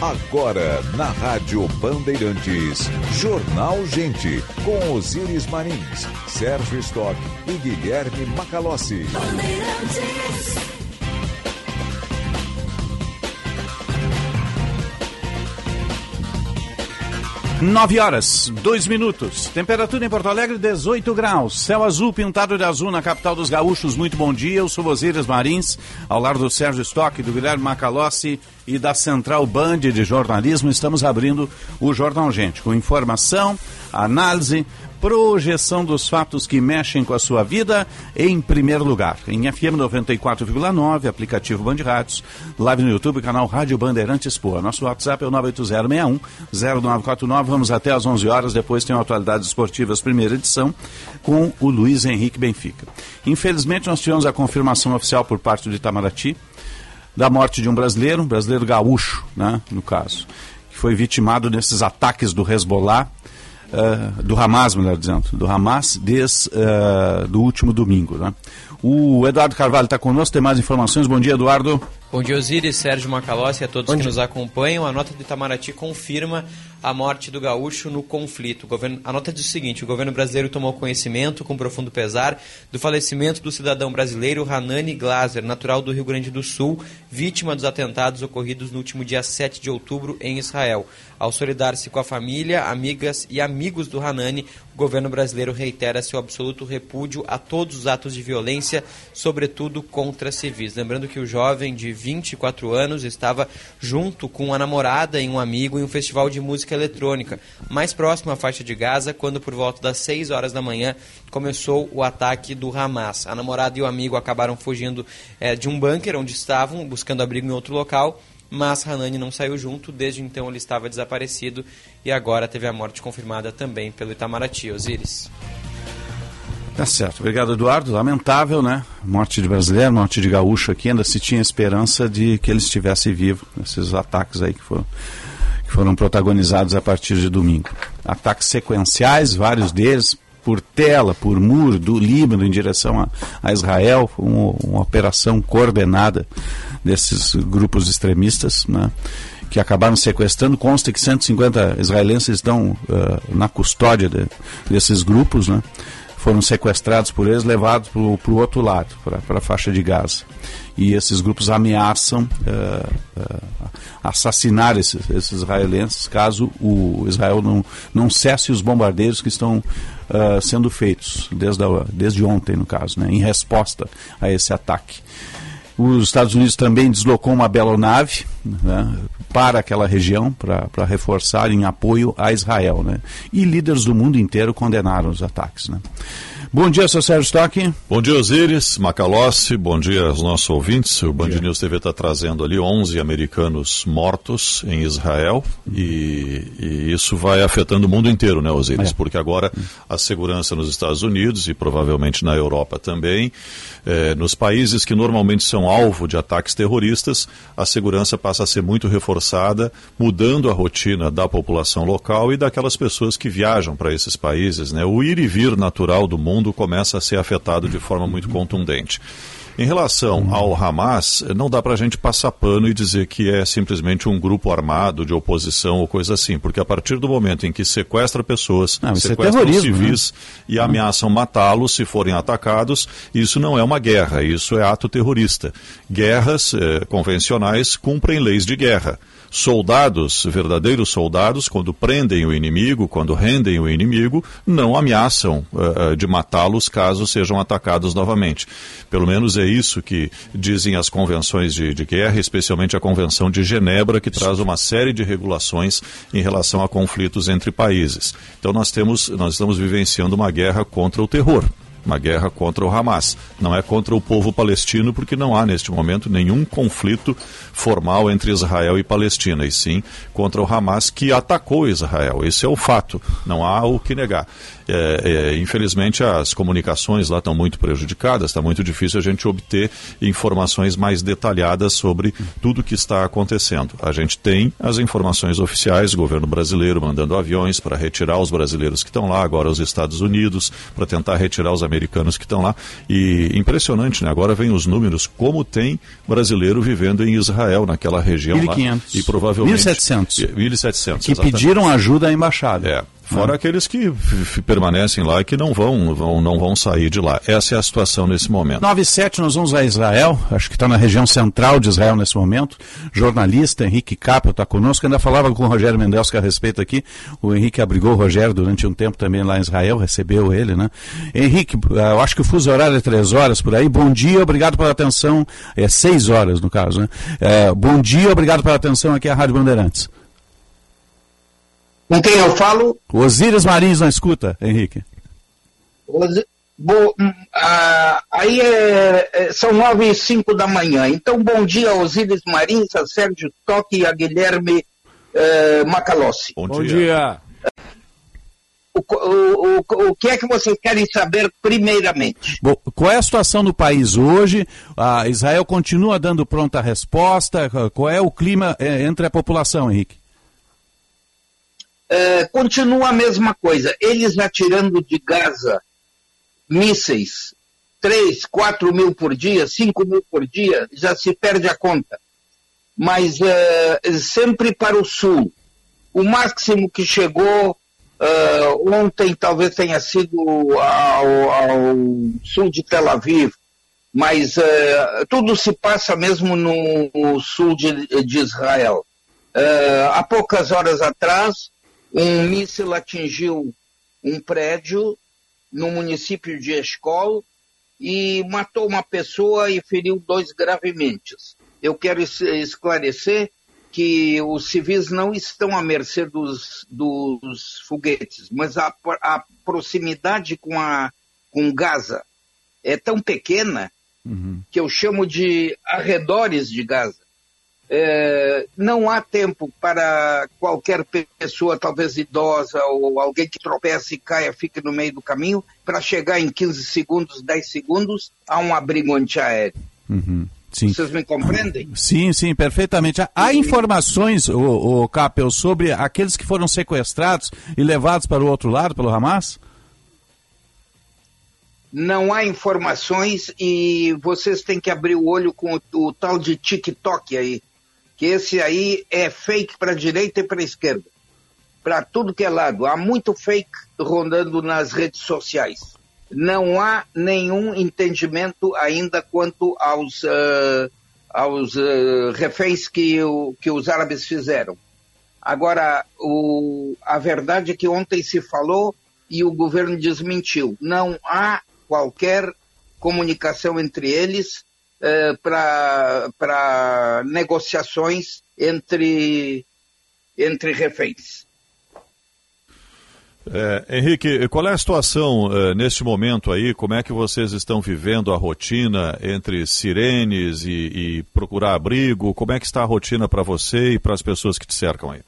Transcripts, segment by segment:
Agora, na Rádio Bandeirantes, Jornal Gente, com Osiris Marins, Sérgio Stock e Guilherme Macalossi. 9 horas, 2 minutos. Temperatura em Porto Alegre, 18 graus. Céu azul pintado de azul na capital dos gaúchos. Muito bom dia. Eu sou Osiris Marins, ao lado do Sérgio Stock, do Guilherme Macalossi e da Central Band de Jornalismo. Estamos abrindo o Jornal Gente, com informação, análise, projeção dos fatos que mexem com a sua vida em primeiro lugar. Em FM 94,9, aplicativo Band Rádios, live no YouTube, canal Rádio Bandeirantes Poa. Nosso WhatsApp é o 98061 0949. Vamos até às 11 horas, depois tem Atualidades Esportivas, primeira edição, com o Luiz Henrique Benfica. Infelizmente, nós tivemos a confirmação oficial por parte de Itamaraty da morte de um brasileiro, um brasileiro gaúcho, né, no caso, que foi vitimado nesses ataques do Hezbollah uh, do Hamas, melhor dizendo, do Hamas, desde uh, do último domingo. Né? O Eduardo Carvalho está conosco, tem mais informações. Bom dia, Eduardo. Bom dia, Osiris, Sérgio Macalossi e a todos Bom que dia. nos acompanham. A nota do Itamaraty confirma a morte do gaúcho no conflito. Governo, a nota diz o seguinte: o governo brasileiro tomou conhecimento, com profundo pesar, do falecimento do cidadão brasileiro Hanani Glaser, natural do Rio Grande do Sul, vítima dos atentados ocorridos no último dia 7 de outubro em Israel. Ao solidar-se com a família, amigas e amigos do Hanani, o governo brasileiro reitera seu absoluto repúdio a todos os atos de violência, sobretudo contra civis. Lembrando que o jovem de 24 anos estava junto com a namorada e um amigo em um festival de música eletrônica, mais próximo à faixa de Gaza, quando por volta das 6 horas da manhã começou o ataque do Hamas. A namorada e o amigo acabaram fugindo é, de um bunker onde estavam, buscando abrigo em outro local mas Hanani não saiu junto, desde então ele estava desaparecido e agora teve a morte confirmada também pelo Itamaraty. Osiris. Tá certo. Obrigado, Eduardo. Lamentável, né? Morte de brasileiro, morte de gaúcho aqui. Ainda se tinha esperança de que ele estivesse vivo nesses ataques aí que foram, que foram protagonizados a partir de domingo. Ataques sequenciais, vários deles por tela, por muro do Líbano em direção a, a Israel, uma, uma, operação coordenada desses grupos extremistas, né, que acabaram sequestrando. Consta que 150 israelenses estão uh, na custódia de, desses grupos, né, foram sequestrados por eles, levados para o outro lado, para a faixa de Gaza. E esses grupos ameaçam uh, uh, assassinar esses, esses, israelenses caso o Israel não, não cesse os bombardeios que estão uh, sendo feitos desde, a, desde ontem, no caso, né, em resposta a esse ataque. Os Estados Unidos também deslocou uma nave né, para aquela região para reforçar em apoio a Israel. Né? E líderes do mundo inteiro condenaram os ataques. Né? Bom dia, seu Sérgio Stock. Bom dia, Osiris, Macalossi, bom dia aos nossos ouvintes. O Band News TV está trazendo ali 11 americanos mortos em Israel e, e, isso vai afetando o mundo inteiro, né, Osiris? É. Porque agora a segurança nos Estados Unidos e provavelmente na Europa também, eh, nos países que normalmente são alvo de ataques terroristas, a segurança passa a ser muito reforçada, mudando a rotina da população local e daquelas pessoas que viajam para esses países, né? O ir e vir natural do mundo mundo começa a ser afetado de forma muito contundente. Em relação ao Hamas, não dá para a gente passar pano e dizer que é simplesmente um grupo armado de oposição ou coisa assim, porque a partir do momento em que sequestra pessoas, não, sequestram é civis né? e ameaçam matá-los se forem atacados, isso não é uma guerra, isso é ato terrorista. Guerras eh, convencionais cumprem leis de guerra soldados, verdadeiros soldados, quando prendem o inimigo, quando rendem o inimigo, não ameaçam uh, de matá-los caso sejam atacados novamente. Pelo menos é isso que dizem as convenções de, de guerra, especialmente a Convenção de Genebra, que traz uma série de regulações em relação a conflitos entre países. Então nós temos, nós estamos vivenciando uma guerra contra o terror uma guerra contra o Hamas. Não é contra o povo palestino, porque não há neste momento nenhum conflito formal entre Israel e Palestina, e sim contra o Hamas que atacou Israel. Esse é o fato, não há o que negar. É, é, infelizmente as comunicações lá estão muito prejudicadas, está muito difícil a gente obter informações mais detalhadas sobre tudo o que está acontecendo. A gente tem as informações oficiais, governo brasileiro mandando aviões para retirar os brasileiros que estão lá, agora os Estados Unidos, para tentar retirar os americanos americanos que estão lá. E impressionante, né? Agora vem os números, como tem brasileiro vivendo em Israel, naquela região 1.500. lá. E provavelmente. 1.700. 1.700. Que exatamente. pediram ajuda à embaixada. É. Fora é. aqueles que permanecem lá e que não vão, vão, não vão sair de lá. Essa é a situação nesse momento. 97, nós vamos a Israel, acho que está na região central de Israel nesse momento. Jornalista Henrique Capel está conosco, ainda falava com o Rogério Mendelski a respeito aqui. O Henrique abrigou o Rogério durante um tempo também lá em Israel, recebeu ele, né? Henrique, eu acho que o fuso horário é três horas por aí. Bom dia, obrigado pela atenção. É seis horas no caso, né? É, bom dia, obrigado pela atenção aqui à Rádio Bandeirantes. Com quem eu falo? Osíris Marins na escuta, Henrique. Os... Bo... Ah, aí é... é são nove e cinco da manhã. Então, bom dia a Osíris Marins, a Sérgio Toque e a Guilherme eh, Macalossi. Bom, bom dia. dia. O, o, o, o, que é que vocês querem saber primeiramente? Bom, qual é a situação no país hoje? A Israel continua dando pronta resposta? Qual é o clima eh, entre a população, Henrique? É, continua a mesma coisa. Eles atirando de Gaza mísseis, 3, 4 mil por dia, 5 mil por dia, já se perde a conta. Mas é, sempre para o sul. O máximo que chegou é, ontem talvez tenha sido ao, ao, sul de Tel Aviv, mas é, tudo se passa mesmo no, no sul de, de Israel. É, há poucas horas atrás, um míssil atingiu um prédio no município de Escol e matou uma pessoa e feriu dois gravemente. Eu quero esclarecer que os civis não estão à mercê dos, dos foguetes, mas a, a, proximidade com, a, com Gaza é tão pequena uhum. que eu chamo de arredores de Gaza. É, não há tempo para qualquer pessoa, talvez idosa ou alguém que tropece e caia, fique no meio do caminho, para chegar em 15 segundos, 10 segundos a um abrigo antiaéreo. Uhum. Sim. Vocês me compreendem? Sim, sim, perfeitamente. Há informações, o, o Capel, sobre aqueles que foram sequestrados e levados para o outro lado pelo Hamas? não há informações e vocês têm que abrir o olho com o, o tal de TikTok aí que esse aí é fake para a direita e para a esquerda. Para tudo que é lado. Há muito fake rondando nas redes sociais. Não há nenhum entendimento ainda quanto aos, uh, aos uh, reféns que, o, que os árabes fizeram. Agora, o, a verdade é que ontem se falou e o governo desmentiu. Não há qualquer comunicação entre eles eh, para negociações entre, entre reféns. É, Henrique, qual é a situação uh, neste momento aí? Como é que vocês estão vivendo a rotina entre sirenes e, e procurar abrigo? Como é que está a rotina para você e para as pessoas que te cercam aí?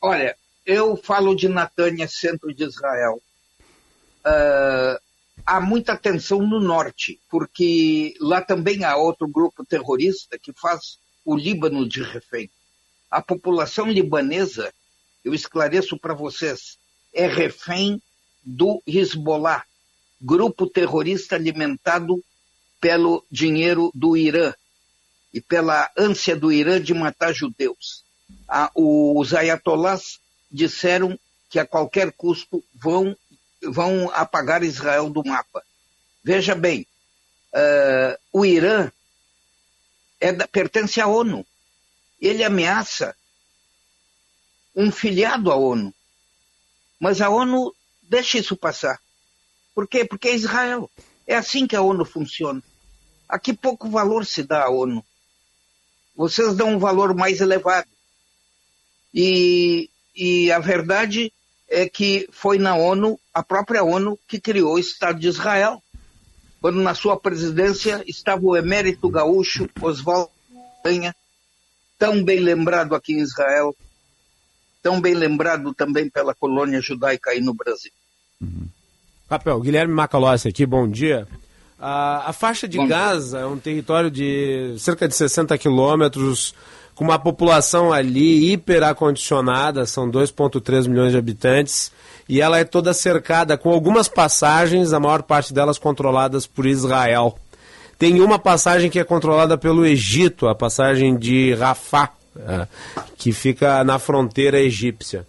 Olha, eu falo de Natânia, centro de Israel. Uh, há muita tensão no norte, porque lá também há outro grupo terrorista que faz o Líbano de refém. A população libanesa, eu esclareço para vocês, é refém do Hezbollah, grupo terrorista alimentado pelo dinheiro do Irã e pela ânsia do Irã de matar judeus. os ayatolás disseram que a qualquer custo vão vão apagar Israel do mapa. Veja bem, uh, o Irã é da, pertence à ONU. Ele ameaça um filiado à ONU. Mas a ONU deixa isso passar. Por quê? Porque é Israel. É assim que a ONU funciona. Aqui pouco valor se dá à ONU. Vocês dão um valor mais elevado. E, e a verdade é que foi na ONU, a própria ONU, que criou o Estado de Israel, quando na sua presidência estava o emérito gaúcho Oswaldo Canha, tão bem lembrado aqui em Israel, tão bem lembrado também pela colônia judaica aí no Brasil. Uhum. Papel, Guilherme Macalossi aqui, bom dia. A, a faixa de bom Gaza dia. é um território de cerca de 60 quilômetros com uma população ali hiperacondicionada, são 2,3 milhões de habitantes, e ela é toda cercada com algumas passagens, a maior parte delas controladas por Israel. Tem uma passagem que é controlada pelo Egito, a passagem de Rafah, é, que fica na fronteira egípcia.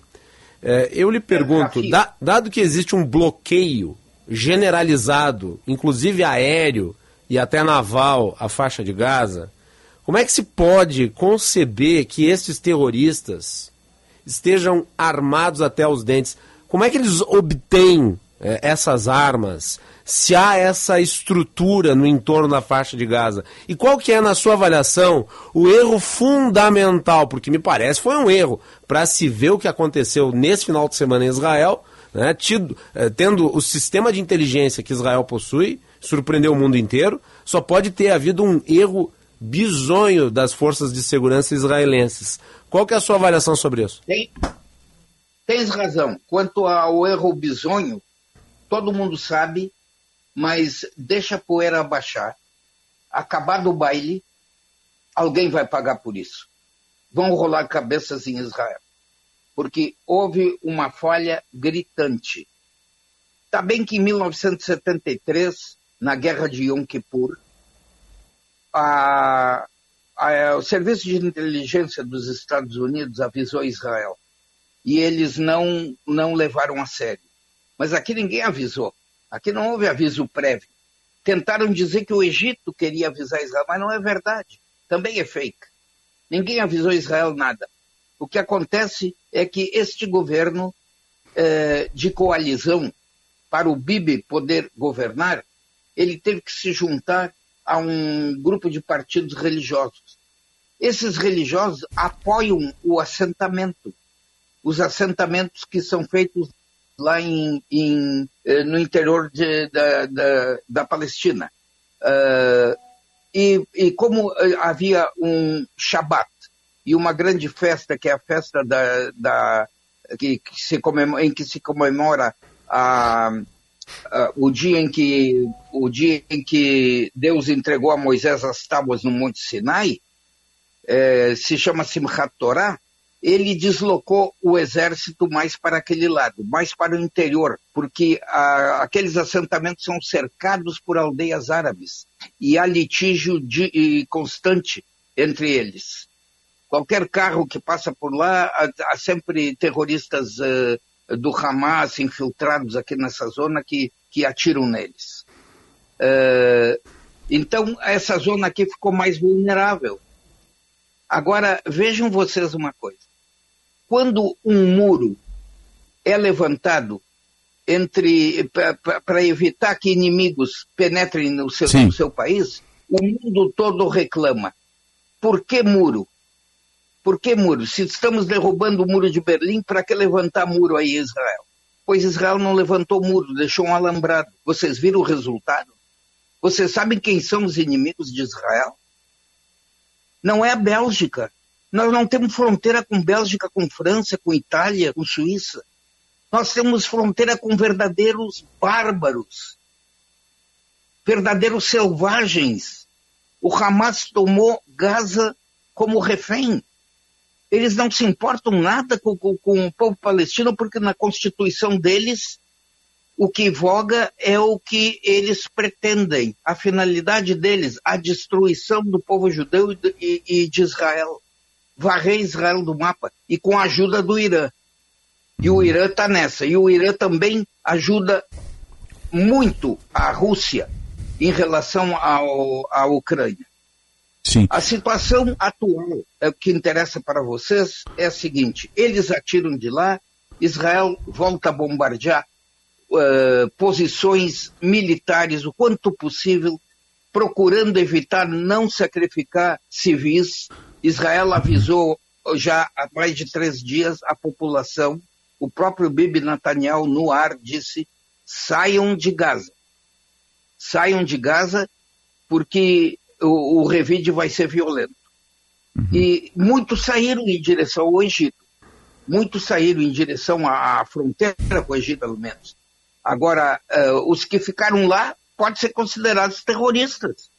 É, eu lhe pergunto, da, dado que existe um bloqueio generalizado, inclusive aéreo e até naval, à faixa de Gaza, como é que se pode conceber que estes terroristas estejam armados até os dentes? Como é que eles obtêm é, essas armas? Se há essa estrutura no entorno da faixa de Gaza? E qual que é, na sua avaliação, o erro fundamental? Porque me parece foi um erro para se ver o que aconteceu nesse final de semana em Israel, né, tido, é, tendo o sistema de inteligência que Israel possui, surpreendeu o mundo inteiro, só pode ter havido um erro bizonho das forças de segurança israelenses. Qual que é a sua avaliação sobre isso? Tem, Tens razão. Quanto ao erro bizonho, todo mundo sabe, mas deixa a poeira abaixar. Acabado o baile, alguém vai pagar por isso. Vão rolar cabeças em Israel. Porque houve uma falha gritante. Está bem que em 1973, na guerra de Yom Kippur, a, a, o Serviço de Inteligência dos Estados Unidos avisou Israel e eles não, não levaram a sério. Mas aqui ninguém avisou. Aqui não houve aviso prévio. Tentaram dizer que o Egito queria avisar Israel, mas não é verdade. Também é fake. Ninguém avisou Israel nada. O que acontece é que este governo eh, de coalizão, para o Bibi poder governar, ele teve que se juntar a um grupo de partidos religiosos. Esses religiosos apoiam o assentamento os assentamentos que são feitos lá em, em eh, no interior de, da, da, da, Palestina. Uh, e, e, como eh, havia um Shabat e uma grande festa, que é a festa da, da que, que se comemora, em que se comemora a, a, o dia em que o dia em que Deus entregou a Moisés as tábuas no Monte Sinai, eh, se chama Simchat Torah, ele deslocou o exército mais para aquele lado, mais para o interior, porque a, aqueles assentamentos são cercados por aldeias árabes e há litígio de, constante entre eles. Qualquer carro que passa por lá, há, há sempre terroristas uh, do Hamas infiltrados aqui nessa zona que, que atiram neles. Uh, então, essa zona aqui ficou mais vulnerável. Agora, vejam vocês uma coisa quando um muro é levantado entre para evitar que inimigos penetrem no seu, no seu país, o mundo todo reclama. Por que muro? Por que muro? Se estamos derrubando o muro de Berlim, para que levantar muro aí Israel? Pois Israel não levantou muro, deixou um alambrado. Vocês viram o resultado? Vocês sabem quem são os inimigos de Israel? Não é a Bélgica, nós não temos fronteira com Bélgica, com França, com Itália, com Suíça. Nós temos fronteira com verdadeiros bárbaros, verdadeiros selvagens. O Hamas tomou Gaza como refém. Eles não se importam nada com, com, com o povo palestino, porque na constituição deles o que voga é o que eles pretendem. A finalidade deles, a destruição do povo judeu e, e de Israel varrer Israel do mapa e com a ajuda do Irã. E o Irã está nessa. E o Irã também ajuda muito a Rússia em relação ao, à Ucrânia. Sim. A situação atual, é que interessa para vocês, é a seguinte: eles atiram de lá, Israel volta a bombardear uh, posições militares o quanto possível, procurando evitar não sacrificar civis, Israel avisou já há mais de três dias a população, o próprio Bibi Netanyahu no ar disse, saiam de Gaza. Saiam de Gaza porque o, o revide vai ser violento. Uhum. E muitos saíram em direção ao Egito. Muitos saíram em direção à fronteira com o Egito, pelo menos. Agora, uh, os que ficaram lá podem ser considerados terroristas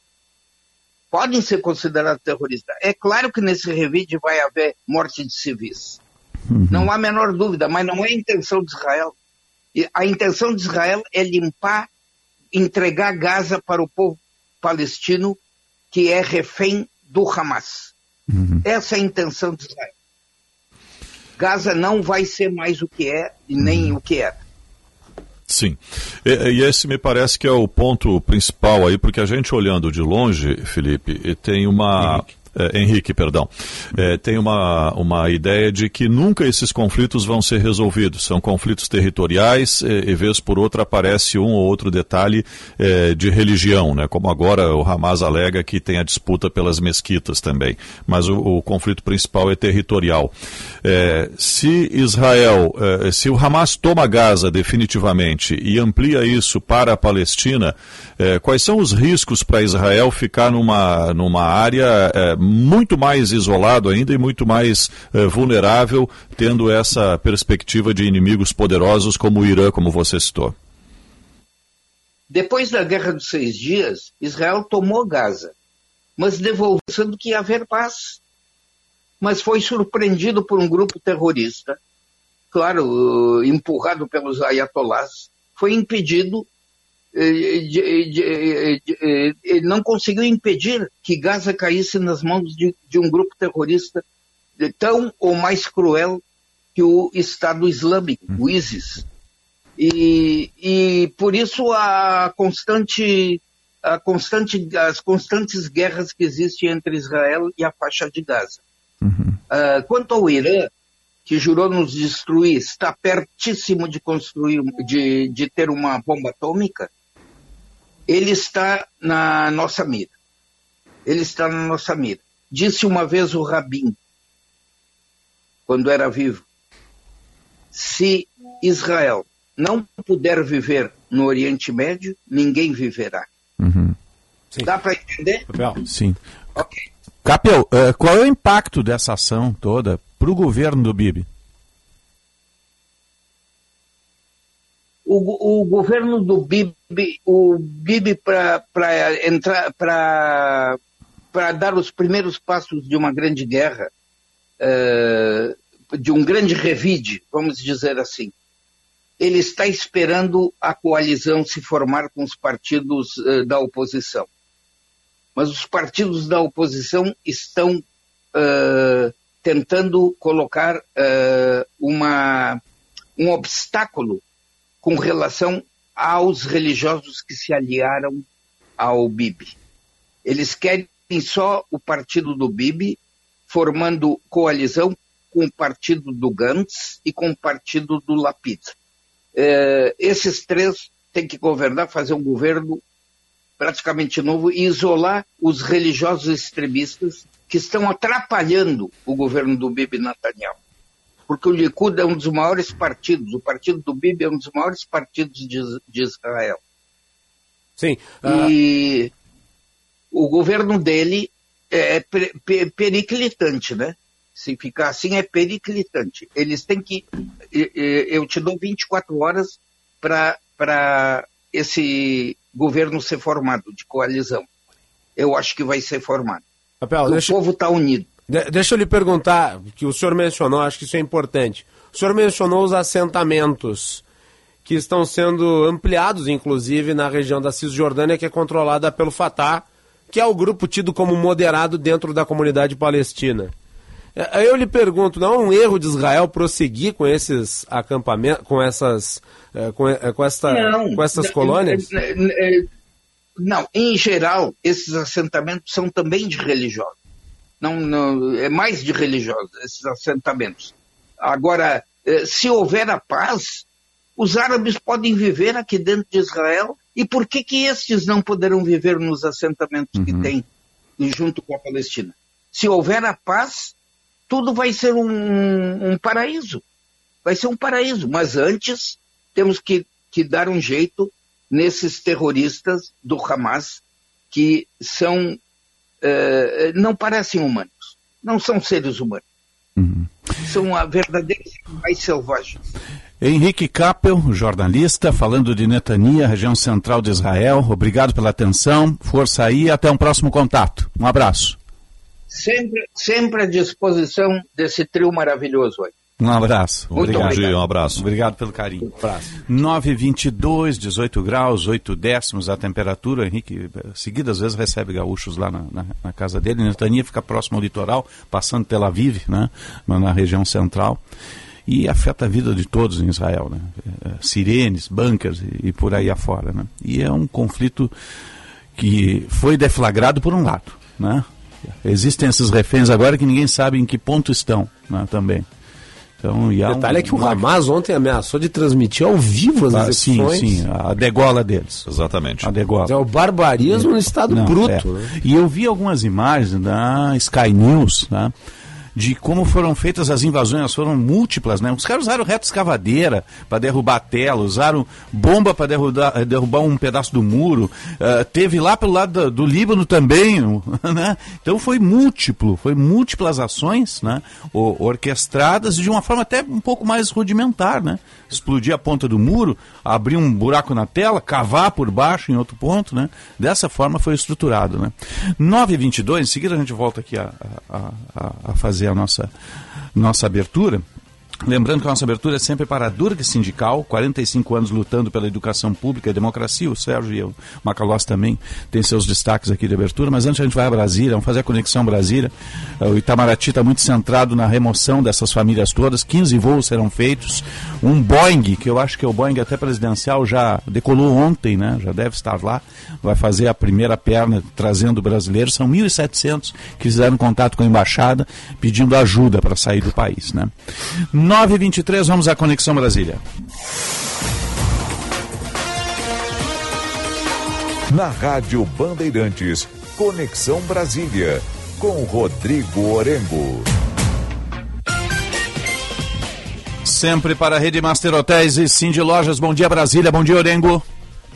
podem ser considerados terroristas. É claro que nesse revide vai haver morte de civis. Uhum. Não há a menor dúvida, mas não é a intenção de Israel. A intenção de Israel é limpar, entregar Gaza para o povo palestino que é refém do Hamas. Uhum. Essa é a intenção de Israel. Gaza não vai ser mais o que é e nem uhum. o que era. Sim. E, e, esse me parece que é o ponto principal aí, porque a gente olhando de longe, Felipe, tem uma. É, Henrique, perdão, é, tem uma, uma ideia de que nunca esses conflitos vão ser resolvidos. São conflitos territoriais e, e vez por outra aparece um ou outro detalhe de religião, né? como agora o Hamas alega que tem a disputa pelas mesquitas também. Mas o, o conflito principal é territorial. Se Israel, se o Hamas toma Gaza definitivamente e amplia isso para a Palestina, quais são os riscos para Israel ficar numa, numa área muito mais isolado ainda e muito mais eh, vulnerável, tendo essa perspectiva de inimigos poderosos como o Irã, como você citou. Depois da Guerra dos Seis Dias, Israel tomou Gaza, mas devolvendo que ia haver paz. Mas foi surpreendido por um grupo terrorista, claro, empurrado pelos ayatolás, foi impedido ele não conseguiu impedir que Gaza caísse nas mãos de, de um grupo terrorista tão ou mais cruel que o Estado Islâmico, o ISIS. E, e por isso a constante, a constante, as constantes guerras que existem entre Israel e a faixa de Gaza. Uhum. Uh, quanto ao Irã, que jurou nos destruir, está pertíssimo de construir, de, de ter uma bomba atômica, ele está na nossa mira. Ele está na nossa mira. Disse uma vez o Rabin, quando era vivo, se Israel não puder viver no Oriente Médio, ninguém viverá. Uhum. Dá para entender? Sim. Okay. Capel, eh, qual é o impacto dessa ação toda para o governo do Bibi? O, o governo do Bibi, o Bibi para entrar, para para dar os primeiros passos de uma grande guerra, uh, de um grande revide, vamos dizer assim. Ele está esperando a coalizão se formar com os partidos uh, da oposição. Mas os partidos da oposição estão uh, tentando colocar uma, um obstáculo com relação aos religiosos que se aliaram ao Bibi. Eles querem só o partido do Bibi, formando coalizão com o partido do Gantz e com o partido do Lapid. É, esses três têm que governar, fazer um governo praticamente novo e isolar os religiosos extremistas que estão atrapalhando o governo do Bibi Netanyahu porque o Likud é um dos maiores partidos, o partido do Bibi é um dos maiores partidos de, de Israel. Sim. Uh... E o governo dele é periclitante, né? Se ficar assim, é periclitante. Eles têm que. Eu te dou 24 horas para esse governo ser formado, de coalizão. Eu acho que vai ser formado. Papel, o deixa... povo está unido. De deixa eu lhe perguntar, que o senhor mencionou, acho que isso é importante. O senhor mencionou os assentamentos que estão sendo ampliados, inclusive, na região da Cisjordânia, que é controlada pelo Fatah, que é o grupo tido como moderado dentro da comunidade palestina. É, eu lhe pergunto, não é um erro de Israel prosseguir com esses acampamentos, com essas, é, com, é, com, esta, não, com essas colônias? Não, em geral, esses assentamentos são também de religiosos não, não, é mais de religiosos, esses assentamentos. Agora, eh, se houver a paz, os árabes podem viver aqui dentro de Israel, e por que, que estes não poderão viver nos assentamentos uhum. que têm junto com a Palestina? Se houver a paz, tudo vai ser um, um paraíso. Vai ser um paraíso. Mas antes, temos que, que dar um jeito nesses terroristas do Hamas, que são uh, não parecem humanos. Não são seres humanos. Uhum. são a verdadeira mais selvagem. Henrique Kappel, jornalista, falando de Netania, região central de Israel. Obrigado pela atenção, força aí e até um próximo contato. Um abraço. Sempre, sempre à disposição desse trio maravilhoso aí. Um abraço. Muito obrigado. Dia, um abraço. Obrigado pelo carinho. Um abraço. 922, 18 graus, 8 décimos a temperatura. Henrique, seguidas vezes recebe gaúchos lá na, na, na casa dele. Netania fica próximo ao litoral, passando Tel Aviv, né, na região central. E afeta a vida de todos em Israel, né? É, sirenes, bunkers e, e por aí afora, né? E é um conflito que foi deflagrado por um lado, né? Existem esses reféns agora que ninguém sabe em que ponto estão né, também. Então, e o detalhe um, é que o Hamas ontem ameaçou de transmitir ao vivo as ah, execuções. Sim, sim, a degola deles. Exatamente. A degola. É o barbarismo é. no estado Não, bruto. É. Né? E eu vi algumas imagens da Sky News, né? De como foram feitas as invasões, foram múltiplas, né? Os caras usaram reto escavadeira para derrubar a tela, usaram bomba para derrubar, derrubar um pedaço do muro, uh, teve lá pelo lado do, do Líbano também, né? Então foi múltiplo, foi múltiplas ações, né? O, orquestradas de uma forma até um pouco mais rudimentar, né? Explodir a ponta do muro, abrir um buraco na tela, cavar por baixo em outro ponto, né? Dessa forma foi estruturado, né? 9h22, em seguida a gente volta aqui a, a, a, a fazer fazer a nossa, nossa abertura. Lembrando que a nossa abertura é sempre para a Durga Sindical, 45 anos lutando pela educação pública e democracia. O Sérgio e o Macalós também têm seus destaques aqui de abertura. Mas antes a gente vai a Brasília, vamos fazer a conexão Brasília. O Itamaraty está muito centrado na remoção dessas famílias todas. 15 voos serão feitos. Um Boeing, que eu acho que é o Boeing até presidencial, já decolou ontem, né? já deve estar lá. Vai fazer a primeira perna trazendo brasileiros. São 1.700 que fizeram contato com a embaixada pedindo ajuda para sair do país. Né? 9h23, vamos à Conexão Brasília. Na Rádio Bandeirantes, Conexão Brasília, com Rodrigo Orengo. Sempre para a Rede Master Hotéis e Sim de Lojas. Bom dia, Brasília. Bom dia, Orengo.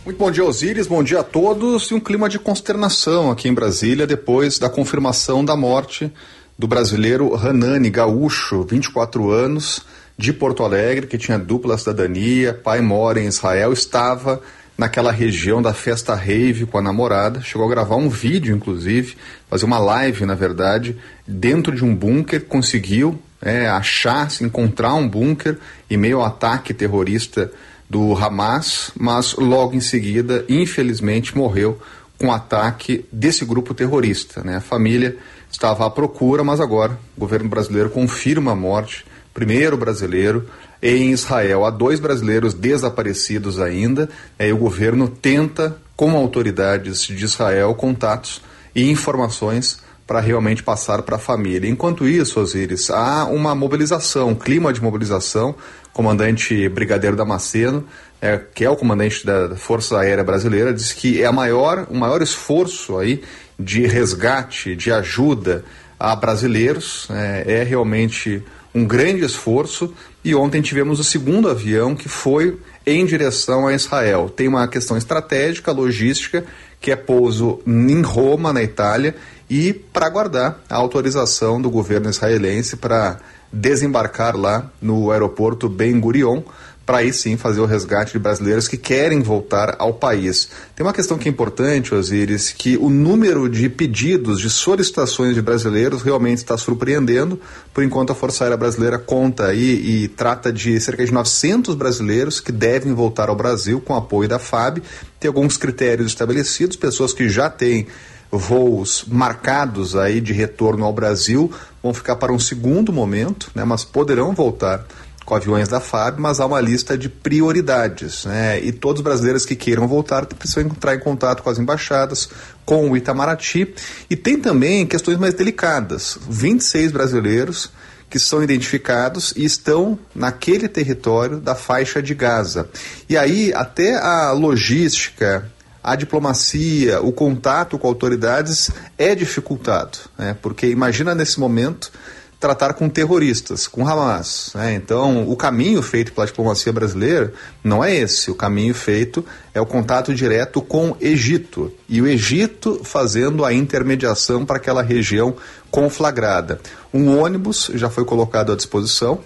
Muito bom dia, Osíris. Bom dia a todos. E um clima de consternação aqui em Brasília depois da confirmação da morte do brasileiro Ranani Gaúcho, 24 anos, de Porto Alegre, que tinha dupla cidadania, pai mora em Israel, estava naquela região da festa rave com a namorada, chegou a gravar um vídeo, inclusive, fazer uma live, na verdade, dentro de um bunker, conseguiu é, achar, se encontrar um bunker em meio ao ataque terrorista do Hamas, mas logo em seguida, infelizmente, morreu com o ataque desse grupo terrorista. Né? A família estava à procura, mas agora o governo brasileiro confirma a morte, primeiro brasileiro em Israel. Há dois brasileiros desaparecidos ainda, e o governo tenta, com autoridades de Israel, contatos e informações para realmente passar para a família. Enquanto isso, Osiris, há uma mobilização, um clima de mobilização. Comandante Brigadeiro Damasceno, é, que é o comandante da Força Aérea Brasileira, diz que é a maior, o maior esforço aí de resgate, de ajuda a brasileiros. É, é realmente um grande esforço. E ontem tivemos o segundo avião que foi em direção a Israel. Tem uma questão estratégica, logística, que é pouso em Roma, na Itália, e para aguardar a autorização do governo israelense para desembarcar lá no aeroporto Ben Gurion para aí sim fazer o resgate de brasileiros que querem voltar ao país. Tem uma questão que é importante, Osiris, que o número de pedidos, de solicitações de brasileiros realmente está surpreendendo. Por enquanto, a Força Aérea Brasileira conta aí e trata de cerca de 900 brasileiros que devem voltar ao Brasil com apoio da FAB. Tem alguns critérios estabelecidos, pessoas que já têm voos marcados aí de retorno ao Brasil vão ficar para um segundo momento, né, mas poderão voltar com aviões da FAB, mas há uma lista de prioridades. Né? E todos os brasileiros que queiram voltar precisam entrar em contato com as embaixadas, com o Itamaraty. E tem também questões mais delicadas. 26 brasileiros que são identificados e estão naquele território da faixa de Gaza. E aí, até a logística, a diplomacia, o contato com autoridades é dificultado, né? porque imagina nesse momento tratar com terroristas, com Hamas. Né? Então, o caminho feito pela diplomacia brasileira não é esse. O caminho feito é o contato direto com o Egito. E o Egito fazendo a intermediação para aquela região conflagrada. Um ônibus já foi colocado à disposição,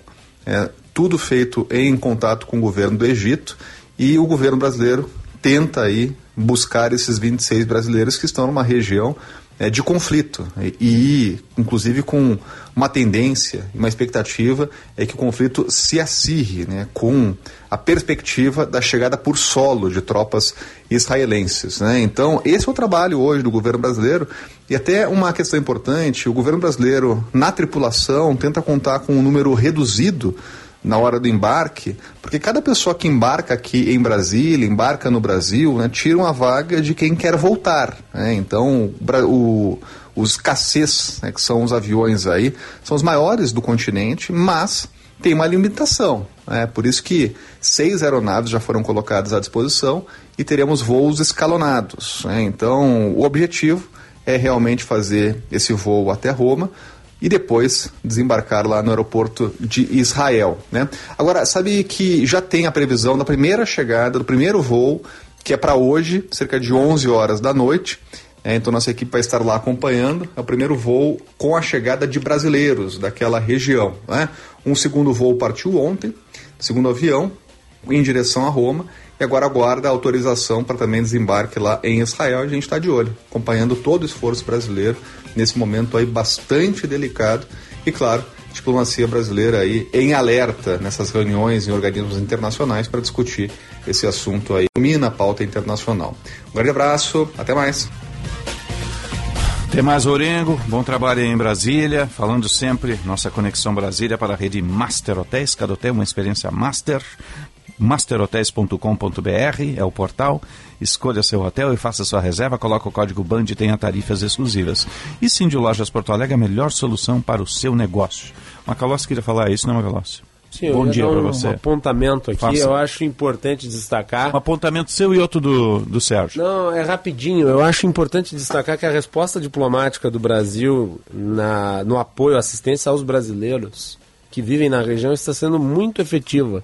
é, tudo feito em contato com o governo do Egito, e o governo brasileiro tenta aí buscar esses 26 brasileiros que estão numa região é, de conflito e, inclusive com uma tendência, uma expectativa é que o conflito se acirre, né, com a perspectiva da chegada por solo de tropas israelenses, né? Então esse é o trabalho hoje do governo brasileiro e até uma questão importante, o governo brasileiro na tripulação tenta contar com um número reduzido na hora do embarque, porque cada pessoa que embarca aqui em Brasília, embarca no Brasil, né, tira uma vaga de quem quer voltar. Né? Então, o, os KCs, né, que são os aviões aí, são os maiores do continente, mas tem uma limitação. É por isso que seis aeronaves já foram colocadas à disposição e teremos voos escalonados. Né? Então, o objetivo é realmente fazer esse voo até Roma, e depois desembarcar lá no aeroporto de Israel. Né? Agora, sabe que já tem a previsão da primeira chegada, do primeiro voo, que é para hoje, cerca de 11 horas da noite. É, então, nossa equipe vai estar lá acompanhando. É o primeiro voo com a chegada de brasileiros daquela região. Né? Um segundo voo partiu ontem, segundo avião, em direção a Roma e agora aguarda a autorização para também desembarque lá em Israel. A gente está de olho, acompanhando todo o esforço brasileiro nesse momento aí bastante delicado e claro, diplomacia brasileira aí em alerta nessas reuniões em organismos internacionais para discutir esse assunto aí, domina a pauta internacional. Um grande abraço, até mais. Até mais, Orengo. Bom trabalho aí em Brasília. Falando sempre, nossa conexão Brasília para a rede Master Hotéis. Cada hotel uma experiência master masterhotels.com.br é o portal. Escolha seu hotel e faça sua reserva. Coloque o código BAND e tenha tarifas exclusivas. E sim, de Lojas Porto Alegre, a melhor solução para o seu negócio. Macalossi queria falar isso, não, Macalossi? Sim, Bom dia para você. Um apontamento aqui, Faça. eu acho importante destacar. Um apontamento seu e outro do, do Sérgio. Não, é rapidinho. Eu acho importante destacar que a resposta diplomática do Brasil na, no apoio, assistência aos brasileiros que vivem na região está sendo muito efetiva.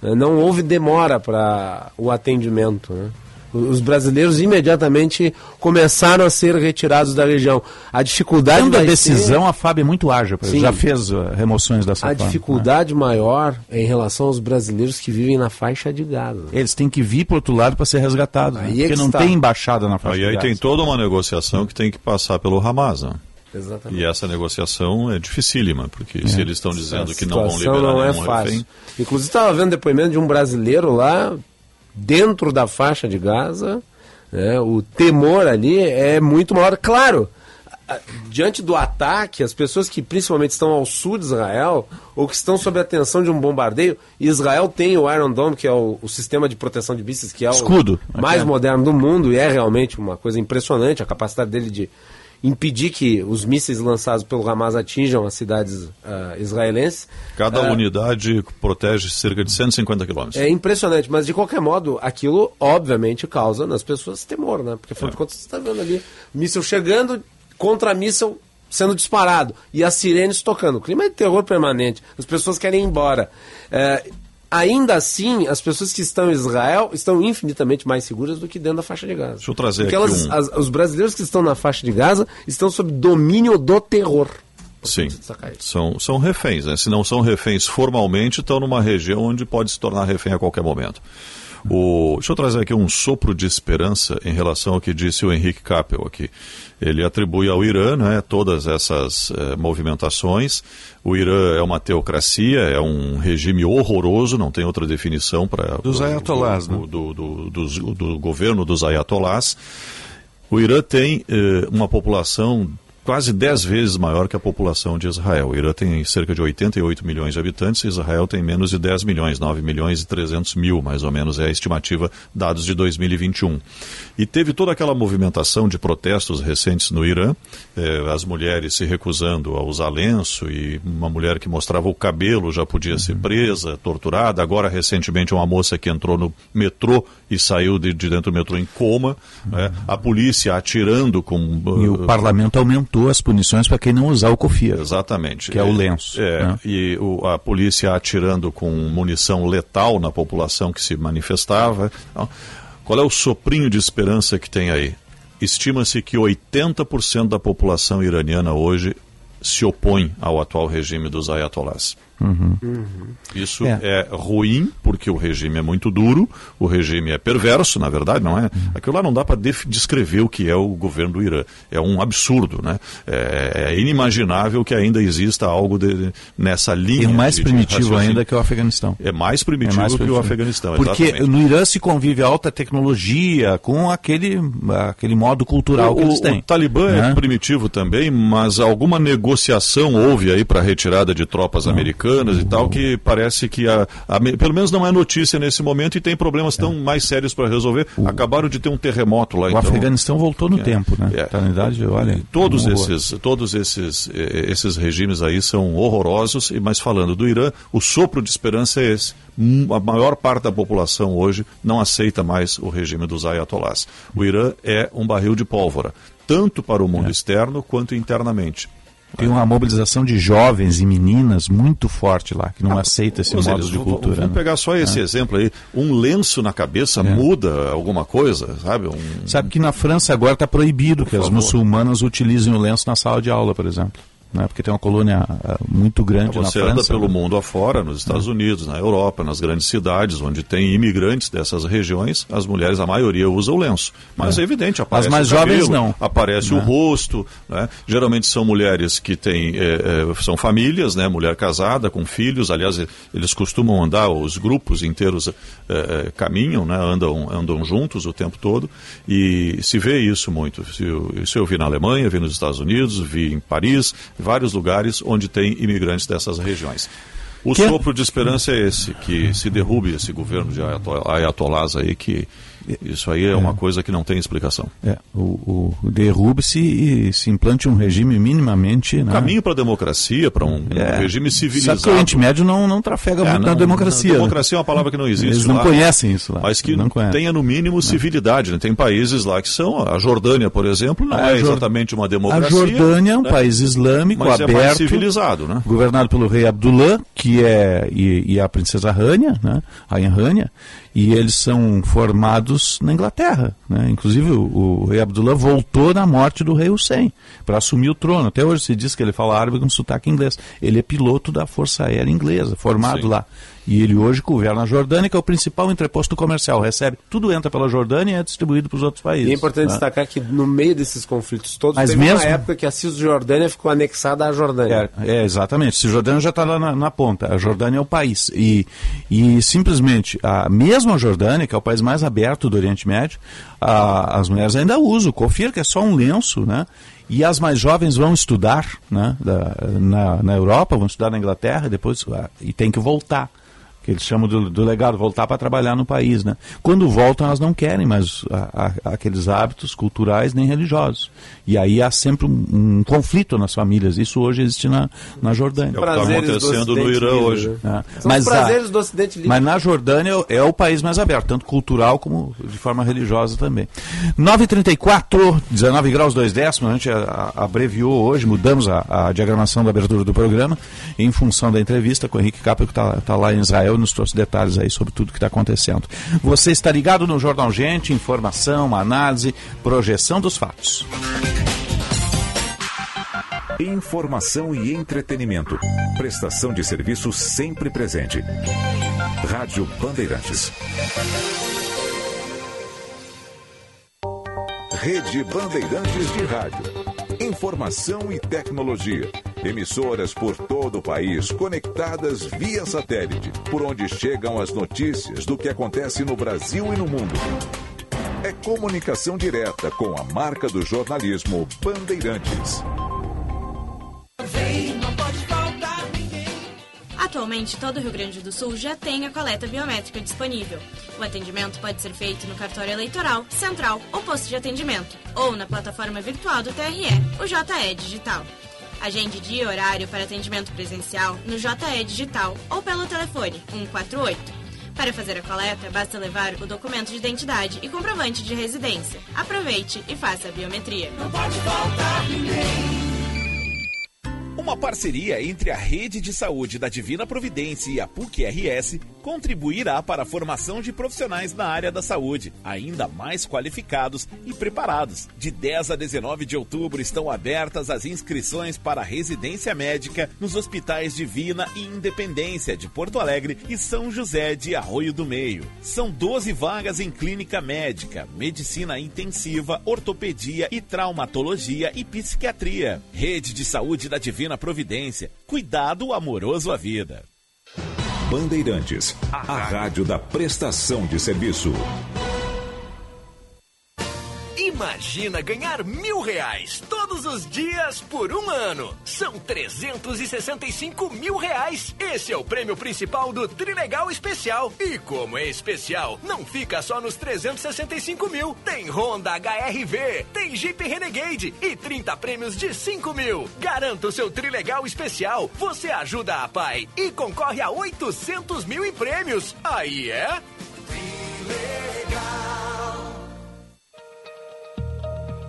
Né? Não houve demora para o atendimento. Né? Os brasileiros imediatamente começaram a ser retirados da região. A dificuldade da decisão, ser... a FAB é muito ágil, já fez uh, remoções dessa A forma, dificuldade né? maior é em relação aos brasileiros que vivem na faixa de Gaza. Eles têm que vir para o outro lado para ser resgatados, né? porque é não está. tem embaixada na faixa aí, de Gaza. Aí tem toda uma negociação que tem que passar pelo Hamas. Né? Exatamente. E essa negociação é dificílima, porque é. se eles estão dizendo que não vão liberar não é fácil. Refém... Inclusive estava vendo depoimento de um brasileiro lá dentro da faixa de Gaza, né, o temor ali é muito maior. Claro, diante do ataque, as pessoas que principalmente estão ao sul de Israel ou que estão sob a atenção de um bombardeio, Israel tem o Iron Dome, que é o, o sistema de proteção de mísseis, que é o Escudo. mais é. moderno do mundo e é realmente uma coisa impressionante a capacidade dele de impedir que os mísseis lançados pelo Hamas atinjam as cidades uh, israelenses. Cada uh, unidade protege cerca de 150 quilômetros. É impressionante, mas de qualquer modo, aquilo obviamente causa nas pessoas temor, né? Porque afinal é. de contas você está vendo ali míssil chegando contra míssil sendo disparado e as sirenes tocando. O clima é de terror permanente. As pessoas querem ir embora. É, ainda assim, as pessoas que estão em Israel estão infinitamente mais seguras do que dentro da faixa de Gaza. Deixa eu trazer Porque aqui elas, um... as, os brasileiros que estão na faixa de Gaza estão sob domínio do terror. Sim, são, são reféns. Né? Se não são reféns formalmente, estão numa região onde pode se tornar refém a qualquer momento. O, deixa eu trazer aqui um sopro de esperança em relação ao que disse o Henrique Capel aqui. Ele atribui ao Irã né, todas essas eh, movimentações. O Irã é uma teocracia, é um regime horroroso, não tem outra definição para. Dos ayatolás, do, né? Do, do, do, do, governo dos ayatolás. O Irã tem eh, uma população quase 10 vezes maior que a população de Israel. O Irã tem cerca de 88 milhões de habitantes, Israel tem menos de 10 milhões, 9 milhões e 300 mil, mais ou menos, é a estimativa, dados de 2021. E teve toda aquela movimentação de protestos recentes no Irã, eh, as mulheres se recusando a usar lenço e uma mulher que mostrava o cabelo já podia ser presa, torturada. Agora, recentemente, uma moça que entrou no metrô e saiu de, de dentro do metrô em coma, né? a polícia atirando com... E o parlamento aumentou aumentou as punições para quem não usar o COFIA. Exatamente. Que é o lenço. É, né? E o, a polícia atirando com munição letal na população que se manifestava. Então, qual é o soprinho de esperança que tem aí? Estima-se que 80% da população iraniana hoje se opõe ao atual regime dos ayatollahs. Uhum. Isso É. é. ruim, porque o regime é muito duro, o regime é perverso, na verdade, não é? Aquilo lá não dá para descrever o que é o governo do Irã. É um absurdo, né? É, é inimaginável que ainda exista algo de- nessa linha. E mais de- de primitivo raciocínio. ainda que é o Afeganistão. É mais primitivo É mais que o primitivo. Afeganistão, Porque exatamente. no Irã se convive alta tecnologia com aquele, aquele modo cultural o, que eles têm. o Talibã é né? primitivo também, mas alguma negociação houve aí para retirada de tropas americanas e tal, que parece que a, a- pelo menos não é notícia nesse momento e tem problemas tão mais sérios para resolver. Acabaram de ter um terremoto lá, O então. Afeganistão voltou no É, tempo, né? é. Tá na idade, olha. Todos um esses, todos esses, eh, esses regimes aí são horrorosos, e mas falando do Irã, o sopro de esperança é esse. Hum, A maior parte da população hoje não aceita mais o regime dos ayatollahs. O Irã é um barril de pólvora, tanto para o É. mundo externo quanto internamente. Tem uma mobilização de jovens e meninas muito forte lá, que não aceita esse modo de cultura. Vamos né? pegar só esse exemplo aí. Um lenço na cabeça muda alguma coisa, sabe? Um, Sabe que na França agora está proibido que as favor. muçulmanas utilizem o lenço na sala de aula, por exemplo. Né? Porque tem uma colônia ah, muito grande Você na anda França. pelo né? mundo afora, nos Estados Unidos, na Europa, nas grandes cidades, onde tem imigrantes dessas regiões, as mulheres, a maioria, usa o lenço. Mas é, evidente, aparece mais o cabelo, jovens, não. Aparece o rosto. Né? Geralmente são mulheres que têm, eh, eh, são famílias, né? mulher casada, com filhos. Aliás, eh, eles costumam andar, os grupos inteiros eh, eh, caminham, né? andam, andam juntos o tempo todo. E se vê isso muito. Isso eu vi na Alemanha, vi nos Estados Unidos, vi em Paris, vários lugares onde tem imigrantes dessas regiões. O Que- sopro de esperança é esse, que se derrube esse governo de ayato- ayatolás aí, que isso aí é uma coisa que não tem explicação. É, o, o derrube-se e se implante um regime minimamente. Né? Caminho para a democracia, para um, um É. regime civilizado. Sabe que o Oriente Médio não, não trafega É, muito não- na democracia. né? democracia é uma palavra que não existe Eles não lá. conhecem isso lá. Mas que tenha no mínimo civilidade. Né? Tem países lá que são, a Jordânia, por exemplo, não A é exatamente uma A democracia. Jordânia é um né? país islâmico mas é aberto, mais civilizado, né? governado pelo rei Abdullah, que é e, e a princesa Rania, né? Rainha Rania, e eles são formados na Inglaterra, né? Inclusive o, o rei Abdullah voltou na morte do rei Hussein para assumir o trono. Até hoje se diz que ele fala árabe com sotaque inglês. Ele é piloto da Força Aérea Inglesa, formado Sim. lá. E ele hoje governa a Jordânia, que é o principal entreposto comercial. Recebe tudo entra pela Jordânia e é distribuído para os outros países. E é importante né? destacar que no meio desses conflitos todos, Mas teve mesmo- uma época que a Cisjordânia ficou anexada à Jordânia. É, é, exatamente. Cisjordânia já está lá na, na ponta. A Jordânia é o país. E, e simplesmente, a, mesmo a Jordânia, que é o país mais aberto do Oriente Médio, a- as mulheres ainda usam o kofir, que é só um lenço, né? E as mais jovens vão estudar né, da- na, na Europa, vão estudar na Inglaterra, depois ah, e tem que voltar. Que eles chamam do, do legado, voltar para trabalhar no país. Né? Quando voltam, elas não querem mais a- a- aqueles hábitos culturais nem religiosos. E aí há sempre um, um conflito nas famílias. Isso hoje existe na, na Jordânia. É o que está acontecendo no Irã livre, hoje. né? É. São Mas os a- prazeres do Ocidente livre. Mas na Jordânia é o país mais aberto, tanto cultural como de forma religiosa também. 9h34, 19 graus 2 décimos, a gente a- a- abreviou hoje, mudamos a, a diagramação da abertura do programa em função da entrevista com o Henrique Capel, que está lá em Israel e nos trouxe detalhes aí sobre tudo que está acontecendo. Você está ligado no Jornal Gente, informação, análise, projeção dos fatos. Informação e entretenimento. Prestação de serviço sempre presente. Rádio Bandeirantes. Rede Bandeirantes de Rádio. Informação e tecnologia. Emissoras por todo o país conectadas via satélite, por onde chegam as notícias do que acontece no Brasil e no mundo. É comunicação direta com a marca do jornalismo Bandeirantes. Atualmente, todo o Rio Grande do Sul já tem a coleta biométrica disponível. O atendimento pode ser feito no cartório eleitoral, central ou posto de atendimento, ou na plataforma virtual do TRE, o JE Digital. Agende dia e horário para atendimento presencial no JE Digital ou pelo telefone 148. Para fazer a coleta, basta levar o documento de identidade e comprovante de residência. Aproveite e faça a biometria. Não pode faltar ninguém. Uma parceria entre a Rede de Saúde da Divina Providência e a PUC-RS contribuirá para a formação de profissionais na área da saúde, ainda mais qualificados e preparados. De 10 a 19 de outubro estão abertas as inscrições para a residência médica nos hospitais Divina e Independência de Porto Alegre e São José de Arroio do Meio. São 12 vagas em clínica médica, medicina intensiva, ortopedia e traumatologia e psiquiatria. Rede de Saúde da Divina Providência. Cuidado amoroso à vida. Bandeirantes, a rádio da prestação de serviço. Imagina ganhar mil reais todos os dias por um ano. São 365 mil reais. Esse é o prêmio principal do Trilegal Especial. E como é especial, não fica só nos 365 mil. Tem Honda HRV, tem Jeep Renegade e 30 prêmios de 5 mil. Garanta o seu Trilegal Especial. Você ajuda a pai e concorre a 800 mil em prêmios. Aí é.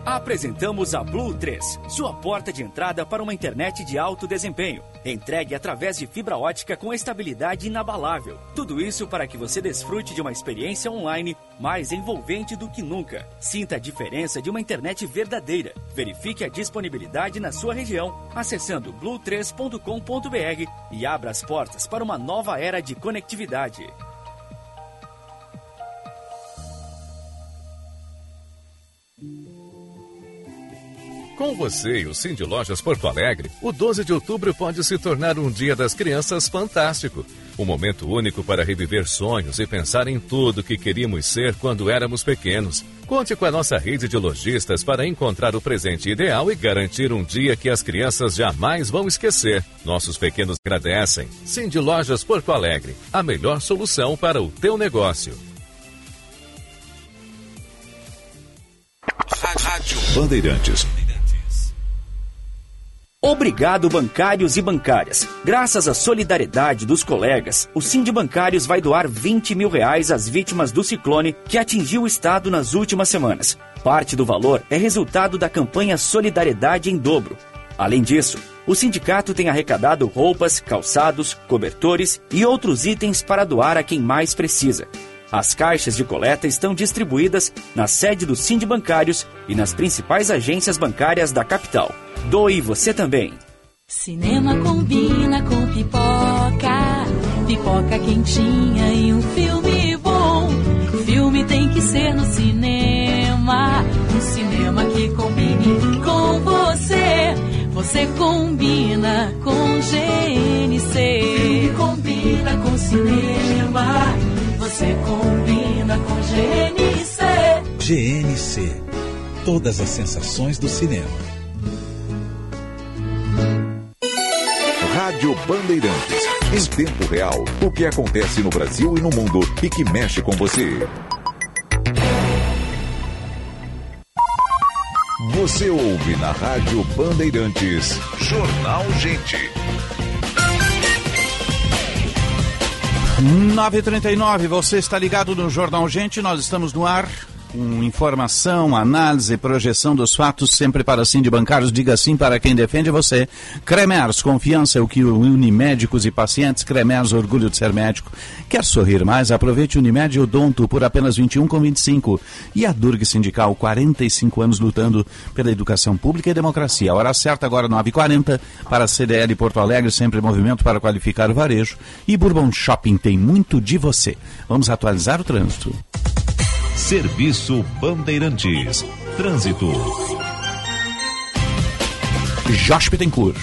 Apresentamos a Blue 3, sua porta de entrada para uma internet de alto desempenho. Entregue através de fibra ótica com estabilidade inabalável. Tudo isso para que você desfrute de uma experiência online mais envolvente do que nunca. Sinta a diferença de uma internet verdadeira. Verifique a disponibilidade na sua região acessando blue3.com.br e abra as portas para uma nova era de conectividade. Com você e o Cindy Lojas Porto Alegre, o 12 de outubro pode se tornar um dia das crianças fantástico. Um momento único para reviver sonhos e pensar em tudo que queríamos ser quando éramos pequenos. Conte com a nossa rede de lojistas para encontrar o presente ideal e garantir um dia que as crianças jamais vão esquecer. Nossos pequenos agradecem. Cindy Lojas Porto Alegre, a melhor solução para o teu negócio. Rádio Bandeirantes. Obrigado, bancários e bancárias. Graças à solidariedade dos colegas, o Sind Bancários vai doar 20 mil reais às vítimas do ciclone que atingiu o estado nas últimas semanas. Parte do valor é resultado da campanha Solidariedade em Dobro. Além disso, o sindicato tem arrecadado roupas, calçados, cobertores e outros itens para doar a quem mais precisa. As caixas de coleta estão distribuídas na sede do Sind Bancários e nas principais agências bancárias da capital. Doe você também. Cinema combina com pipoca, pipoca quentinha e um filme bom. Filme tem que ser no cinema, um cinema que combine com você. Você combina com GNC. Filme combina com cinema, você combina com GNC. GNC. Todas as sensações do cinema. Rádio Bandeirantes. Em tempo real, o que acontece no Brasil e no mundo e que mexe com você. Você ouve na Rádio Bandeirantes. Jornal Gente. 9h39, você está ligado no Jornal Gente, nós estamos no ar com informação, análise, projeção dos fatos, sempre para sim de bancários. Diga sim para quem defende você. Cremers, confiança é o que une médicos e pacientes. Cremers, orgulho de ser médico. Quer sorrir mais? Aproveite Unimed Odonto por apenas 21,25. E a Durg Sindical, 45 anos lutando pela educação pública e democracia. A hora certa agora 9h40 para a CDL Porto Alegre, sempre movimento para qualificar o varejo. E Bourbon Shopping tem muito de você. Vamos atualizar o trânsito. Serviço Bandeirantes. Trânsito. Josh Bittencourt.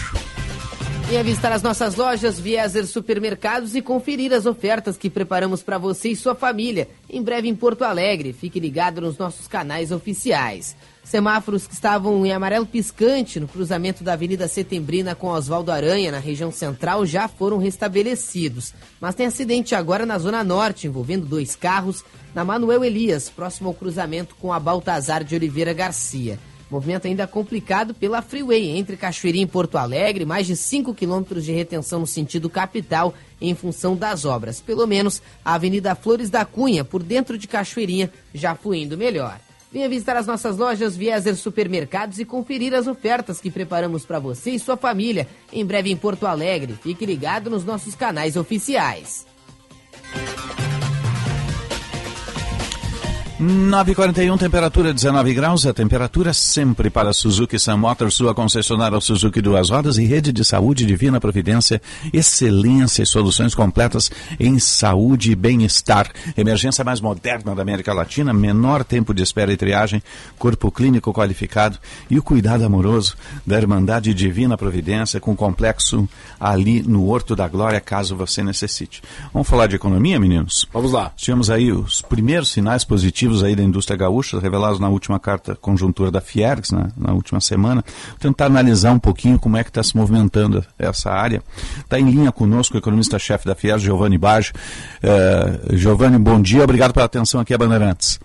Venha visitar as nossas lojas Vieser Supermercados e conferir as ofertas que preparamos para você e sua família. Em breve em Porto Alegre. Fique ligado nos nossos canais oficiais. Semáforos que estavam em amarelo piscante no cruzamento da Avenida Setembrina com Oswaldo Aranha, na região central, já foram restabelecidos. Mas tem acidente agora na Zona Norte, envolvendo dois carros, na Manuel Elias, próximo ao cruzamento com a Baltazar de Oliveira Garcia. Movimento ainda complicado pela Freeway entre Cachoeirinha e Porto Alegre, mais de 5 quilômetros de retenção no sentido capital em função das obras. Pelo menos a Avenida Flores da Cunha, por dentro de Cachoeirinha, já fluindo melhor. Venha visitar as nossas lojas Vieser Supermercados e conferir as ofertas que preparamos para você e sua família. Em breve em Porto Alegre. Fique ligado nos nossos canais oficiais. 9h41, temperatura 19 graus, a temperatura sempre para Suzuki Sun Motors, sua concessionária Suzuki Duas Rodas e rede de saúde Divina Providência, excelência e soluções completas em saúde e bem-estar. Emergência mais moderna da América Latina, menor tempo de espera e triagem, corpo clínico qualificado e o cuidado amoroso da Irmandade Divina Providência com complexo ali no Horto da Glória, caso você necessite. Vamos falar de economia, meninos? Vamos lá. Tivemos aí os primeiros sinais positivos aí da indústria gaúcha, revelados na última carta conjuntura da Fiergs, né, na última semana. Vou tentar analisar um pouquinho como é que está se movimentando essa área. Está em linha conosco o economista-chefe da Fiergs, Giovanni Baggio. Uh, Giovanni, bom dia, obrigado pela atenção aqui a Bandeirantes.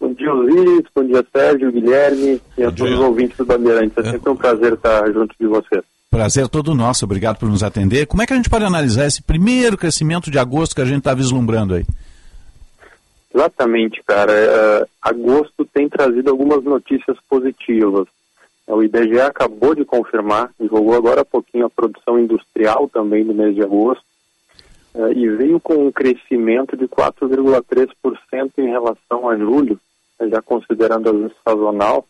Bom dia, Luiz. Bom dia, Sérgio, Guilherme e a todos os ouvintes do Bandeirantes. É sempre um prazer estar junto de vocês. Prazer todo nosso, obrigado por nos atender. Como é que a gente pode analisar esse primeiro crescimento de agosto que a gente está vislumbrando aí? Exatamente, cara. É, agosto tem trazido algumas notícias positivas. É, o IBGE acabou de confirmar, divulgou agora há pouquinho a produção industrial também no mês de agosto, é, e veio com um crescimento de 4,3% em relação a julho, né, já considerando a sazonal,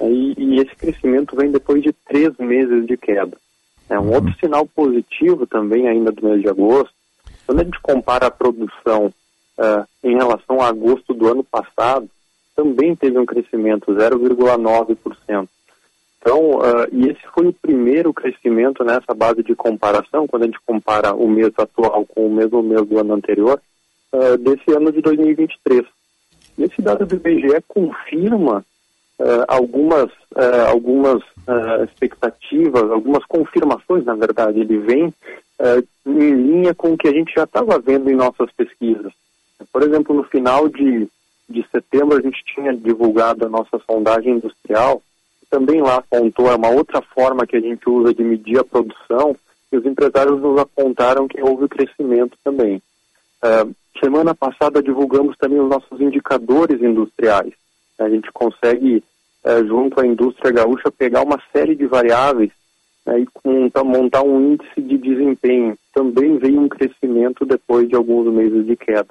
e, e, esse crescimento vem depois de três meses de queda. É um outro sinal positivo também ainda do mês de agosto, quando a gente compara a produção uh, em relação a agosto do ano passado, também teve um crescimento, 0,9%. Então, uh, e esse foi o primeiro crescimento nessa base de comparação, quando a gente compara o mês atual com o mesmo mês do ano anterior, uh, desse ano de 2023. Esse dado do IBGE confirma uh, algumas, algumas expectativas, algumas confirmações, na verdade. Ele vem em linha com o que a gente já estava vendo em nossas pesquisas. Por exemplo, no final de, de setembro, a gente tinha divulgado a nossa sondagem industrial, também lá apontou, é uma outra forma que a gente usa de medir a produção, e os empresários nos apontaram que houve crescimento também. Uh, semana passada divulgamos também os nossos indicadores industriais. A gente consegue, uh, junto à indústria gaúcha, pegar uma série de variáveis uh, e montar um índice de desempenho. Também veio um crescimento depois de alguns meses de queda.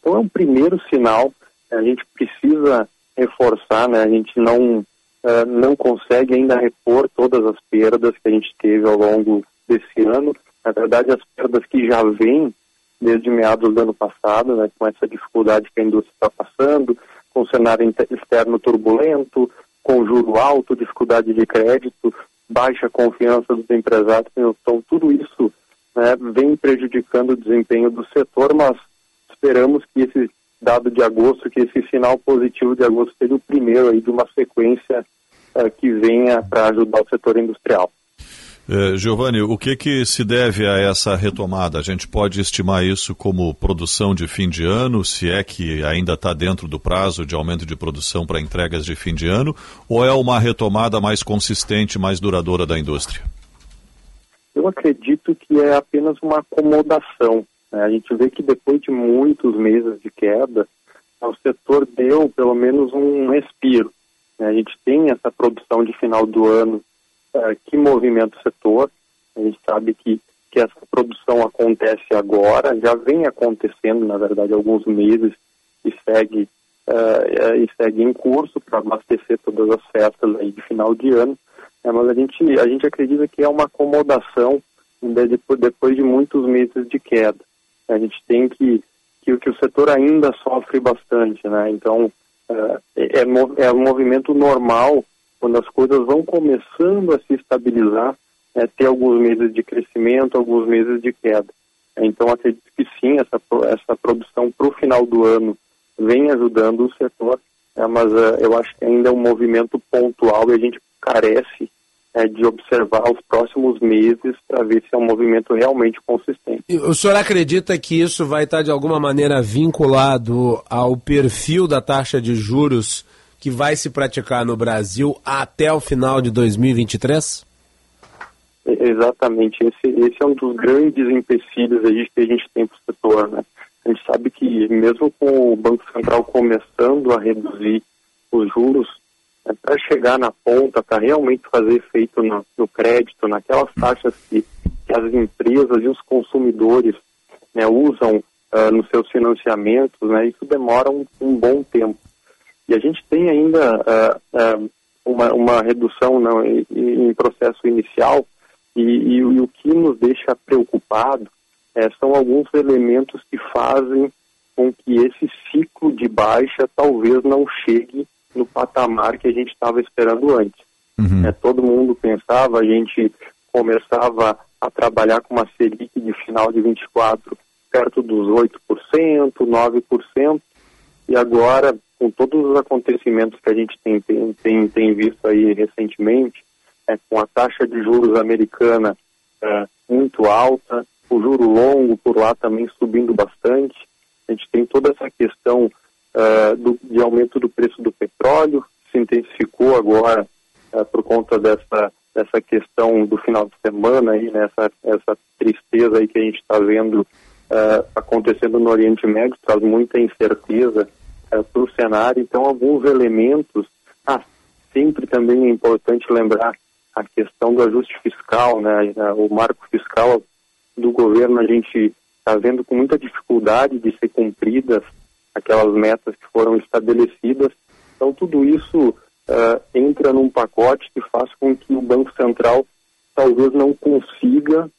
Então é um primeiro sinal, a gente precisa reforçar, né? a gente não, uh, não consegue ainda repor todas as perdas que a gente teve ao longo desse ano. Na verdade, as perdas que já vêm desde meados do ano passado, né, com essa dificuldade que a indústria está passando, com o cenário externo turbulento, com juro alto, dificuldade de crédito, baixa confiança dos empresários, então tudo isso né, vem prejudicando o desempenho do setor, mas esperamos que esse dado de agosto, que esse sinal positivo de agosto seja o primeiro aí de uma sequência uh, que venha para ajudar o setor industrial. Eh, Giovanni, o que, que se deve a essa retomada? A gente pode estimar isso como produção de fim de ano, se é que ainda está dentro do prazo de aumento de produção para entregas de fim de ano, ou é uma retomada mais consistente, mais duradoura da indústria? Eu acredito que é apenas uma acomodação. Né? A gente vê que depois de muitos meses de queda, o setor deu pelo menos um respiro. Né? A gente tem essa produção de final do ano que movimenta o setor. A gente sabe que, que essa produção acontece agora, já vem acontecendo, na verdade, alguns meses e segue, e segue em curso para abastecer todas as festas aí de final de ano. É, mas a gente, a gente acredita que é uma acomodação né, depois de muitos meses de queda. A gente tem que, que, que o setor ainda sofre bastante, né? Então, uh, é, é um movimento normal quando as coisas vão começando a se estabilizar, é, ter alguns meses de crescimento, alguns meses de queda. Então, acredito que sim, essa, essa produção para o final do ano vem ajudando o setor, é, mas uh, eu acho que ainda é um movimento pontual e a gente carece é, de observar os próximos meses para ver se é um movimento realmente consistente. O senhor acredita que isso vai estar de alguma maneira vinculado ao perfil da taxa de juros que vai se praticar no Brasil até o final de 2023? Exatamente, esse, esse é um dos grandes empecilhos aí que a gente tem para o setor. Né? A gente sabe que mesmo com o Banco Central começando a reduzir os juros é, para chegar na ponta, para realmente fazer efeito no, no crédito, naquelas taxas que, que, as empresas e os consumidores né, usam uh, nos seus financiamentos, né, isso demora um, um, bom tempo. E a gente tem ainda uh, uh, uma, uma, redução não, em, em, processo inicial, e, e, e, o que nos deixa preocupado é, são alguns elementos que fazem com que esse ciclo de baixa talvez não chegue no patamar que a gente estava esperando antes. Uhum. É, todo mundo pensava, a gente começava a trabalhar com uma Selic de final de 24 perto dos 8%, 9%, e agora, com todos os acontecimentos que a gente tem, tem, tem visto aí recentemente, é, com a taxa de juros americana é, muito alta, o juro longo por lá também subindo bastante, a gente tem toda essa questão uh, do, de aumento do preço do petróleo, se intensificou agora uh, por conta dessa, dessa questão do final de semana, aí, né, essa, essa tristeza aí que a gente está vendo uh, acontecendo no Oriente Médio, traz muita incerteza para o cenário. Então, alguns elementos. Ah, sempre também é importante lembrar a questão do ajuste fiscal, né, o marco fiscal do governo, a gente está vendo com muita dificuldade de ser cumpridas aquelas metas que foram estabelecidas. Então, tudo isso uh, entra num pacote que faz com que o Banco Central talvez não consiga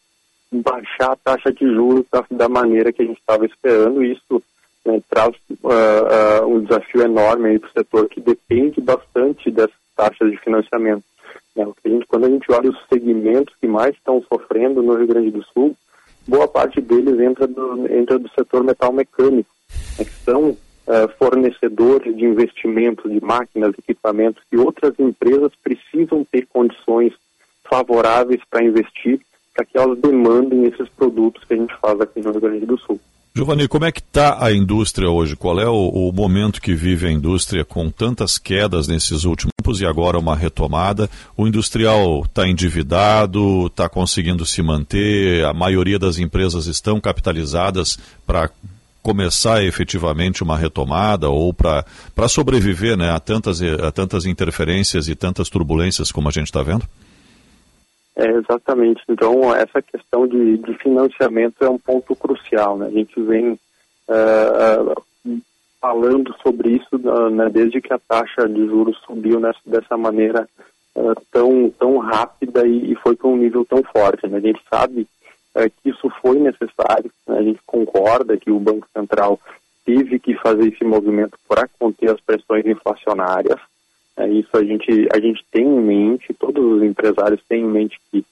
baixar a taxa de juros da, da maneira que a gente estava esperando. Isso né, traz uh, uh, um desafio enorme para o setor que depende bastante dessas taxas de financiamento. Né, a gente, quando a gente olha os segmentos que mais estão sofrendo no Rio Grande do Sul, boa parte deles entra do, entra do setor metal mecânico, que são uh, fornecedores de investimentos, de máquinas, equipamentos, que outras empresas precisam ter condições favoráveis para investir, para que elas demandem esses produtos que a gente faz aqui no Rio Grande do Sul. Giovanni, como é que está a indústria hoje? Qual é o, o, momento que vive a indústria com tantas quedas nesses últimos tempos e agora uma retomada? O industrial está endividado, está conseguindo se manter, a maioria das empresas estão capitalizadas para começar efetivamente uma retomada ou para sobreviver né, a, tantas, a tantas interferências e tantas turbulências como a gente está vendo? É, exatamente. Então, essa questão de, de, financiamento é um ponto crucial. Né? A gente vem uh, uh, falando sobre isso uh, né, desde que a taxa de juros subiu nessa, dessa maneira tão, tão rápida e, e, foi para um nível tão forte. Né? A gente sabe que isso foi necessário, né? a gente concorda que o Banco Central teve que fazer esse movimento para conter as pressões inflacionárias, é, isso a gente, a gente tem em mente, todos os empresários têm em mente que,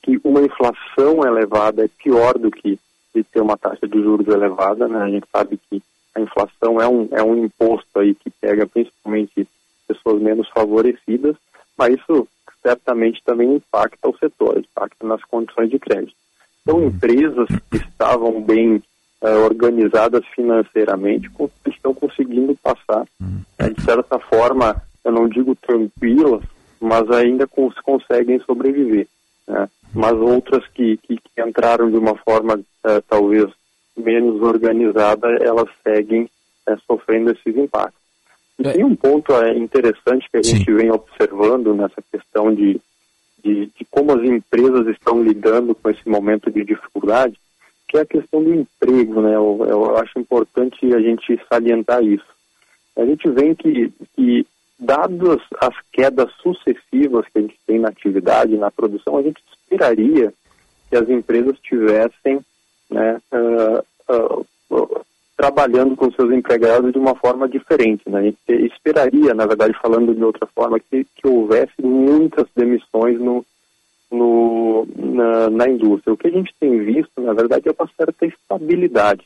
que uma inflação elevada é pior do que de ter uma taxa de juros elevada. Né? A gente sabe que a inflação é um, é um imposto aí que pega principalmente pessoas menos favorecidas, mas isso certamente também impacta o setor, impacta nas condições de crédito. Então, empresas que estavam bem uh, organizadas financeiramente estão conseguindo passar, uh, de certa forma, eu não digo tranquilas, mas ainda cons conseguem sobreviver. Né? Mas outras que, que, que, entraram de uma forma uh, talvez menos organizada, elas seguem sofrendo esses impactos. E é. tem um ponto interessante que a Sim. gente vem observando nessa questão de, de, de, como as empresas estão lidando com esse momento de dificuldade, que é a questão do emprego. Né? Eu, eu acho importante a gente salientar isso. A gente vê que, que dadas as quedas sucessivas que a gente tem na atividade, na produção, a gente esperaria que as empresas tivessem né, uh, uh, trabalhando com seus empregados de uma forma diferente. Né? A gente esperaria, na verdade, falando de outra forma, que, que houvesse muitas demissões no, no, na, na, indústria. O que a gente tem visto, na verdade, é uma certa estabilidade.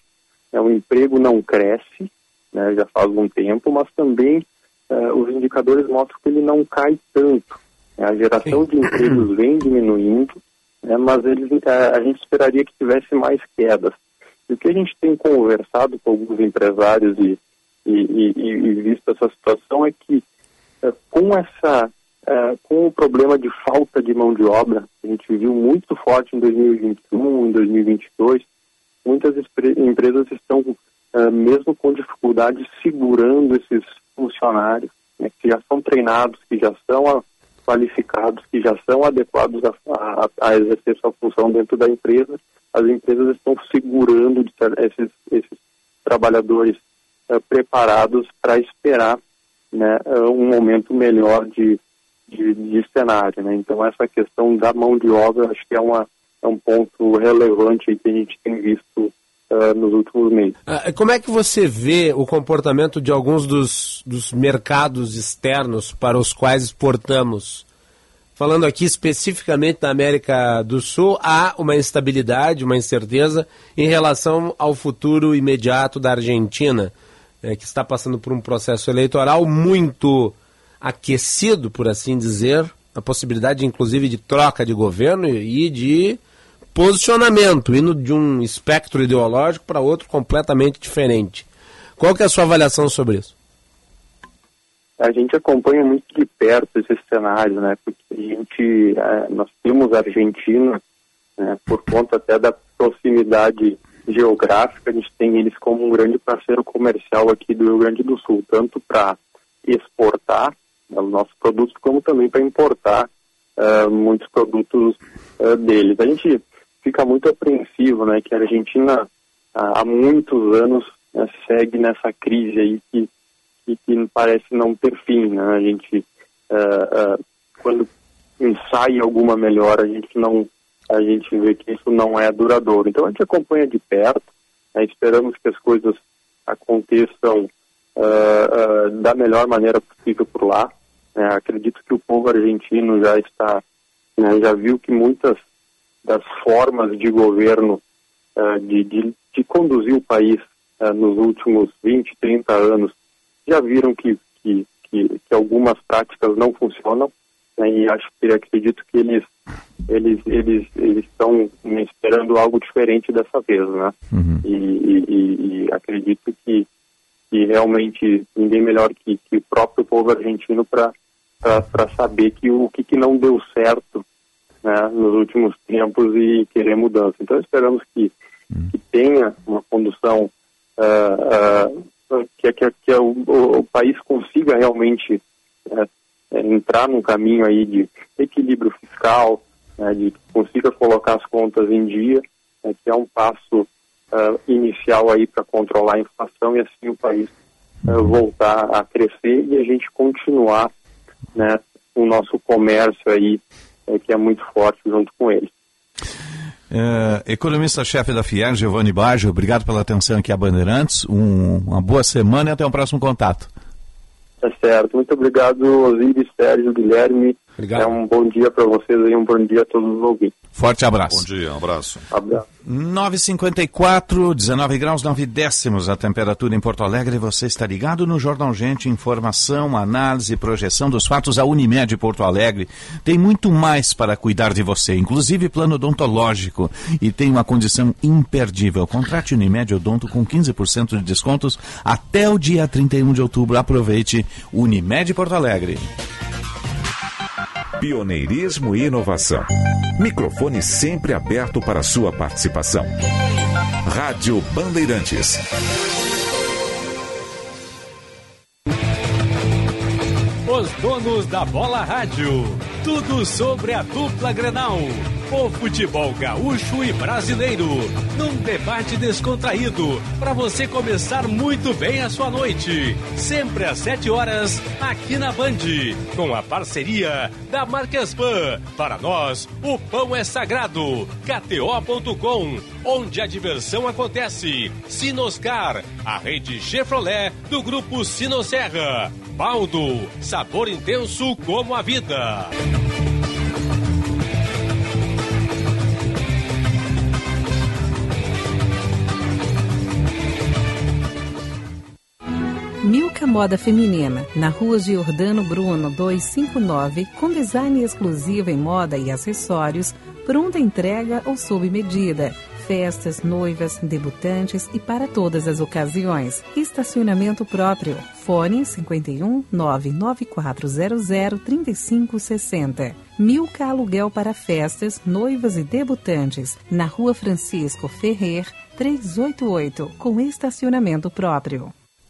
Né? O emprego não cresce, né, já faz algum tempo, mas também uh, os indicadores mostram que ele não cai tanto. A geração de empregos vem diminuindo, né, mas eles, uh, a gente esperaria que tivesse mais quedas. E o que a gente tem conversado com alguns empresários e, e, e, e visto essa situação é que uh, com essa com o problema de falta de mão de obra, a gente viu muito forte em 2021, em 2022, muitas empresas estão, mesmo com dificuldade, segurando esses funcionários né, que já são treinados, que já são qualificados, que já são adequados a, a, a, exercer sua função dentro da empresa, as empresas estão segurando esses, esses trabalhadores uh, preparados para esperar né, uh, um momento melhor de, de, de cenário. Né? Então, essa questão da mão de obra, acho que é, uma, é um ponto relevante que a gente tem visto uh, nos últimos meses. Ah, como é que você vê o comportamento de alguns dos, dos mercados externos para os quais exportamos? Falando aqui especificamente da América do Sul, há uma instabilidade, uma incerteza em relação ao futuro imediato da Argentina, é, que está passando por um processo eleitoral muito aquecido, por assim dizer, a possibilidade, inclusive, de troca de governo e de posicionamento, indo de um espectro ideológico para outro completamente diferente. Qual que é a sua avaliação sobre isso? A gente acompanha muito de perto esse cenário, né? Porque a gente, é, nós temos a Argentina, né, por conta até da proximidade geográfica, a gente tem eles como um grande parceiro comercial aqui do Rio Grande do Sul, tanto para exportar né, os nossos produtos, como também para importar uh, muitos produtos uh, deles. A gente fica muito apreensivo, né, que a Argentina há muitos anos né, segue nessa crise aí que, que, que, parece não ter fim, né? A gente uh, uh, quando ensaia alguma melhora, a gente não a gente vê que isso não é duradouro. Então a gente acompanha de perto, né, esperamos que as coisas aconteçam uh, da melhor maneira possível por lá. Né? acredito que o povo argentino já está, né, já viu que muitas das formas de governo de, de, de, conduzir o país nos últimos 20, 30 anos já viram que, que, que, que algumas práticas não funcionam né, e acho que acredito que eles eles eles eles estão esperando algo diferente dessa vez, né? Uhum. E, e, e, acredito que, que realmente ninguém melhor que, que o próprio povo argentino para para saber que o que, que não deu certo né, nos últimos tempos e querer mudança. Então esperamos que, hum. que tenha uma condução uh, uh, que, que, que o, o, o, país consiga realmente uh, entrar num caminho aí de equilíbrio fiscal, né, de que consiga colocar as contas em dia, né, que é um passo inicial aí para controlar a inflação e assim o país voltar a crescer e a gente continuar né, o nosso comércio aí é, que é muito forte junto com ele. É, Economista-chefe da FIER, Giovanni Baggio, obrigado pela atenção aqui a Bandeirantes. Um, uma boa semana e até um próximo contato. Tá certo. Muito obrigado, Osiris, Sérgio, Guilherme. Obrigado. É um bom dia para vocês e um bom dia a todos os ouvintes. Forte abraço. Bom dia, um abraço. Abraço. 9,54, 19 graus, 9 décimos a temperatura em Porto Alegre. Você está ligado no Jornal Gente, informação, análise e projeção dos fatos. A Unimed Porto Alegre tem muito mais para cuidar de você, inclusive plano odontológico. E tem uma condição imperdível. Contrate Unimed Odonto com 15% de descontos até o dia 31 de outubro. Aproveite Unimed Porto Alegre. Pioneirismo e inovação. Microfone sempre aberto para sua participação. Rádio Bandeirantes. Os donos da bola rádio. Tudo sobre a dupla Grenal o futebol gaúcho e brasileiro, num debate descontraído, para você começar muito bem a sua noite. Sempre às 7 horas, aqui na Band, com a parceria da Marques Pan. Para nós, o pão é sagrado. KTO.com, onde a diversão acontece. Sinoscar, a rede Chevrolet do grupo Sinosserra. Baldo, sabor intenso como a vida. Milka Moda Feminina, na rua Giordano Bruno 259, com design exclusivo em moda e acessórios, pronta entrega ou sob medida. Festas, noivas, debutantes e para todas as ocasiões. Estacionamento próprio. Fone 51 99400 3560. Milka Aluguel para festas, noivas e debutantes, na rua Francisco Ferrer 388, com estacionamento próprio.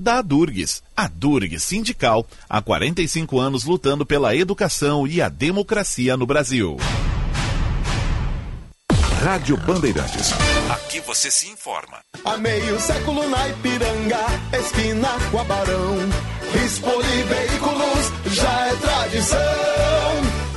da Durgues. A Durgues Sindical, há 45 anos lutando pela educação e a democracia no Brasil. Rádio Bandeirantes. Aqui você se informa. Há meio século na Ipiranga, esquina com a Barão. Expoli Veículos já é tradição.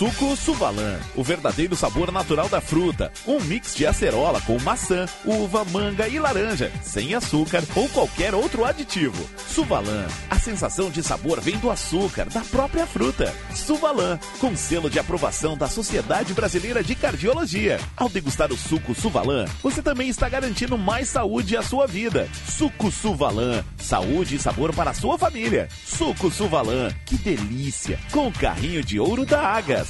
Suco Suvalan, o verdadeiro sabor natural da fruta. Um mix de acerola com maçã, uva, manga e laranja, sem açúcar ou qualquer outro aditivo. Suvalan, a sensação de sabor vem do açúcar, da própria fruta. Suvalan, com selo de aprovação da Sociedade Brasileira de Cardiologia. Ao degustar o suco Suvalan, você também está garantindo mais saúde à sua vida. Suco Suvalan, saúde e sabor para a sua família. Suco Suvalan, que delícia! Com o carrinho de ouro da Agas.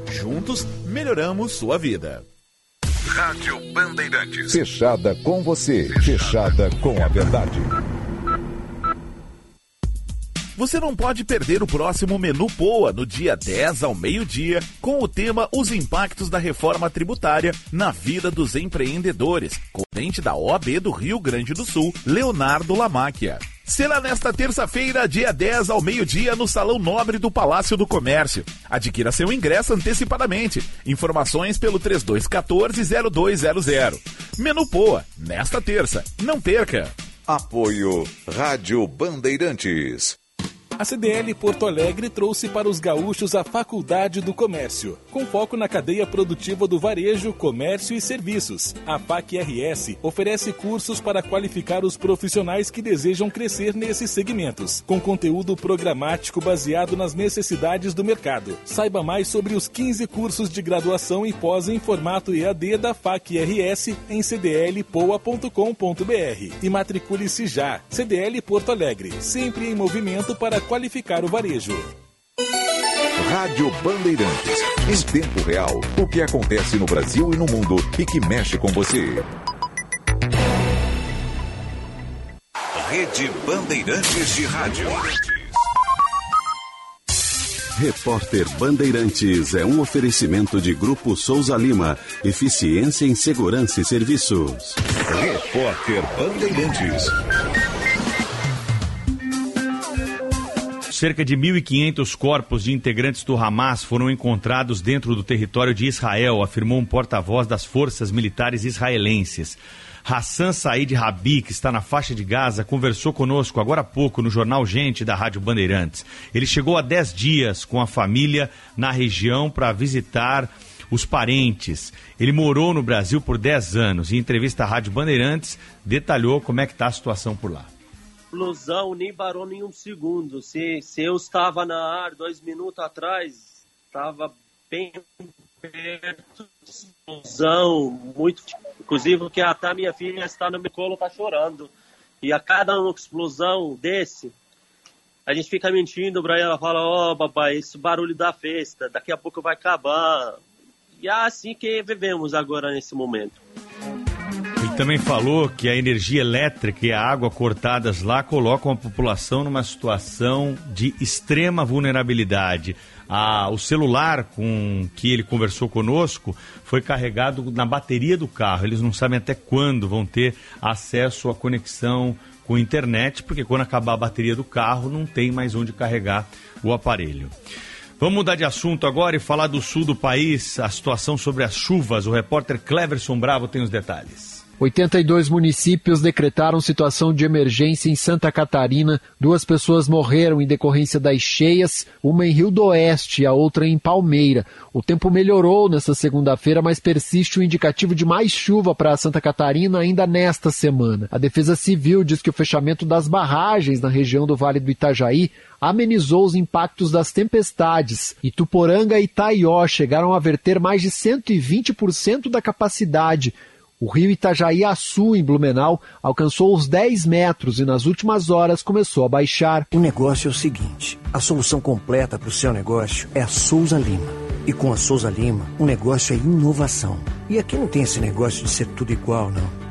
juntos melhoramos sua vida. Rádio Bandeirantes. Fechada com você. Fechada com a verdade. Você não pode perder o próximo Menu Poa no dia 10 ao meio-dia, com o tema Os Impactos da Reforma Tributária na Vida dos Empreendedores, corrente da OAB do Rio Grande do Sul, Leonardo Lamáquia. Será nesta terça-feira, dia 10 ao meio-dia, no Salão Nobre do Palácio do Comércio. Adquira seu ingresso antecipadamente. Informações pelo 3214-0200. Menu Poa, nesta terça. Não perca! Apoio Rádio Bandeirantes. A CDL Porto Alegre trouxe para os gaúchos a Faculdade do Comércio, com foco na cadeia produtiva do varejo, comércio e serviços. A FAC-RS oferece cursos para qualificar os profissionais que desejam crescer nesses segmentos, com conteúdo programático baseado nas necessidades do mercado. Saiba mais sobre os 15 cursos de graduação e pós em formato EAD da FAC-RS em cdlpoa.com.br e matricule-se já. CDL Porto Alegre, sempre em movimento para qualificar o varejo. Rádio Bandeirantes. Em tempo real, o que acontece no Brasil e no mundo e que mexe com você. Rede Bandeirantes de Rádio. Repórter Bandeirantes é um oferecimento de Grupo Souza Lima. Eficiência em Segurança e Serviços. Repórter Bandeirantes. Cerca de 1.500 corpos de integrantes do Hamas foram encontrados dentro do território de Israel, afirmou um porta-voz das forças militares israelenses. Hassan Said Rabi, que está na faixa de Gaza, conversou conosco agora há pouco no Jornal Gente da Rádio Bandeirantes. Ele chegou há 10 dias com a família na região para visitar os parentes. Ele morou no Brasil por 10 anos e em entrevista à Rádio Bandeirantes detalhou como é que está a situação por lá explosão nem parou nenhum segundo. Se, se eu estava na ar dois minutos atrás, estava bem perto explosão, muito. Inclusive que até minha filha está no meu colo, está chorando. E a cada explosão desse, a gente fica mentindo para ela, fala, ó, oh, papai, esse barulho da festa, daqui a pouco vai acabar. E é assim que vivemos agora nesse momento. Também falou que a energia elétrica e a água cortadas lá colocam a população numa situação de extrema vulnerabilidade. a- o celular com que ele conversou conosco foi carregado na bateria do carro. Eles não sabem até quando vão ter acesso à conexão com internet, porque quando acabar a bateria do carro não tem mais onde carregar o aparelho. Vamos mudar de assunto agora e falar do sul do país, a situação sobre as chuvas. O repórter Cleverson Bravo tem os detalhes. 82 municípios decretaram situação de emergência em Santa Catarina. Duas pessoas morreram em decorrência das cheias, uma em Rio do Oeste e a outra em Palmeira. O tempo melhorou nesta segunda-feira, mas persiste o indicativo de mais chuva para Santa Catarina ainda nesta semana. A Defesa Civil diz que o fechamento das barragens na região do Vale do Itajaí amenizou os impactos das tempestades. Ituporanga e Itaió chegaram a verter mais de 120% da capacidade. O rio Itajaí Açu, em Blumenau, alcançou os 10 metros e nas últimas horas começou a baixar. O negócio é o seguinte: a solução completa para o seu negócio é a Souza Lima. E com a Souza Lima, o negócio é inovação. E aqui não tem esse negócio de ser tudo igual, não.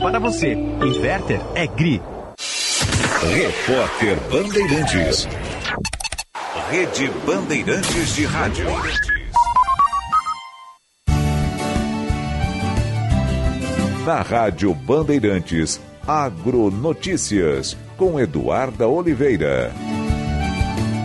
para você. Inverter é GRI. Repórter Bandeirantes. Rede Bandeirantes de Rádio. Na Rádio Bandeirantes, Agronotícias, com Eduarda Oliveira.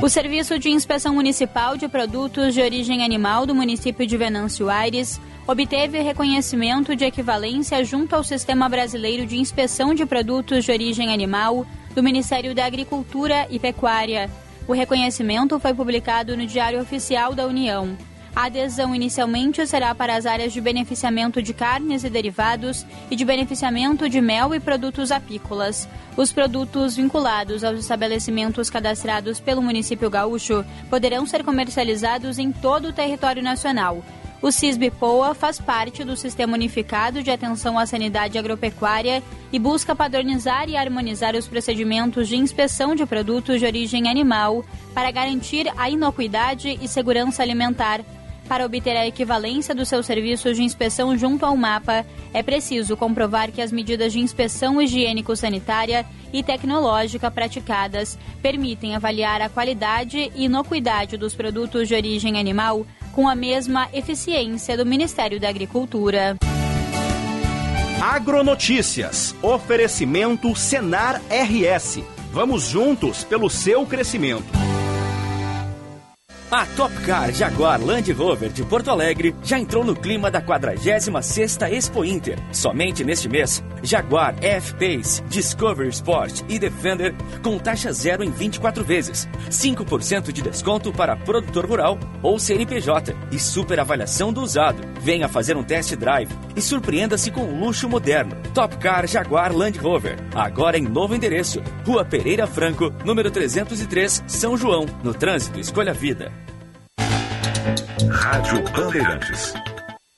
O Serviço de Inspeção Municipal de Produtos de Origem Animal do município de Venâncio Aires obteve reconhecimento de equivalência junto ao Sistema Brasileiro de Inspeção de Produtos de Origem Animal do Ministério da Agricultura e Pecuária. O reconhecimento foi publicado no Diário Oficial da União. A adesão inicialmente será para as áreas de beneficiamento de carnes e derivados e de beneficiamento de mel e produtos apícolas. Os produtos vinculados aos estabelecimentos cadastrados pelo município gaúcho poderão ser comercializados em todo o território nacional. O CISB-POA faz parte do Sistema Unificado de Atenção à Sanidade Agropecuária e busca padronizar e harmonizar os procedimentos de inspeção de produtos de origem animal para garantir a inocuidade e segurança alimentar. Para obter a equivalência dos seus serviços de inspeção junto ao mapa, é preciso comprovar que as medidas de inspeção higiênico-sanitária e tecnológica praticadas permitem avaliar a qualidade e inocuidade dos produtos de origem animal com a mesma eficiência do Ministério da Agricultura. Agronotícias. Oferecimento Senar RS. Vamos juntos pelo seu crescimento. A Topcar Jaguar Land Rover de Porto Alegre já entrou no clima da 46ª Expo Inter. Somente neste mês, Jaguar F-Pace, Discovery Sport e Defender com taxa zero em 24 vezes, 5% de desconto para produtor rural ou CNPJ e super avaliação do usado. Venha fazer um test drive e surpreenda-se com o luxo moderno. Topcar Jaguar Land Rover, agora em novo endereço, Rua Pereira Franco, número 303, São João, no trânsito Escolha Vida. Rádio Bandeirantes.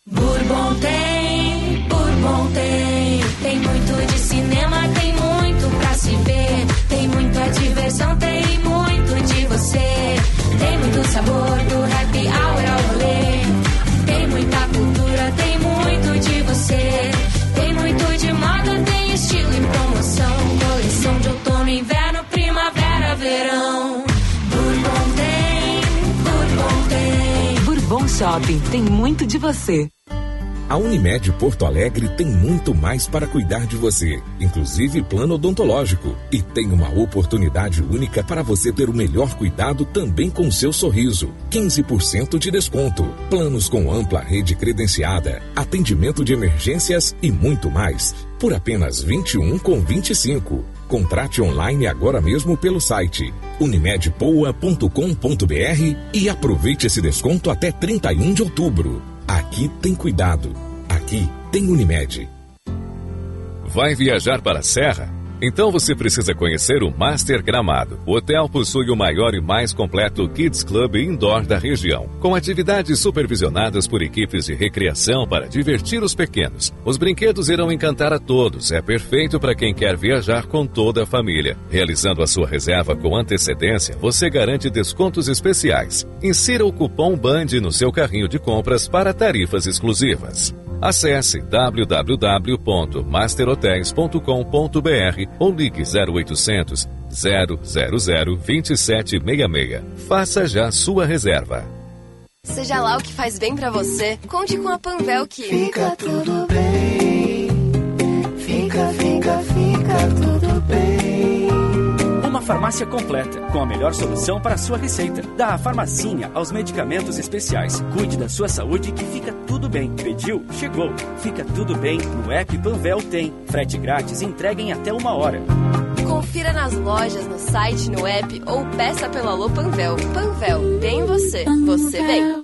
Bourbon tem, Bourbon tem. Tem muito de cinema, tem muito pra se ver. Tem muita diversão, tem muito de você. Tem muito sabor do happy hour ao rolê. Tem muita cultura, tem muito de você. Shopping tem muito de você. A Unimed Porto Alegre tem muito mais para cuidar de você, inclusive plano odontológico. E tem uma oportunidade única para você ter o melhor cuidado também com seu sorriso. 15% de desconto. Planos com ampla rede credenciada, atendimento de emergências e muito mais. Por apenas 21 com 25. Contrate online agora mesmo pelo site unimedpoa.com.br e aproveite esse desconto até 31 de outubro. Aqui tem cuidado. Aqui tem Unimed. Vai viajar para a Serra? Então você precisa conhecer o Master Gramado. O hotel possui o maior e mais completo Kids Club Indoor da região, com atividades supervisionadas por equipes de recreação para divertir os pequenos. Os brinquedos irão encantar a todos. É perfeito para quem quer viajar com toda a família. Realizando a sua reserva com antecedência, você garante descontos especiais. Insira o cupom BAND no seu carrinho de compras para tarifas exclusivas. Acesse www.masterhotels.com.br ou ligue 0800 000 2766. Faça já sua reserva. Seja lá o que faz bem pra você, conte com a Panvel que Fica tudo bem. Fica, fica, fica farmácia completa, com a melhor solução para a sua receita. Da farmacinha aos medicamentos especiais. Cuide da sua saúde que fica tudo bem. Pediu? Chegou. Fica tudo bem. No app Panvel tem. Frete grátis entrega em até uma hora. Confira nas lojas, no site, no app ou peça pelo Alô Panvel. Panvel, bem você, você bem.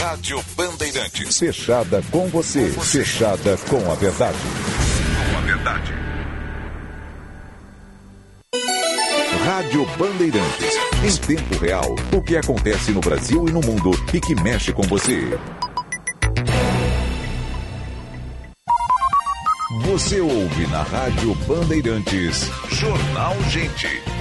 Rádio Bandeirantes. Fechada com você. Fechada com a verdade. Com a verdade. Rádio Bandeirantes. Em tempo real. O que acontece no Brasil e no mundo e que mexe com você. Você ouve na Rádio Bandeirantes. Jornal Gente.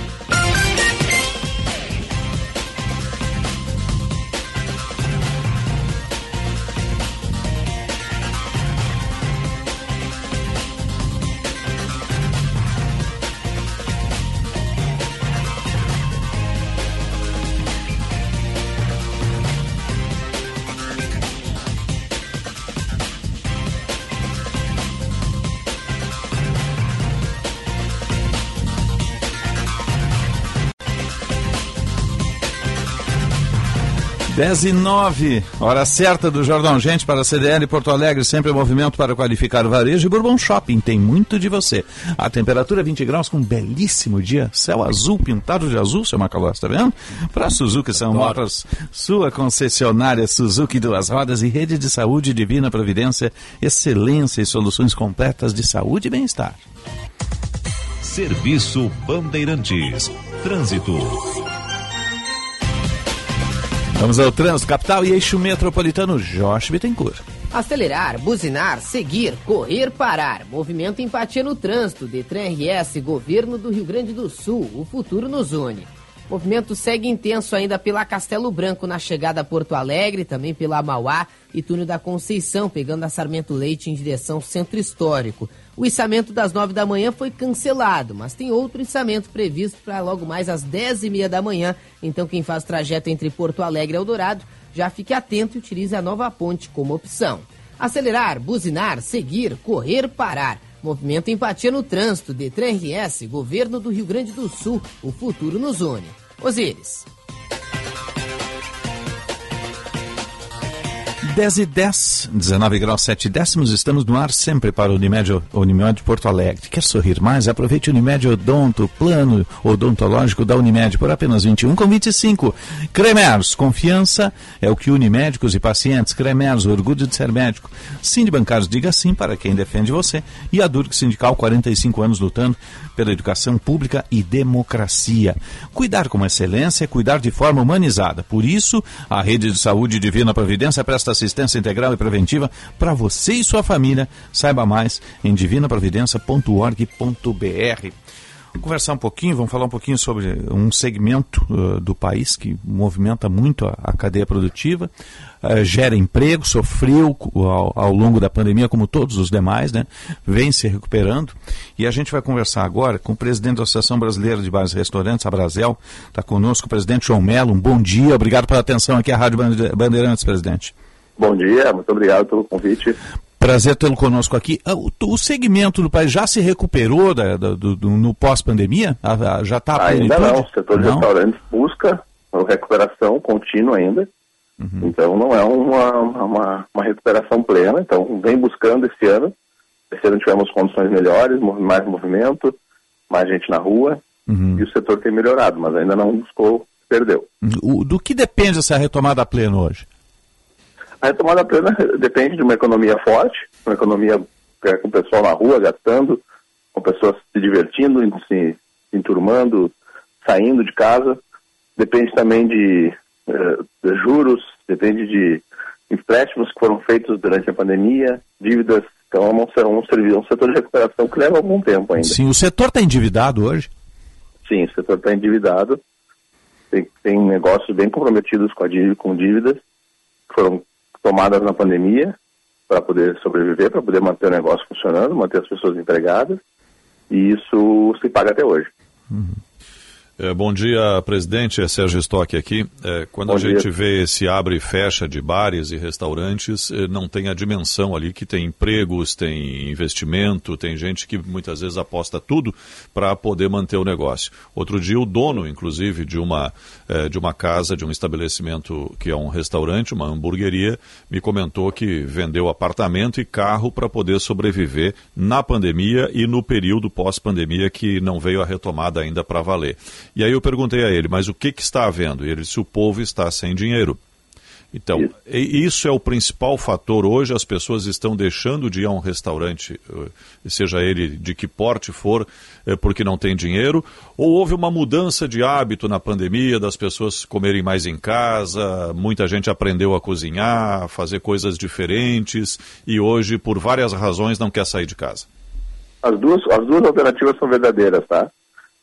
Dez e nove, hora certa do Jordão Gente para a CDL Porto Alegre, sempre em movimento para qualificar o varejo e Bourbon Shopping, tem muito de você. A temperatura 20 graus com um belíssimo dia, céu azul, pintado de azul, seu Macalós, tá vendo? Para Suzuki São Motors, sua concessionária Suzuki Duas Rodas e rede de saúde Divina Providência, excelência e soluções completas de saúde e bem-estar. Serviço Bandeirantes. Trânsito. Vamos ao trânsito, capital e eixo metropolitano Josh Bittencourt. Acelerar, buzinar, seguir, correr, parar. Movimento empatia no trânsito. Detran RS, Governo do Rio Grande do Sul. O futuro nos une. Movimento segue intenso ainda pela Castelo Branco na chegada a Porto Alegre, também pela Mauá e Túnel da Conceição, pegando a Sarmento Leite em direção Centro Histórico. O içamento das nove da manhã foi cancelado, mas tem outro içamento previsto para logo mais às dez e meia da manhã. Então quem faz trajeto entre Porto Alegre e Eldorado, já fique atento e utilize a nova ponte como opção. Acelerar, buzinar, seguir, correr, parar. Movimento empatia no trânsito. Detran RS, Governo do Rio Grande do Sul. O futuro nos une. Osíris. 10 e 10, 19 graus 7 décimos, estamos no ar sempre para o Unimed, Unimed Porto Alegre. Quer sorrir mais? Aproveite o Unimed Odonto, plano odontológico da Unimed por apenas 21 com 25. Cremers, confiança é o que une médicos e pacientes. Cremers, orgulho de ser médico. Sim de bancários, diga sim para quem defende você. E a Durk Sindical, 45 anos lutando pela educação pública e democracia. Cuidar com excelência é cuidar de forma humanizada. Por isso, a Rede de Saúde Divina Providência presta assistência assistência integral e preventiva para você e sua família. Saiba mais em divinaprovidencia.org.br. Vamos conversar um pouquinho, vamos falar um pouquinho sobre um segmento uh, do país que movimenta muito a, a cadeia produtiva, uh, gera emprego, sofreu ao, ao, longo da pandemia, como todos os demais, né? vem se recuperando. E a gente vai conversar agora com o presidente da Associação Brasileira de Bares e Restaurantes, a Brasel. Está conosco o presidente João Melo. Um bom dia, obrigado pela atenção aqui à Rádio Bandeirantes, presidente. Bom dia, muito obrigado pelo convite. Prazer tê-lo conosco aqui. Ah, o, segmento do país já se recuperou da, da, do, do, no pós-pandemia? Ah, já está Ainda não. O setor de restaurantes busca recuperação contínua ainda. Uhum. Então não é uma, uma, uma, recuperação plena. Então vem buscando esse ano. Esse ano tivemos condições melhores, mais movimento, mais gente na rua. Uhum. E o setor tem melhorado, mas ainda não buscou, perdeu. O, do que depende essa retomada plena hoje? A retomada plena depende de uma economia forte, uma economia é, com o pessoal na rua gastando, com pessoas se divertindo, se enturmando, saindo de casa. Depende também de, eh, de juros, depende de empréstimos que foram feitos durante a pandemia, dívidas. Então é um, um, um setor de recuperação que leva algum tempo ainda. Sim, o setor está endividado hoje? Sim, o setor está endividado. Tem, tem negócios bem comprometidos com, a dívida, com dívidas, que foram tomadas na pandemia para poder sobreviver, para poder manter o negócio funcionando, manter as pessoas empregadas, e isso se paga até hoje. Uhum. É, bom dia, presidente. É Sérgio Stock aqui. É, quando bom a dia. gente vê esse abre e fecha de bares e restaurantes, é, não tem a dimensão ali que tem empregos, tem investimento, tem gente que muitas vezes aposta tudo para poder manter o negócio. Outro dia, o dono, inclusive, de uma, de uma casa, de um estabelecimento que é um restaurante, uma hamburgueria, me comentou que vendeu apartamento e carro para poder sobreviver na pandemia e no período pós-pandemia que não veio a retomada ainda para valer. E aí eu perguntei a ele, mas o que, que está havendo? E ele disse, o povo está sem dinheiro. Então, isso. isso é o principal fator hoje. As pessoas estão deixando de ir a um restaurante, eh, seja ele de que porte for, eh, porque não tem dinheiro, ou houve uma mudança de hábito na pandemia das pessoas comerem mais em casa, muita gente aprendeu a cozinhar, a fazer coisas diferentes e hoje, por várias razões, não quer sair de casa. As duas, as duas alternativas são verdadeiras, tá?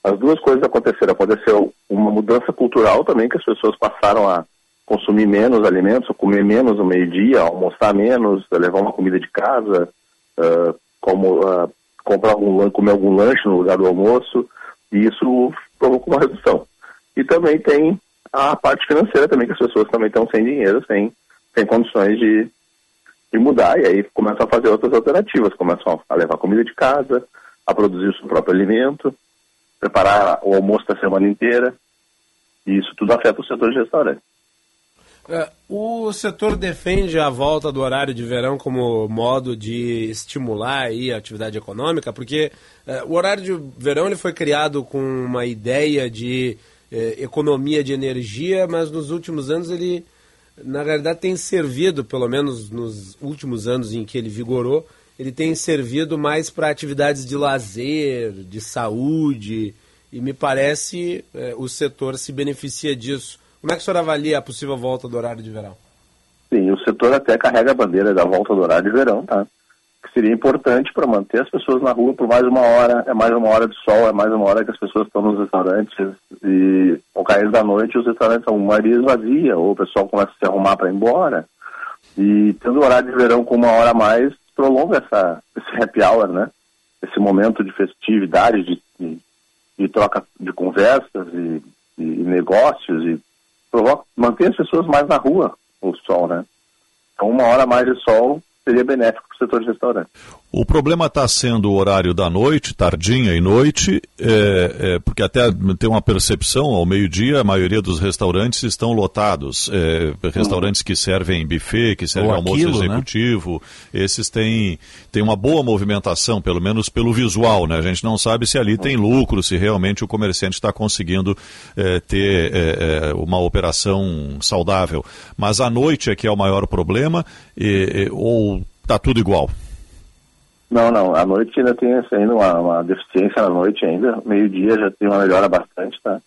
As duas coisas aconteceram. Aconteceu uma mudança cultural também, que as pessoas passaram a consumir menos alimentos, comer menos no meio-dia, almoçar menos, levar uma comida de casa, uh, como, uh, comprar algum, comer algum lanche no lugar do almoço, e isso provocou uma redução. E também tem a parte financeira também, que as pessoas também estão sem dinheiro, sem, sem condições de, de mudar, e aí começam a fazer outras alternativas, começam a levar comida de casa, a produzir o seu próprio alimento, preparar o almoço da semana inteira. E isso tudo afeta o setor de restaurante. É, o setor defende a volta do horário de verão como modo de estimular a atividade econômica, porque é, o horário de verão ele foi criado com uma ideia de é, economia de energia, mas nos últimos anos ele, na realidade, tem servido, pelo menos nos últimos anos em que ele vigorou, ele tem servido mais para atividades de lazer, de saúde, e me parece é, o setor se beneficia disso. Como é que o senhor avalia a possível volta do horário de verão? Sim, o setor até carrega a bandeira da volta do horário de verão, tá? Que seria importante para manter as pessoas na rua por mais uma hora, é mais uma hora de sol, é mais uma hora que as pessoas estão nos restaurantes e ao cair da noite os restaurantes são maioria vazia, ou o pessoal começa a se arrumar para ir embora. E tendo o horário de verão com uma hora a mais, prolonga essa, esse happy hour, né? Esse momento de festividade, de, de, de troca de conversas e, e, negócios e provoca, mantém as pessoas mais na rua, o sol, né? Então uma hora mais de sol seria benéfico para o setor de restaurante. O problema está sendo o horário da noite, tardinha e noite, é, é, porque até tem uma percepção, ao meio-dia a maioria dos restaurantes estão lotados. É, restaurantes que servem buffet, que servem Ou almoço aquilo, né? executivo, né? esses têm, têm uma boa movimentação, pelo menos pelo visual. Né? A gente não sabe se ali tem lucro, se realmente o comerciante está conseguindo é, ter é, é, uma operação saudável. Mas a noite é que é o maior problema, e, ou está tudo igual? Não, não. A noite ainda tem ainda uma, uma deficiência na noite ainda. Meio-dia já tem uma melhora bastante, tá?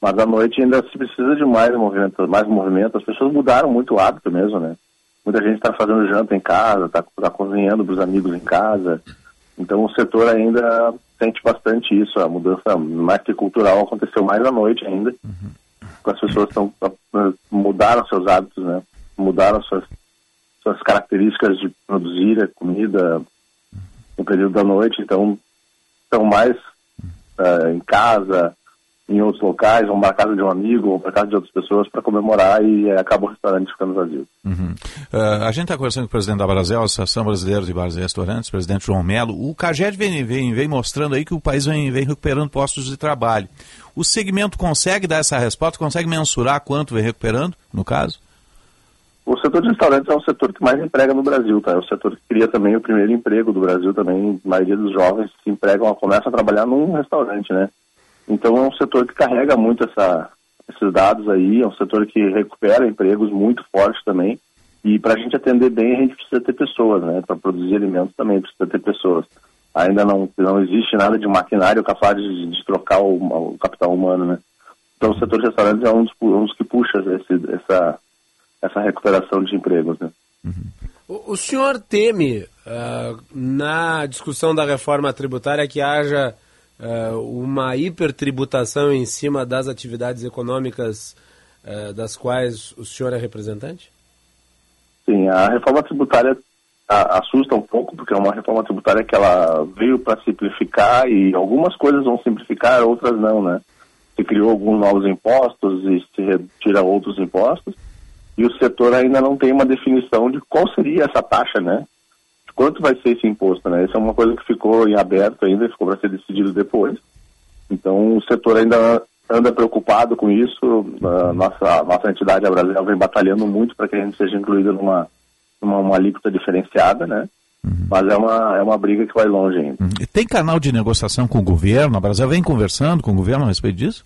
Mas à noite ainda se precisa de mais movimento, mais movimento. As pessoas mudaram muito o hábito mesmo, né? muita gente está fazendo janta em casa, está tá cozinhando para os amigos em casa. Então o setor ainda sente bastante isso, a mudança mais que cultural aconteceu mais à noite ainda. Uhum. As pessoas estão mudaram seus hábitos, né? Mudaram suas suas características de produzir a comida no período da noite, então estão mais uh, em casa, em outros locais, vão para casa de um amigo ou para casa de outras pessoas para comemorar e uh, acaba o restaurante ficando vazio. Uhum. Uh, a gente está conversando com o presidente da Brasel, Associação Brasileira de Bares e Restaurantes, presidente João Melo. O CAGED vem, vem, vem mostrando aí que o país vem, vem recuperando postos de trabalho. O segmento consegue dar essa resposta? Consegue mensurar quanto vem recuperando, no caso? O setor de restaurantes é o setor que mais emprega no Brasil, tá? É o setor que cria também o primeiro emprego do Brasil também. A maioria dos jovens se empregam, começam a trabalhar num restaurante, né? Então é um setor que carrega muito essa, esses dados aí, é um setor que recupera empregos muito forte também. E para a gente atender bem, a gente precisa ter pessoas, né? Para produzir alimentos também precisa ter pessoas. Ainda não, não existe nada de maquinário capaz de, de trocar o, o, capital humano, né? Então o setor de restaurantes é um dos, um dos que puxa esse, essa, essa recuperação de empregos, né? Uhum. O, o, senhor teme, uh, na discussão da reforma tributária, que haja uh, uma hipertributação em cima das atividades econômicas uh, das quais o senhor é representante? Sim, a reforma tributária assusta um pouco, porque é uma reforma tributária que ela veio para simplificar e algumas coisas vão simplificar, outras não, né? Se criou alguns novos impostos e se retira outros impostos e o setor ainda não tem uma definição de qual seria essa taxa, né? De quanto vai ser esse imposto, né? Isso é uma coisa que ficou em aberto ainda, ficou para ser decidido depois. Então o setor ainda anda preocupado com isso. A nossa, nossa entidade, a Brasil, vem batalhando muito para que a gente seja incluído numa, numa uma alíquota diferenciada, né? Uhum. Mas é uma, é uma briga que vai longe ainda. Uhum. Tem canal de negociação com o governo? A Brasil vem conversando com o governo a respeito disso?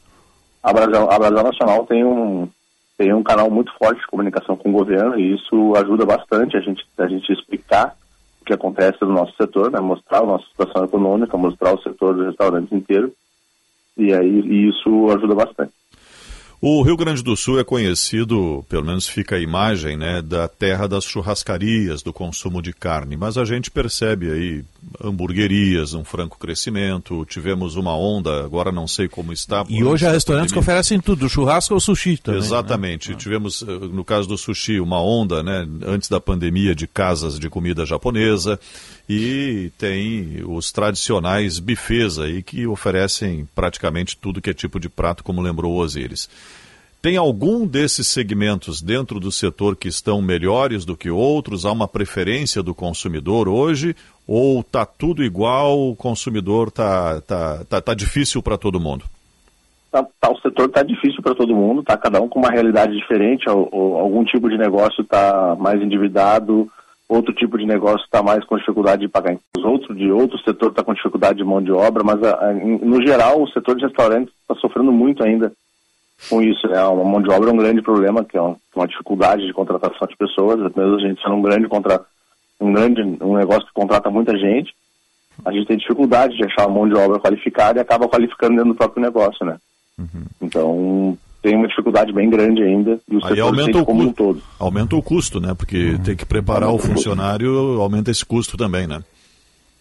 A Brasil, a Brasil Nacional tem um, tem um canal muito forte de comunicação com o governo e isso ajuda bastante a gente, a gente explicar o que acontece no nosso setor, né? mostrar a nossa situação econômica, mostrar o setor do restaurante inteiro e aí e isso ajuda bastante. O Rio Grande do Sul é conhecido, pelo menos fica a imagem, né, da terra das churrascarias, do consumo de carne, mas a gente percebe aí hamburguerias, um franco crescimento, tivemos uma onda, agora não sei como está. E hoje há restaurantes que oferecem tudo, churrasco ou sushi também. Né? Exatamente, né? tivemos, eh, no caso do sushi, uma onda, né, antes da pandemia, de casas de comida japonesa, e tem os tradicionais bufês aí que oferecem praticamente tudo que é tipo de prato, como lembrou o Osiris. Tem algum desses segmentos dentro do setor que estão melhores do que outros? Há uma preferência do consumidor hoje? Ou está tudo igual, o consumidor está tá, tá, tá difícil para todo mundo? Tá, tá, o setor está difícil para todo mundo, tá cada um com uma realidade diferente, ou, ou algum tipo de negócio está mais endividado, outro tipo de negócio está mais com dificuldade de pagar impostos, outro de outro setor está com dificuldade de mão de obra, mas a, a, no geral o setor de restaurantes está sofrendo muito ainda com isso, né? Uma mão de obra é um grande problema, que é uma, dificuldade de contratação de pessoas, mesmo a gente sendo um grande contra um grande um negócio que contrata muita gente, a gente tem dificuldade de achar uma mão de obra qualificada e acaba qualificando dentro do próprio negócio, né? Uhum. Então tem uma dificuldade bem grande ainda e o Aí aumenta o como um todo. Aumenta o custo, né? Porque uhum. tem que preparar aumenta o funcionário, o aumenta esse custo também, né?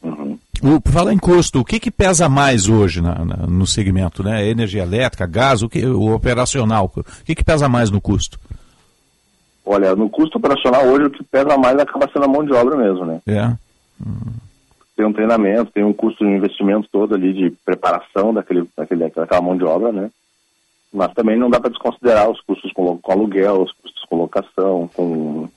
Uhum. O, fala em custo, o que, que pesa mais hoje na, na, no segmento, né? Energia elétrica, gás, o, que, o operacional, o que, que pesa mais no custo? Olha, no custo operacional hoje o que pesa mais acaba sendo a mão de obra mesmo, né? É. Hum. Tem um treinamento, tem um custo de investimento todo ali de preparação daquele, daquele, daquela mão de obra, né? mas também não dá para desconsiderar os custos com, com, aluguel, os custos com locação, com,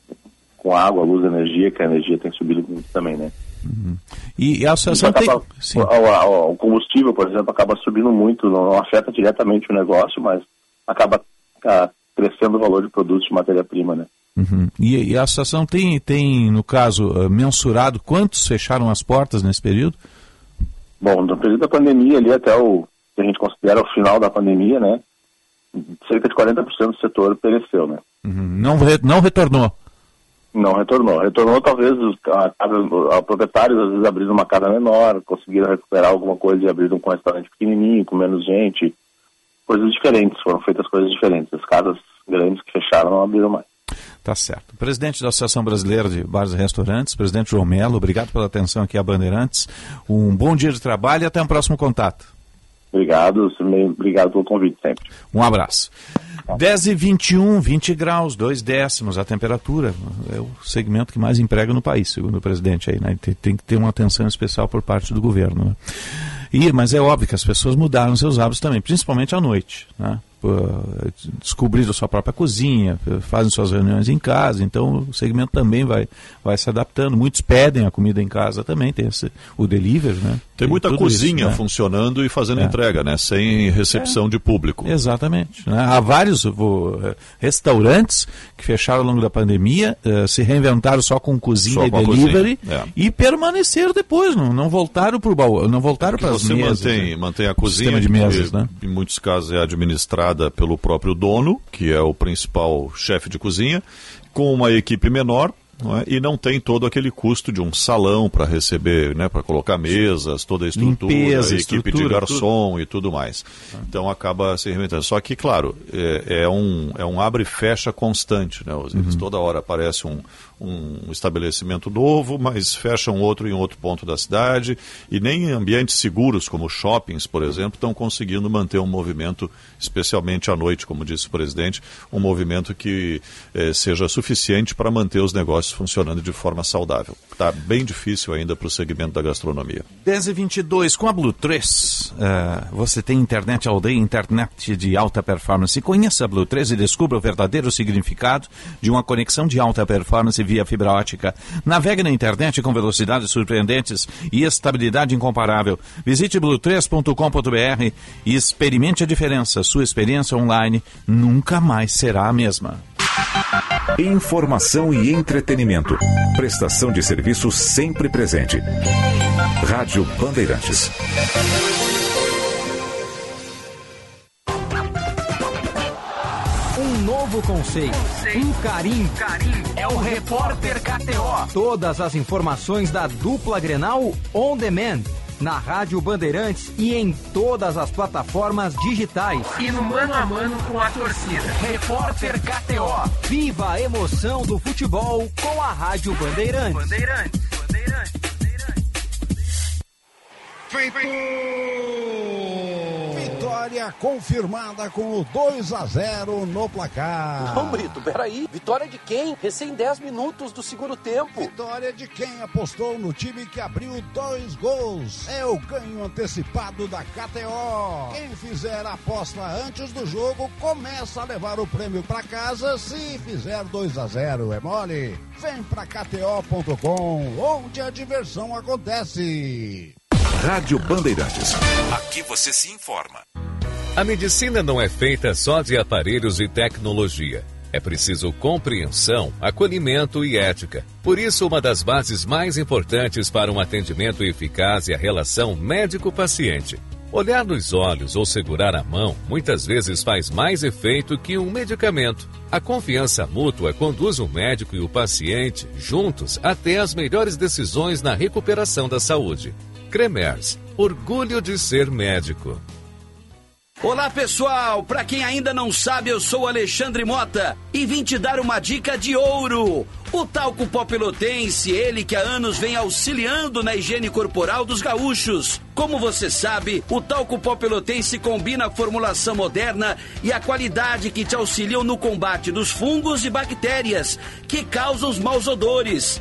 com água, luz, energia, que a energia tem subido muito também, né? Uhum. E a associação tem... O, o, o, combustível, por exemplo, acaba subindo muito, não, afeta diretamente o negócio, mas acaba a, crescendo o valor de produtos de matéria-prima, né? Uhum. E, e, a associação tem, tem, no caso, uh, mensurado quantos fecharam as portas nesse período? Bom, no período da pandemia ali até o que a gente considera o final da pandemia, né? cerca de 40% do setor pereceu, né? Uhum. Não, re, não retornou? Não retornou. Retornou talvez os a, proprietários às vezes abriram uma casa menor, conseguiram recuperar alguma coisa e abriram com um restaurante pequenininho, com menos gente. Coisas diferentes, foram feitas coisas diferentes. As casas grandes que fecharam não abriram mais. Tá certo. Presidente da Associação Brasileira de Bares e Restaurantes, presidente João Melo, obrigado pela atenção aqui a Bandeirantes. Um bom dia de trabalho e até um próximo contato. Obrigado, obrigado pelo convite sempre. Um abraço. 10 e 21, 20 graus, 2 décimos a temperatura. É o segmento que mais emprega no país, segundo o presidente aí, né? Tem, que ter uma atenção especial por parte do governo. Né? E, mas é óbvio que as pessoas mudaram seus hábitos também, principalmente à noite. Né? Descobriram sua própria cozinha, fazem suas reuniões em casa, então o segmento também vai, vai se adaptando. Muitos pedem a comida em casa também, tem esse, o delivery, né? Tem, tem muita cozinha isso, né? funcionando e fazendo É. entrega, né? Sem recepção de público. Exatamente. né? Há vários vou, eh, restaurantes que fecharam ao longo da pandemia, eh, se reinventaram só com cozinha Só e com a delivery cozinha, é. e permaneceram depois, não, não voltaram para o baú, não voltaram para as Você mesas. mantém, né? mantém a cozinha, de mesas, né? em muitos casos é administrada pelo próprio dono, que é o principal chefe de cozinha, com uma equipe menor. não é? E não tem todo aquele custo de um salão para receber, né, para colocar mesas, toda a estrutura, Limpeza, a equipe de garçom e tudo mais. Então acaba se reinventando. Só que, claro, é, é um, é um abre e fecha constante. Né? Eles, Uhum. Toda hora aparece um, um estabelecimento novo, mas fecham outro em outro ponto da cidade. E nem em ambientes seguros, como shoppings, por exemplo, estão conseguindo manter um movimento, especialmente à noite, como disse o presidente, um movimento que eh, seja suficiente para manter os negócios funcionando de forma saudável. Está bem difícil ainda para o segmento da gastronomia. 10 e 22 com a Blue 3, eh, você tem internet aldeia, internet de alta performance. Conheça a Blue 3 e descubra o verdadeiro significado de uma conexão de alta performance via fibra ótica. Navegue na internet com velocidades surpreendentes e estabilidade incomparável. Visite blue3.com.br e experimente a diferença. Sua experiência online nunca mais será a mesma. Informação e entretenimento. Prestação de serviço sempre presente. Rádio Bandeirantes. Novo conceito, um carinho. É o Repórter KTO. Todas as informações da dupla Grenal on demand. Na Rádio Bandeirantes e em todas as plataformas digitais. E no mano a mano com a torcida. Repórter KTO. Viva a emoção do futebol com a Rádio Bandeirantes. Bandeirantes, Bandeirantes. Vitória confirmada com o 2 a 0 no placar. Não, Brito, peraí. Vitória de quem? Recém 10 minutos do segundo tempo. Vitória de quem apostou no time que abriu dois gols. É o ganho antecipado da KTO. Quem fizer a aposta antes do jogo começa a levar o prêmio para casa se fizer 2 a 0 É mole? Vem pra KTO.com, onde a diversão acontece. Rádio Bandeirantes. Aqui você se informa. A medicina não é feita só de aparelhos e tecnologia. É preciso compreensão, acolhimento e ética. Por isso, uma das bases mais importantes para um atendimento eficaz é a relação médico-paciente. Olhar nos olhos ou segurar a mão muitas vezes faz mais efeito que um medicamento. A confiança mútua conduz o médico e o paciente juntos até as melhores decisões na recuperação da saúde. Cremers, orgulho de ser médico. Olá pessoal, para quem ainda não sabe, eu sou Alexandre Mota e vim te dar uma dica de ouro. O talco pó pelotense, ele que há anos vem auxiliando na higiene corporal dos gaúchos. Como você sabe, o talco pó pelotense combina a formulação moderna e a qualidade que te auxiliam no combate dos fungos e bactérias que causam os maus odores.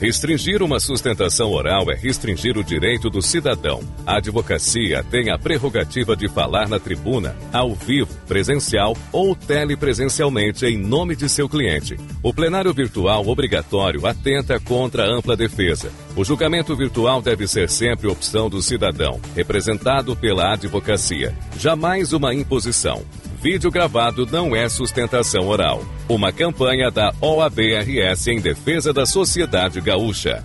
Restringir uma sustentação oral é restringir o direito do cidadão. A advocacia tem a prerrogativa de falar na tribuna, ao vivo, presencial ou telepresencialmente em nome de seu cliente. O plenário virtual obrigatório atenta contra a ampla defesa. O julgamento virtual deve ser sempre opção do cidadão, representado pela advocacia. Jamais uma imposição. Vídeo gravado não é sustentação oral. Uma campanha da OABRS em defesa da sociedade gaúcha.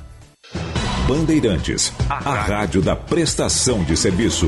Bandeirantes, a rádio da prestação de serviço.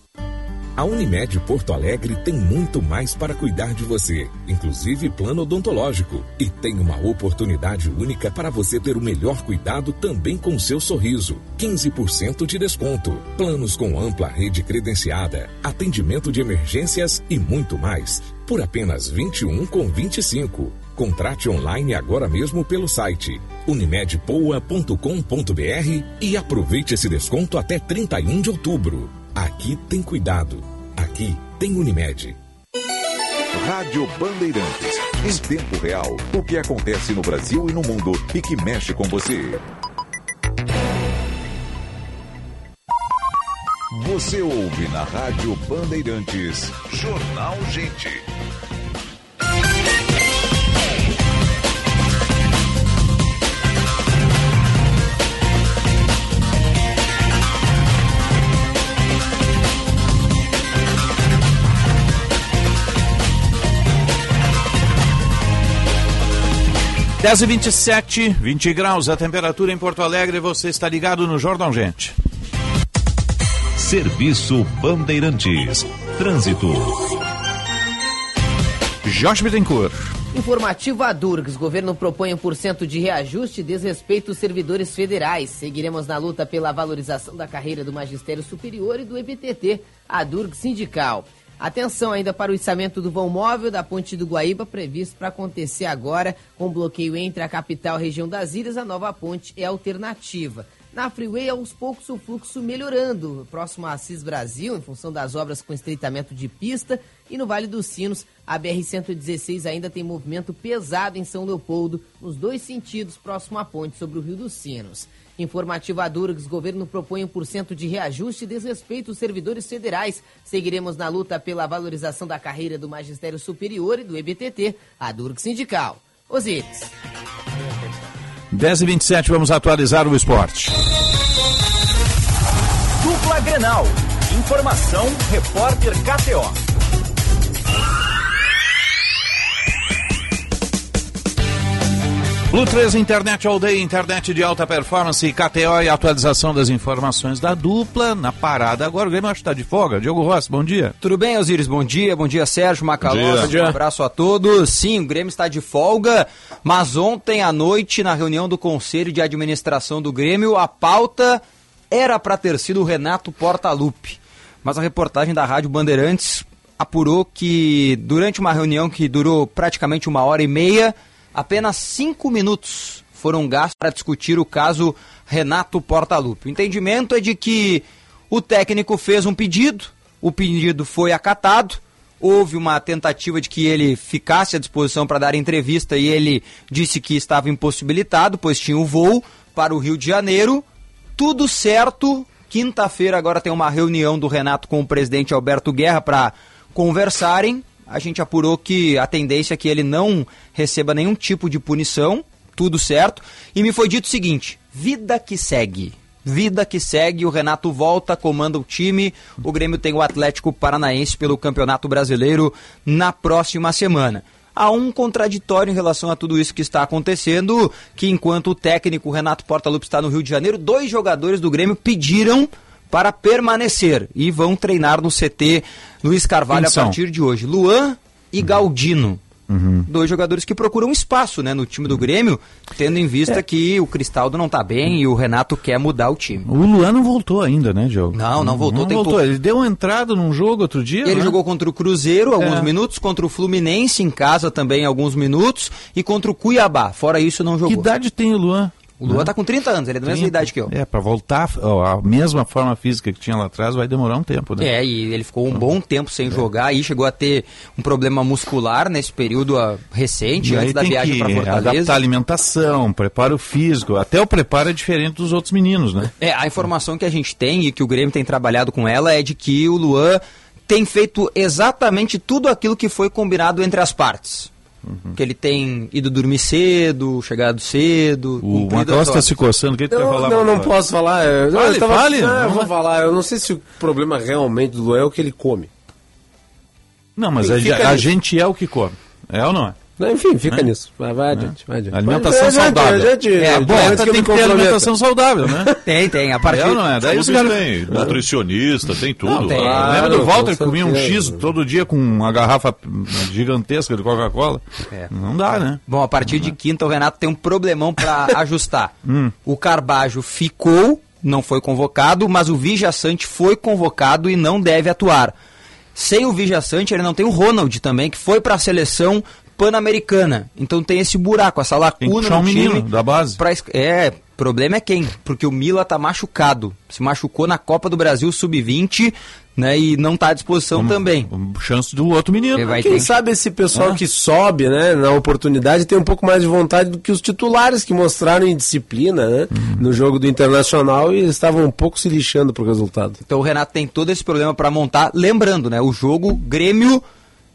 A Unimed Porto Alegre tem muito mais para cuidar de você, inclusive plano odontológico. E tem uma oportunidade única para você ter o melhor cuidado também com seu sorriso. 15% de desconto. Planos com ampla rede credenciada, atendimento de emergências e muito mais. Por apenas 21 com 25. Contrate online agora mesmo pelo site unimedpoa.com.br e aproveite esse desconto até 31 de outubro. Aqui tem cuidado. Aqui tem Unimed. Rádio Bandeirantes. Em tempo real, o que acontece no Brasil e no mundo e que mexe com você. Você ouve na Rádio Bandeirantes. Jornal Gente. Dez e 27, 20 graus a temperatura em Porto Alegre. Você está ligado no Jornal Gente. Serviço Bandeirantes. Trânsito. Jorge Bittencourt. Informativo a Durgs. Governo propõe 1% de reajuste e desrespeito aos servidores federais. Seguiremos na luta pela valorização da carreira do Magistério Superior e do EBTT, a Durgs Sindical. Atenção ainda para o içamento do vão móvel da Ponte do Guaíba, previsto para acontecer agora, com bloqueio entre a capital e a região das ilhas, a nova ponte é alternativa. Na Freeway, aos poucos, o fluxo melhorando, próximo a Assis Brasil, em função das obras com estreitamento de pista, e no Vale dos Sinos, a BR-116 ainda tem movimento pesado em São Leopoldo, nos dois sentidos, próximo à ponte sobre o Rio dos Sinos. Informativa Durgs, governo propõe 1% de reajuste e desrespeito aos servidores federais. Seguiremos na luta pela valorização da carreira do Magistério Superior e do EBTT, a Durgs Sindical. Osíris. 10 e 27 vamos atualizar o esporte. Dupla Grenal. Informação, repórter KTO. Blue 3 Internet All Day, internet de alta performance, KTO e atualização das informações da dupla na parada. Agora o Grêmio acho que está de folga. Diogo Rossi, bom dia. Tudo bem, Osiris? Bom dia. Bom dia, Sérgio Macalós. Bom dia. Um abraço a todos. Sim, o Grêmio está de folga, mas ontem à noite, na reunião do Conselho de Administração do Grêmio, a pauta era para ter sido o Renato Portaluppi. Mas a reportagem da Rádio Bandeirantes apurou que durante uma reunião que durou praticamente uma hora e meia, apenas cinco minutos foram gastos para discutir o caso Renato Portaluppi. O entendimento é de que o técnico fez um pedido, o pedido foi acatado, houve uma tentativa de que ele ficasse à disposição para dar entrevista e ele disse que estava impossibilitado, pois tinha o voo para o Rio de Janeiro. Tudo certo. Quinta-feira agora tem uma reunião do Renato com o presidente Alberto Guerra para conversarem. A gente apurou que a tendência é que ele não receba nenhum tipo de punição, tudo certo. E me foi dito o seguinte: vida que segue. Vida que segue, o Renato volta, comanda o time. O Grêmio tem o Atlético Paranaense pelo Campeonato Brasileiro na próxima semana. Há um contraditório em relação a tudo isso que está acontecendo, que enquanto o técnico Renato Portaluppi está no Rio de Janeiro, dois jogadores do Grêmio pediram para permanecer e vão treinar no CT Luiz Carvalho Quem a são? partir de hoje. Luan e Galdino. Dois jogadores que procuram espaço né, no time do Grêmio, tendo em vista que o Cristaldo não está bem e o Renato quer mudar o time. O Luan não voltou ainda, né, Diogo? Não, não voltou, Não tem voltou. pouco. Ele deu uma entrada num jogo outro dia. Ele né? jogou contra o Cruzeiro alguns É. minutos, contra o Fluminense em casa também alguns minutos e contra o Cuiabá. Fora isso, não Que jogou. idade tem o Luan? O Luan Né? tá com 30 anos, ele é da mesma 30. idade que eu. É, para voltar ó, a mesma forma física que tinha lá atrás vai demorar um tempo, né? É, e ele ficou um bom tempo sem jogar, aí chegou a ter um problema muscular nesse período ah, recente, E antes da tem viagem para adaptar a Fortaleza. alimentação, preparo físico, até o preparo é diferente dos outros meninos, né? É, a informação que a gente tem e que o Grêmio tem trabalhado com ela é de que o Luan tem feito exatamente tudo aquilo que foi combinado entre as partes. Uhum. Que ele tem ido dormir cedo, chegado cedo. O as está se coçando, o que, tu quer falar? não, não Macalós? posso falar. Eu, Fale, eu tava- fale. Não, eu vou falar. Eu não sei se o problema realmente do Luan é o que ele come. Não, mas a, a gente é o que come. É ou não é? Enfim, fica Né? nisso. Vai, vai adiante, vai adiante. Alimentação adiante, saudável. adiante. é, bom, tem que ter alimentação saudável, né? Tem, tem. A partir... É não é? Daí os Clube caras... tem nutricionista, tem tudo. Não, tem. Lembra do Walter que comia um. X todo dia com uma garrafa gigantesca de Coca-Cola? É. Não dá, né? Bom, a partir de quinta o Renato tem um problemão para ajustar. Hum. O Carbajo ficou, não foi convocado, mas o Vijaçante foi convocado e não deve atuar. Sem o Vijaçante, ele não tem o Ronald também, que foi para a seleção pan-americana. Então tem esse buraco, essa Tem que lacuna no um time. menino da base. pra É, problema é quem? Porque o Mila tá machucado. Se machucou na Copa do Brasil Sub-20, né? E não tá à disposição também. Chance do outro menino. Ele vai Quem ter- sabe esse pessoal Ah. que sobe, né, na oportunidade tem um pouco mais de vontade do que os titulares que mostraram indisciplina, né, Uhum. no jogo do Internacional e estavam um pouco se lixando pro resultado. Então o Renato tem todo esse problema para montar. Lembrando, né? O jogo Grêmio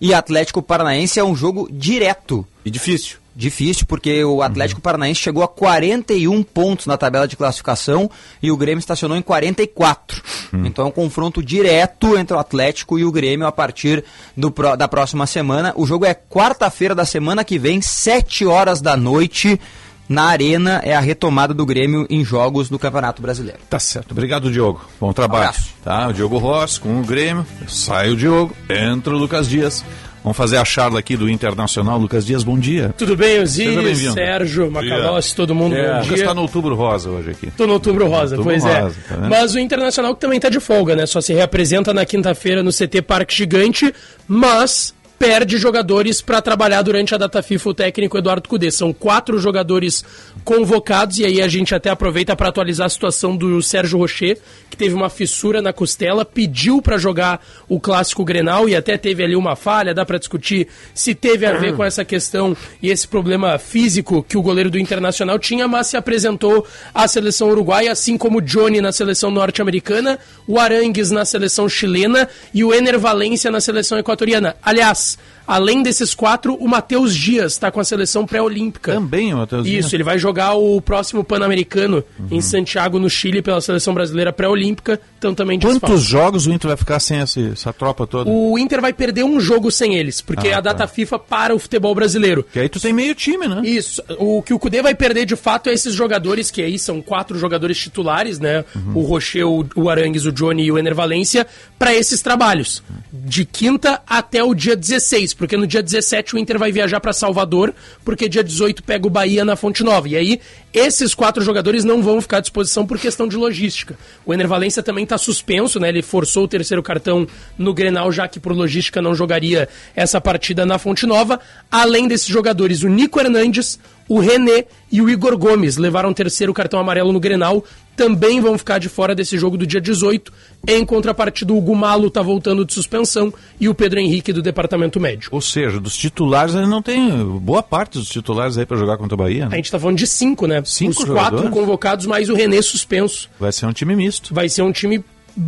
e Atlético Paranaense é um jogo direto. E difícil. Difícil, porque o Atlético Paranaense chegou a 41 pontos na tabela de classificação e o Grêmio estacionou em 44. Então é um confronto direto entre o Atlético e o Grêmio a partir do, da próxima semana. O jogo é quarta-feira da semana que vem, 7 horas da noite. Na Arena é a retomada do Grêmio em jogos do Campeonato Brasileiro. Tá certo. Obrigado, Diogo. Bom trabalho. Abraço. Tá, o Diogo Rossi com o Grêmio. Sai o Diogo, entra o Lucas Dias. Vamos fazer a charla aqui do Internacional. Lucas Dias, bom dia. Tudo bem, Seja Osiris, bem-vindo. Sérgio, Macalossi, todo mundo, É, bom Lucas dia. está no Outubro Rosa hoje aqui. Tô no Outubro Rosa, Outubro pois Rosa, é. tá mas o Internacional que também tá de folga, né? Só se reapresenta na quinta-feira no CT Parque Gigante, mas perde jogadores para trabalhar durante a data FIFA o técnico Eduardo Cudê. São quatro jogadores convocados e aí a gente até aproveita para atualizar a situação do Sérgio Rocher, que teve uma fissura na costela, pediu para jogar o clássico Grenal e até teve ali uma falha, dá para discutir se teve a ver com essa questão e esse problema físico que o goleiro do Internacional tinha, mas se apresentou à seleção uruguaia, assim como Johnny na seleção norte-americana, o Arangues na seleção chilena e o Ener Valência na seleção equatoriana. Aliás, Yes. Além desses quatro, o Matheus Dias está com a seleção pré-olímpica. Também o Matheus Dias. Isso, ele vai jogar o próximo Pan-Americano em Santiago, no Chile, pela seleção brasileira pré-olímpica, então também Quantos jogos o Inter vai ficar sem essa, essa tropa toda? O Inter vai perder um jogo sem eles, porque Ah, a data tá. FIFA para o futebol brasileiro. Que aí tu tem meio time, né? Isso. O que o Cudê vai perder de fato é esses jogadores, que aí são quatro jogadores titulares, né? Uhum. O Rocher, o, Arangues, o Johnny e o Ener Valência, para esses trabalhos. De quinta até o dia 16, porque no dia 17 o Inter vai viajar para Salvador, porque dia 18 pega o Bahia na Fonte Nova. E aí, esses quatro jogadores não vão ficar à disposição por questão de logística. O Ener Valência também está suspenso, né? Ele forçou o terceiro cartão no Grenal, já que por logística não jogaria essa partida na Fonte Nova. Além desses jogadores, o Nico Hernandes, o René e o Igor Gomes levaram terceiro cartão amarelo no Grenal, também vão ficar de fora desse jogo do dia 18. Em contrapartida, o Gumalo está voltando de suspensão e o Pedro Henrique do departamento médico. Ou seja, dos titulares ele não tem boa parte dos titulares aí pra jogar contra o Bahia. A Né? gente tá falando de cinco, né? Cinco Os quatro jogadores? convocados, mais o René suspenso. Vai ser um time misto. Vai ser um time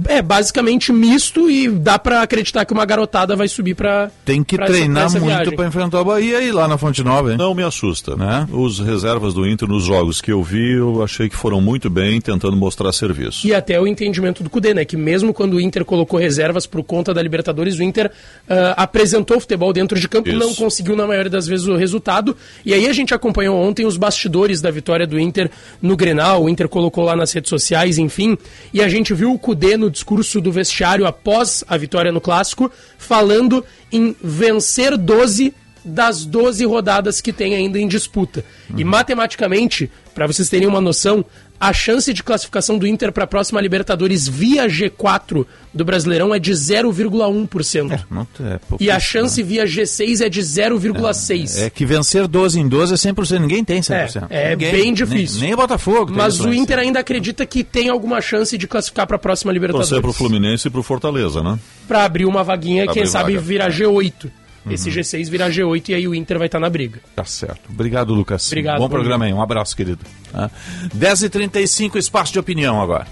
é basicamente misto e dá pra acreditar que uma garotada vai subir pra Tem que pra essa- treinar pra essa muito pra enfrentar o Bahia e lá na Fonte Nova, hein? Não me assusta. Né? Os reservas do Inter nos jogos que eu vi, eu achei que foram muito bem tentando mostrar serviço. E até o entendimento do Cudê, né? Que mesmo quando o Inter colocou reservas por conta da Libertadores, o Inter ah, apresentou o futebol dentro de campo, Isso. não conseguiu na maioria das vezes o resultado. E aí a gente acompanhou ontem os bastidores da vitória do Inter no Grenal, o Inter colocou lá nas redes sociais, enfim. E a gente viu o Cudê no discurso do vestiário após a vitória no Clássico, falando em vencer 12 das 12 rodadas que tem ainda em disputa. E matematicamente, para vocês terem uma noção, a chance de classificação do Inter para a próxima Libertadores via G4 do Brasileirão é de 0,1%. É, não, é e a chance via G6 é de 0,6%. É que vencer 12 em 12 é 100%. Ninguém tem 100%. É, é Ninguém, bem difícil. Nem, nem o Botafogo. Mas o Inter ainda acredita que tem alguma chance de classificar para a próxima Libertadores. Torcer pro Fluminense e pro Fortaleza, né? Para abrir uma vaguinha e Pra quem sabe vaga. virar G8. Uhum. Esse G6 virar G8 e aí o Inter vai estar na briga. Tá certo. Obrigado, Lucas. Obrigado, Bom bom programa aí. Um abraço, querido. Tá? 10h35, espaço de opinião agora.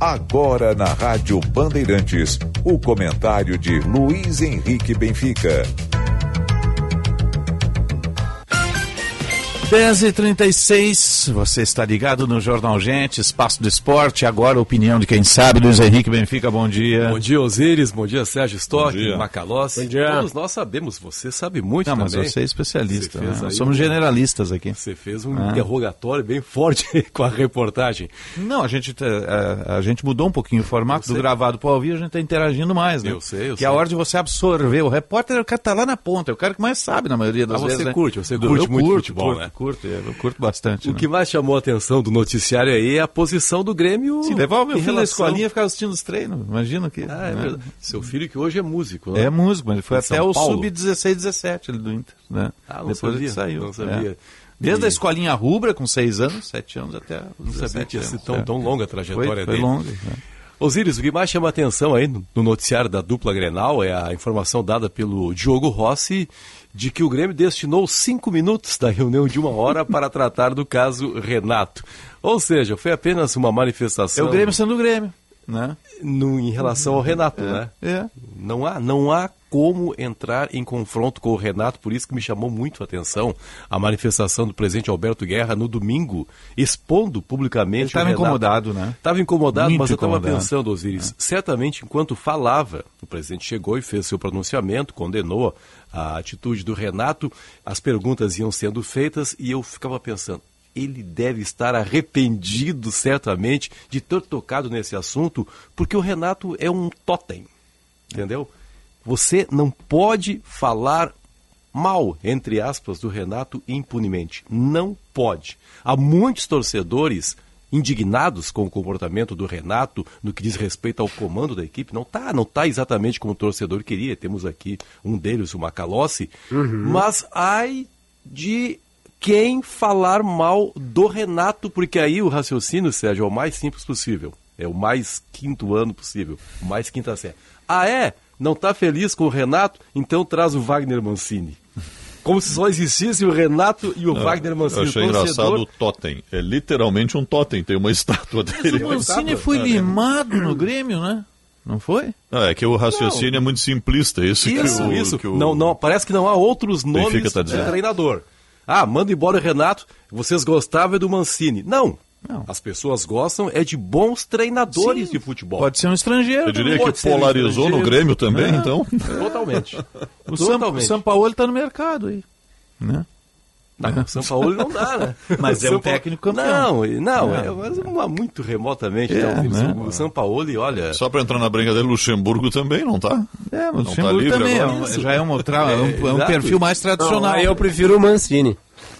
Agora na Rádio Bandeirantes, o comentário de Luiz Henrique Benfica. 10h36, você está ligado no Jornal Gente, Espaço do Esporte. Agora, a opinião de quem sabe, Luiz Henrique Benfica, bom dia. Bom dia, Osíris. Bom dia, Sérgio Stock, Bom dia. Macalossi. Bom dia. Todos nós sabemos, você sabe muito Não, mas também. você é especialista. Você né? aí Somos um- generalistas aqui. Você fez um Ah. interrogatório bem forte com a reportagem. Não, a gente, eh, a, a gente mudou um pouquinho o formato do gravado para ouvir, a gente está interagindo mais, né? Eu sei, eu Que é a sei. hora de você absorver. O repórter é o cara que tá lá na ponta, é o cara que mais sabe na maioria das Ah, você vezes. né? curte, você Eu curte muito curto, futebol, né? Curto, eu curto bastante. O né? que mais chamou a atenção do noticiário aí é a posição do Grêmio. Se levar o meu filho na escolinha e ficar assistindo os treinos, imagina que. Ah, é né? Seu filho que hoje é músico, né? É músico, mas ele foi Em até São o Paulo. sub-16, 17 ali do Inter, né? Ah, não Depois sabia, ele saiu. não sabia. é. Desde E- a escolinha rubra, com 6 anos, 7 anos até os Não sabia 17 que ia ser tão, é. tão longa a trajetória Foi, foi dele. longa. né? Osíris, o que mais chama a atenção aí no noticiário da dupla Grenal é a informação dada pelo Diogo Rossi de que o Grêmio destinou cinco minutos da reunião de uma hora para tratar do caso Renato. Ou seja, foi apenas uma É manifestação. o Grêmio sendo o Grêmio, né? no- em relação ao Renato, né? É. Não há, não há como entrar em confronto com o Renato, por isso que me chamou muito a atenção a manifestação do presidente Alberto Guerra no domingo, expondo publicamente. Ele estava incomodado, né? Estava incomodado, Muito mas eu estava incomodado. É. pensando, Osiris, certamente enquanto falava, o presidente chegou e fez seu pronunciamento, condenou a atitude do Renato, as perguntas iam sendo feitas e eu ficava pensando, ele deve estar arrependido, certamente, de ter tocado nesse assunto, porque o Renato é um totem, entendeu? Você não pode falar mal, entre aspas, do Renato impunemente. Não pode. Há muitos torcedores indignados com o comportamento do Renato no que diz respeito ao comando da equipe. Não tá, não tá exatamente como o torcedor queria. Temos aqui um deles, o Macalossi. Mas ai de quem falar mal do Renato, porque aí o raciocínio, Sérgio, é o mais simples possível. É o mais quinto ano possível, o mais quinta série. Ah, é? Não tá feliz com o Renato? Então traz o Wagner Mancini. Como se só existisse o Renato e o Não, Wagner Mancini. Eu achei O torcedor- engraçado o totem. É literalmente um totem, tem uma estátua dele. O Mancini foi limado no Grêmio, né? Não foi? Não, é que o raciocínio é muito simplista. Isso, Isso, que o, isso. que o- Não, não, parece que não há outros nomes tá de treinador. Ah, manda embora o Renato, vocês gostavam é do Mancini. Não. As pessoas gostam é de bons treinadores de futebol. Pode ser um estrangeiro. Eu diria que ser um polarizou no. Grêmio também, É. então. Totalmente. O São, Totalmente. São Paulo está no mercado aí. Né? Não, São Paulo não dá, né? Mas é um técnico Não, campeão. e- não, É. é, mas uma- muito remotamente. É, né? O São Paulo, olha. Só para entrar na briga dele, Luxemburgo também não tá? É, mas não o Luxemburgo também é já é um, outra- é um- é um perfil mais tradicional. Não, aí eu prefiro o Mancini.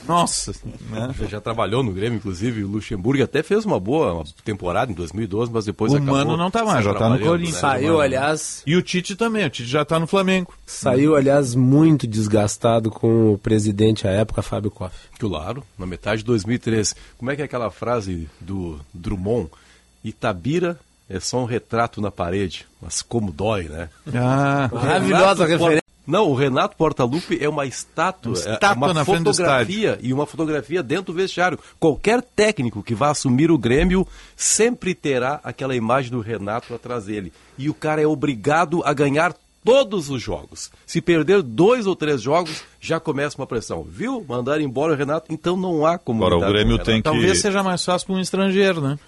Nossa. né? Já, já trabalhou no Grêmio, inclusive, o Luxemburgo até fez uma boa temporada em 2012, mas depois O acabou. Mano não tá mais, já tá no Corinthians. né? Saiu, aliás, E o Tite também, o Tite já está no Flamengo. saiu, aliás, muito desgastado com o presidente à época, Fábio Koff. Claro, na metade de 2013. Como é que é aquela frase do Drummond? Itabira é só um retrato na parede, mas como dói, né? Ah, O Maravilhosa referência. Não, o Renato Portaluppi é uma estátua, Uma é estátua uma na fotografia e uma fotografia dentro do vestiário. Qualquer técnico que vá assumir o Grêmio sempre terá aquela imagem do Renato atrás dele. E o cara é obrigado a ganhar todos os jogos. Se perder dois ou três jogos, já começa uma pressão. Viu? Mandar embora o Renato, então não há como Agora, o Grêmio tem que- Talvez seja mais fácil para um estrangeiro, né?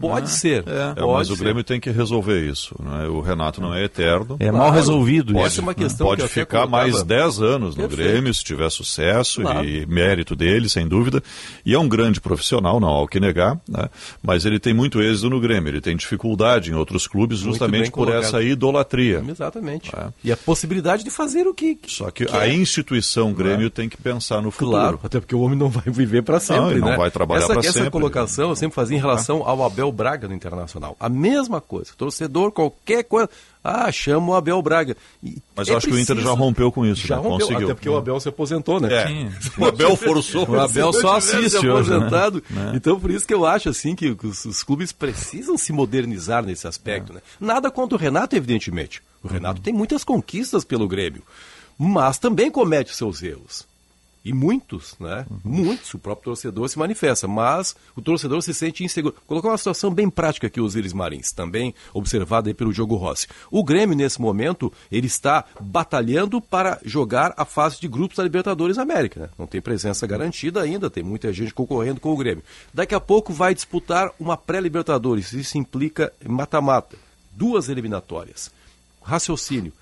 Pode né? ser. É, pode mas o ser. Grêmio tem que resolver isso. Né? O Renato não é eterno. É mal resolvido Pode, isso. É uma questão pode que ficar colocava. mais 10 anos no Perfeito. Grêmio, se tiver sucesso Claro. e mérito dele, sem dúvida. E é um grande profissional, não há o que negar, né? mas ele tem muito êxito no Grêmio. Ele tem dificuldade em outros clubes justamente por colocado. essa idolatria. Exatamente. E a possibilidade de fazer o que. Só que a instituição Grêmio tem que pensar no futuro. Claro, até porque o homem não vai viver para sempre, ele não né? vai trabalhar essa, pra essa sempre. colocação eu sempre fazia em relação ao Abel Braga no Internacional. A mesma coisa. Torcedor, qualquer coisa. Ah, chama o Abel Braga. E Mas é eu acho que o Inter já preciso- rompeu com isso, Já né? rompeu, Conseguiu. até porque o Abel se aposentou, né? É. Sim. O Abel forçou. O Abel só assiste hoje, né? aposentado. né? Então por isso que eu acho assim que os, os clubes precisam se modernizar nesse aspecto, É. né? Nada contra o Renato, evidentemente. O Uhum. Renato tem muitas conquistas pelo Grêmio, mas também comete os seus erros. E muitos, né? Uhum. Muitos, o próprio torcedor se manifesta, mas o torcedor se sente inseguro. Colocar uma situação bem prática aqui, os Iris Marins, também observada aí pelo Diogo Rossi. O Grêmio, nesse momento, ele está batalhando para jogar a fase de grupos da Libertadores América. Né? Não tem presença garantida ainda, tem muita gente concorrendo com o Grêmio. Daqui a pouco vai disputar uma pré-Libertadores, isso implica mata-mata, duas eliminatórias. Raciocínio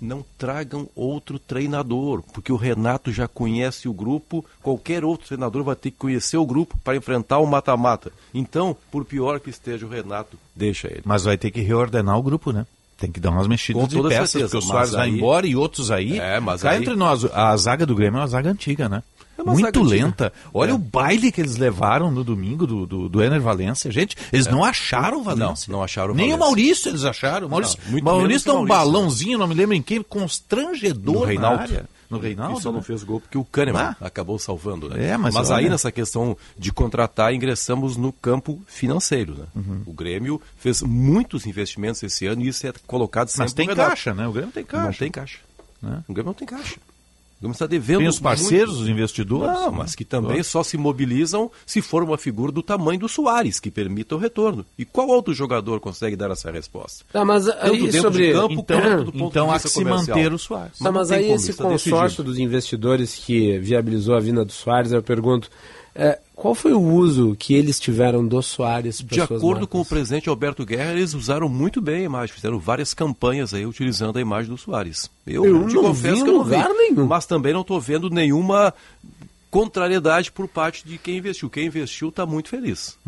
não tragam outro treinador, porque o Renato já conhece o grupo, qualquer outro treinador vai ter que conhecer o grupo para enfrentar o mata-mata. Então, por pior que esteja o Renato, deixa ele. Mas vai ter que reordenar o grupo, né? Tem que dar umas mexidas Com de peças, certeza, porque o Soares vai aí- embora e outros aí. É, mas Cá aí- entre nós, a zaga do Grêmio é uma zaga antiga, né? É Muito lenta. Olha É. o baile que eles levaram no domingo do, do, do Ener Valência. Gente, eles não acharam o Valência. É. Não, não acharam o Nem o Maurício eles acharam. Maurício, Não, muito Maurício dá o um Maurício, balãozinho, não me lembro em quem, constrangedor No na Reinaldo. área. No Reinaldo. E só não né? fez gol porque o Kahneman Ah. acabou salvando, né? É, mas aí olha- nessa questão de contratar, ingressamos no campo financeiro, né? Uhum. O Grêmio fez muitos investimentos esse ano e isso é colocado sempre Mas tem caixa, né? O Grêmio tem caixa. Não tem caixa. Né? O Grêmio não tem caixa. Grêmio está devendo Tem os parceiros, muito. os investidores? Não, mas que também só se mobilizam se for uma figura do tamanho do Soares, que permita o retorno. E qual outro jogador consegue dar essa resposta? Tá, mas Tanto aí dentro sobre- de campo então- quanto do ponto então de há vista que se comercial. manter o Soares. Tá, mas aí como, esse está consórcio decidido. dos investidores que viabilizou a vinda do Soares, eu pergunto, é, qual foi o uso que eles tiveram do Soares De acordo com o marcas? presidente Alberto Guerra, eles usaram muito bem a imagem, fizeram várias campanhas aí utilizando a imagem do Soares. Eu, Eu te não confesso vi que eu não vi, lugar nenhum. mas também não estou vendo nenhuma contrariedade por parte de quem investiu. Quem investiu está muito feliz.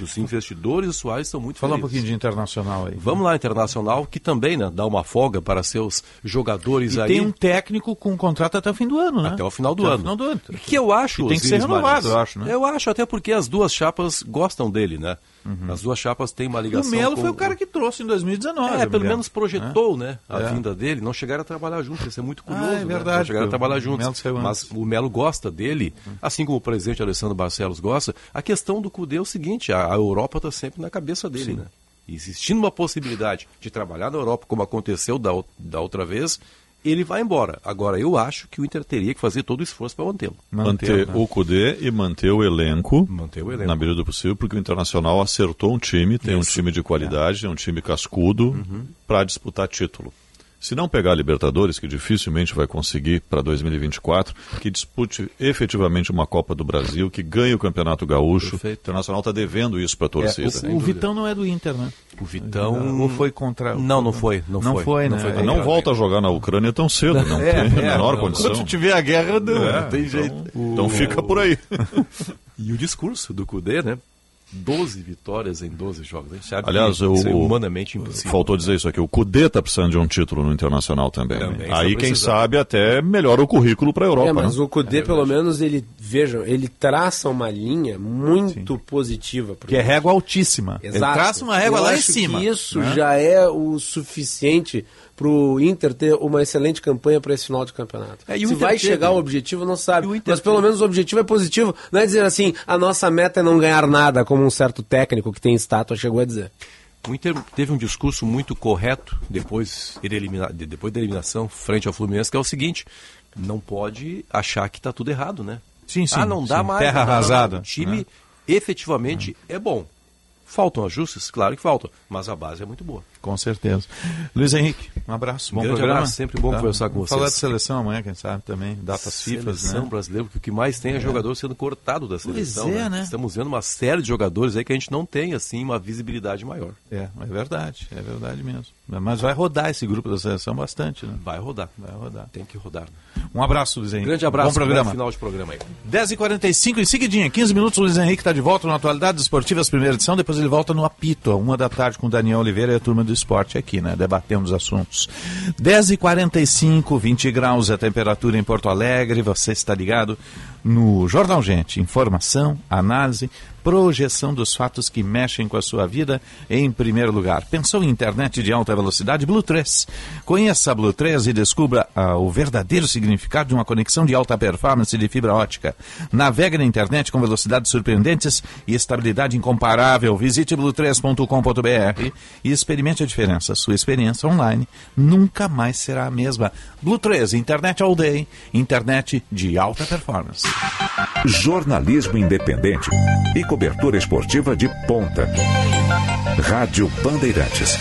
Os investidores do Soares estão muito Uhum. Fala um felizes. pouquinho de internacional aí. Vamos lá, Internacional, que também né, dá uma folga para seus jogadores E aí. tem um técnico com contrato até o fim do ano, né? Até o final do Até o ano. final do ano. Que eu acho. E tem que ser renovado, Marins. eu acho, né? Eu acho, até porque as duas chapas gostam dele, né? As duas chapas têm uma O ligação. Melo com foi o cara que trouxe em 2019. É, pelo me menos projetou, né, a É. vinda dele. Não chegaram a trabalhar juntos, isso é muito curioso. Ah, é né? verdade, Não chegaram a trabalhar o juntos. Saiu Mas o Melo gosta dele, assim como o presidente Alessandro Barcelos gosta. A questão do Cudê é o seguinte, a, Europa está sempre na cabeça dele, né? Existindo uma possibilidade de trabalhar na Europa, como aconteceu da, da outra vez, ele vai embora. Agora, eu acho que o Inter teria que fazer todo o esforço para mantê-lo. Manter né? o Cudê e manter o elenco, Manter o elenco. na medida do possível, porque o Internacional acertou um time, tem um time de qualidade, é um time cascudo Uhum. para disputar título. Se não pegar a Libertadores, que dificilmente vai conseguir para 2024, que dispute efetivamente uma Copa do Brasil, que ganhe o Campeonato Gaúcho. O Internacional está devendo isso para a torcida. É, o, o Vitão não é do Inter, né? O Vitão. Ou foi contra. Não, não foi. Não, Não foi, foi, né? foi É, contra não volta a jogar na Ucrânia tão cedo, não É, tem é, a menor não. condição. Quando tiver a guerra, não, É, não tem então, jeito. Então fica por aí. E o discurso do Cudê, né? 12 vitórias em 12 jogos. A gente sabe Aliás, que o, isso é humanamente impossível. Faltou dizer isso aqui. O Cudê está precisando de um título no Internacional também. Também né? Aí, quem precisando. sabe, até melhora o currículo para a Europa. É, mas né? o Cudê, pelo menos, ele, vejam, ele traça uma linha muito positiva. pro Que é régua altíssima. Ele Exato. traça uma régua Eu lá em cima. Que isso né? já é o suficiente para o Inter ter uma excelente campanha para esse final de campeonato. É, e Se vai teve. chegar ao objetivo, não sabe. Mas pelo teve. menos o objetivo é positivo. Não é dizer assim, a nossa meta é não ganhar nada, como um certo técnico que tem estátua chegou a dizer. O Inter teve um discurso muito correto depois, ele elimina- de- depois da eliminação frente ao Fluminense, que é o seguinte: não pode achar que está tudo errado, né? Sim, sim, Ah, não dá sim. mais. Terra não dá mais. arrasada, O time né? efetivamente é bom. Faltam ajustes? Claro que faltam, mas a base é muito boa. Com certeza. Luiz Henrique, um abraço. Bom Grande programa. abraço, sempre bom conversar com Vamos Falar de vocês. seleção amanhã, quem sabe também. Datas FIFA, Seleção né? brasileira, porque o que mais tem é, É. jogador sendo cortado da seleção. é, né? Estamos vendo uma série de jogadores aí que a gente não tem, assim, uma visibilidade maior. É, é verdade, é verdade mesmo. Mas vai rodar esse grupo da seleção bastante, né? Vai rodar. Vai rodar. Tem que rodar. Um abraço, Luiz Henrique. Grande abraço. Bom programa. final de programa aí. 10h45 em seguidinha, 15 minutos, o Luiz Henrique está de volta no Atualidades Esportivas, primeira edição, depois ele volta no apito, a uma da tarde com o Daniel Oliveira e a turma do esporte aqui, né? Debatendo os assuntos. 10h45, 20 graus a temperatura em Porto Alegre, você está ligado no Jornal Gente. Informação, análise, projeção dos fatos que mexem com a sua vida em primeiro lugar. Pensou em internet de alta velocidade? Blue 3. Conheça a Blue 3 e descubra ah, o verdadeiro significado de uma conexão de alta performance de fibra ótica. Navegue na internet com velocidades surpreendentes e estabilidade incomparável. Visite blue3.com.br e experimente a diferença. Sua experiência online nunca mais será a mesma. Blue 3, internet all day, internet de alta performance. Jornalismo independente e cobertura esportiva de ponta. Rádio Bandeirantes.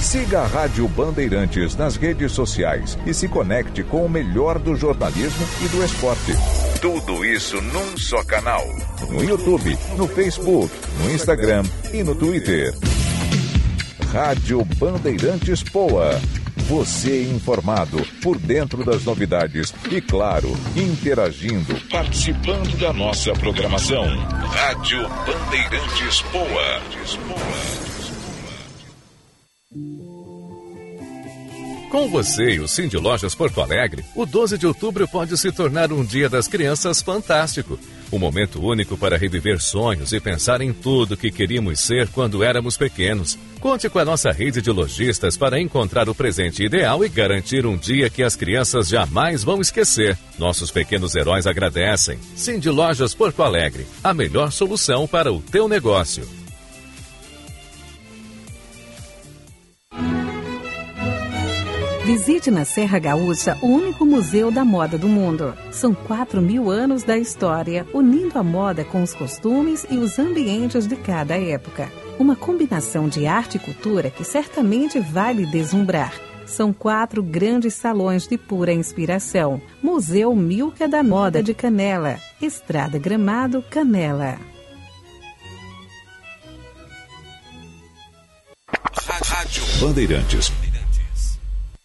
Siga a Rádio Bandeirantes nas redes sociais e se conecte com o melhor do jornalismo e do esporte. Tudo isso num só canal. No YouTube, no Facebook, no Instagram e no Twitter. Rádio Bandeirantes Poa. Você informado por dentro das novidades e, claro, interagindo, participando da nossa programação. Rádio Bandeirantes Poa. Com você e o Cindy Lojas Porto Alegre, o 12 de outubro pode se tornar um dia das crianças fantástico. Um momento único para reviver sonhos e pensar em tudo que queríamos ser quando éramos pequenos. Conte com a nossa rede de lojistas para encontrar o presente ideal e garantir um dia que as crianças jamais vão esquecer. Nossos pequenos heróis agradecem. Cindy Lojas Porto Alegre, a melhor solução para o teu negócio. Visite na Serra Gaúcha o único museu da moda do mundo. São 4 mil anos da história, unindo a moda com os costumes e os ambientes de cada época. Uma combinação de arte e cultura que certamente vai lhe deslumbrar. São quatro grandes salões de pura inspiração. Museu Milka da Moda de Canela. Estrada Gramado, Canela. Rádio Bandeirantes.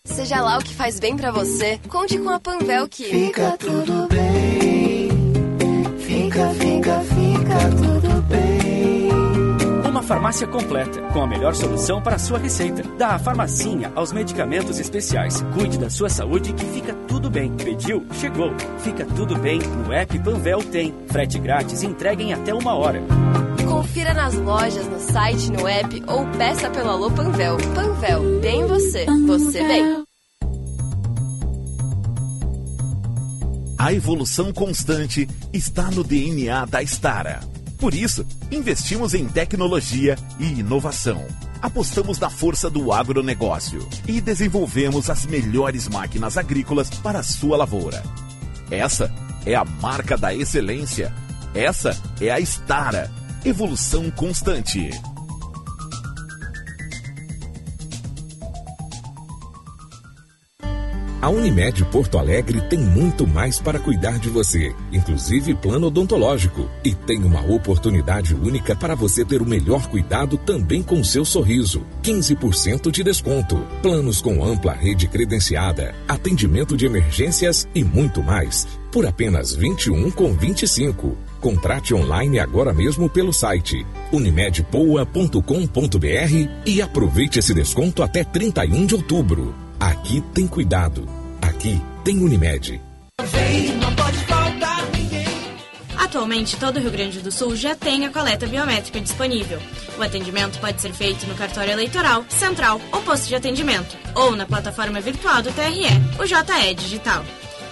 Seja lá o que faz bem pra você, conte com a Panvel que Fica tudo bem. Fica, fica, fica farmácia completa, com a melhor solução para a sua receita. Da farmacinha aos medicamentos especiais. Cuide da sua saúde que fica tudo bem. Pediu? Chegou. Fica tudo bem. No app Panvel tem. Frete grátis e entrega em até uma hora. Confira nas lojas, no site, no app ou peça pelo Alô Panvel. Panvel, bem você, você bem. A evolução constante está no DNA da Stara. Por isso, investimos em tecnologia e inovação. Apostamos na força do agronegócio e desenvolvemos as melhores máquinas agrícolas para a sua lavoura. Essa é a marca da excelência. Essa é a Stara. Evolução constante. A Unimed Porto Alegre tem muito mais para cuidar de você, inclusive plano odontológico. E tem uma oportunidade única para você ter o melhor cuidado também com seu sorriso. 15% de desconto. Planos com ampla rede credenciada, atendimento de emergências e muito mais. Por apenas 21 com 25. Contrate online agora mesmo pelo site unimedpoa.com.br e aproveite esse desconto até 31 de outubro. Aqui tem cuidado. Aqui tem Unimed. Atualmente, todo o Rio Grande do Sul já tem a coleta biométrica disponível. O atendimento pode ser feito no cartório eleitoral, central ou posto de atendimento, ou na plataforma virtual do TRE, o JE Digital.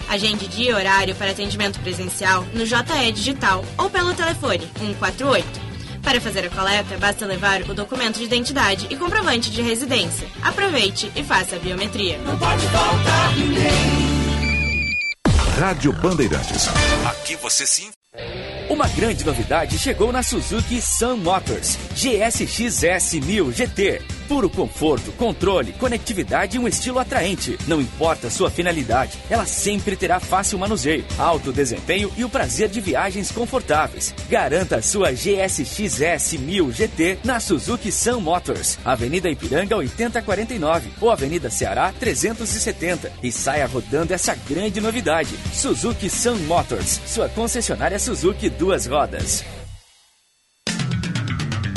Agende dia e horário para atendimento presencial no JE Digital ou pelo telefone 148. Para fazer a coleta, basta levar o documento de identidade e comprovante de residência. Aproveite e faça a biometria. Não pode faltar Rádio Bandeirantes. Aqui você sim. Uma grande novidade chegou na Suzuki Sun Motors GSX-S 1000 GT. Puro conforto, controle, conectividade e um estilo atraente. Não importa sua finalidade, ela sempre terá fácil manuseio, alto desempenho e o prazer de viagens confortáveis. Garanta sua GSX-S 1000 GT na Suzuki Sun Motors, Avenida Ipiranga 8049 ou Avenida Ceará 370 e saia rodando essa grande novidade. Suzuki Sun Motors, sua concessionária Suzuki duas rodas.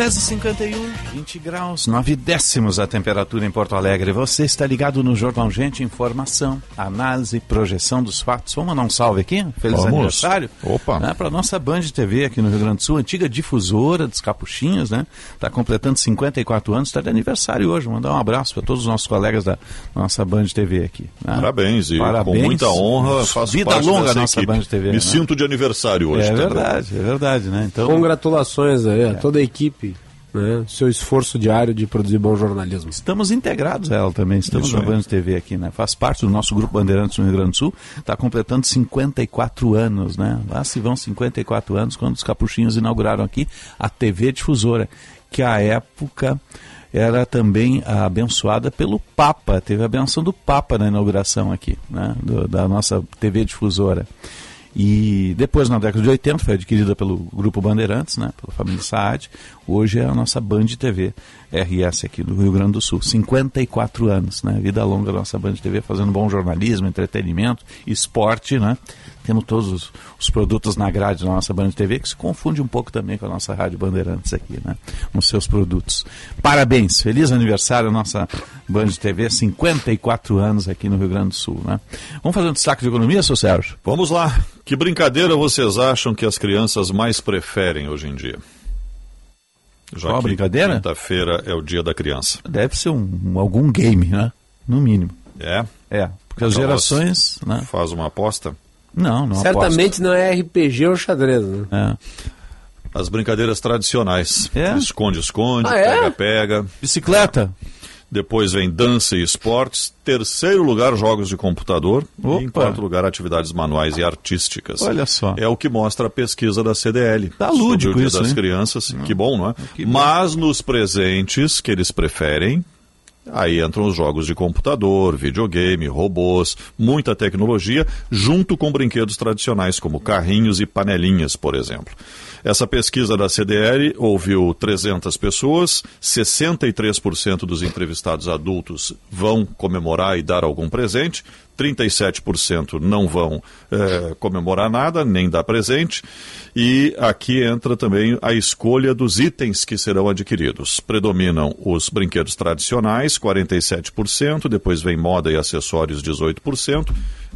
10h51, 20 graus, 9 décimos a temperatura em Porto Alegre. Você está ligado no Jornal Gente, informação, análise e projeção dos fatos. Vamos mandar um salve aqui? Feliz Vamos. aniversário. Opa. Né, Para nossa Band TV aqui no Rio Grande do Sul, antiga difusora dos Capuchinhos, né? Está completando 54 anos, está de aniversário hoje. Mandar um abraço para todos os nossos colegas da nossa Band TV aqui. né? Parabéns, e Parabéns. com muita honra faço Vida parte longa dessa nossa equipe. Band TV. Me né? sinto de aniversário hoje É também. verdade, é verdade, né? Então, Congratulações aí a toda a equipe, né? Seu esforço diário de produzir bom jornalismo. Estamos integrados a ela também, estamos Isso na TV aqui, né? Faz parte do nosso grupo Bandeirantes no Rio Grande do Sul, está completando 54 anos, né? Lá se vão 54 anos quando os capuchinhos inauguraram aqui a TV Difusora, que à época era também abençoada pelo Papa, teve a benção do Papa na inauguração aqui, né? Do- da nossa TV Difusora. E depois, na década de 80, foi adquirida pelo Grupo Bandeirantes, né, pela família Saad. Hoje é a nossa Band TV RS aqui do Rio Grande do Sul. 54 anos, né? Vida longa da nossa Band TV, fazendo bom jornalismo, entretenimento, esporte, né? Temos todos os, os produtos na grade da nossa Band TV, que se confunde um pouco também com a nossa Rádio Bandeirantes aqui, né? Nos seus produtos. Parabéns, feliz aniversário à nossa Band TV, 54 anos aqui no Rio Grande do Sul, né? Vamos fazer um destaque de economia, seu Sérgio? Vamos lá. Que brincadeira vocês acham que as crianças mais preferem hoje em dia? Já Qual a que brincadeira? Quinta-feira é o dia da criança. Deve ser um, um- algum game, né? No mínimo. É? É, porque as Então, gerações, né? Faz uma aposta? Não, não Certamente não é RPG ou xadrez, né? É. As brincadeiras tradicionais. É? Esconde-esconde, Ah, é? pega-pega. Bicicleta. Depois vem dança e esportes. Terceiro lugar, jogos de computador. Opa. E em quarto lugar, atividades manuais e artísticas. Olha só. É o que mostra a pesquisa da CDL. Tá sobre lúdico o Dia isso, das hein? crianças. Que bom, não é? Mas nos presentes que eles preferem, aí entram os jogos de computador, videogame, robôs, muita tecnologia, junto com brinquedos tradicionais como carrinhos e panelinhas, por exemplo. Essa pesquisa da CDL ouviu 300 pessoas, 63% dos entrevistados adultos vão comemorar e dar algum presente, 37% não vão eh, comemorar nada, nem dar presente. E aqui entra também a escolha dos itens que serão adquiridos. Predominam os brinquedos tradicionais, 47%, depois vem moda e acessórios, 18%.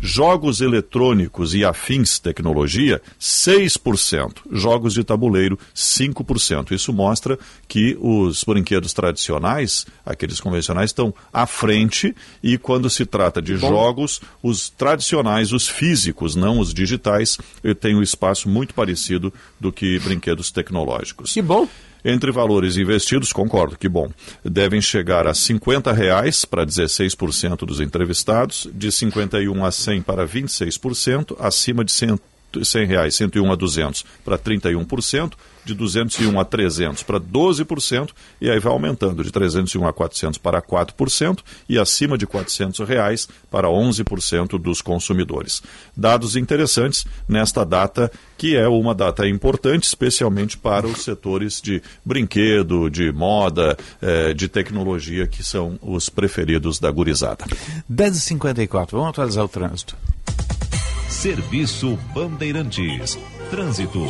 Jogos eletrônicos e afins tecnologia, 6%. Jogos de tabuleiro, 5%. Isso mostra que os brinquedos tradicionais, aqueles convencionais, estão à frente e quando se trata de Bom. jogos, os tradicionais, os físicos, não os digitais, têm um espaço muito parecido do que brinquedos tecnológicos. Que bom. Entre valores investidos, concordo, que bom, devem chegar a 50 reais para 16% dos entrevistados, de 51 a 100 para 26%, acima de 100, 100 reais, 101 a 200 para 31%, de 201 a 300 para 12%, e aí vai aumentando de 301 a 400 para 4% e acima de 400 reais para 11% dos consumidores. Dados interessantes nesta data, que é uma data importante, especialmente para os setores de brinquedo, de moda, eh, de tecnologia, que são os preferidos da gurizada. 10h54, vamos atualizar o trânsito. Serviço Bandeirantes. Trânsito.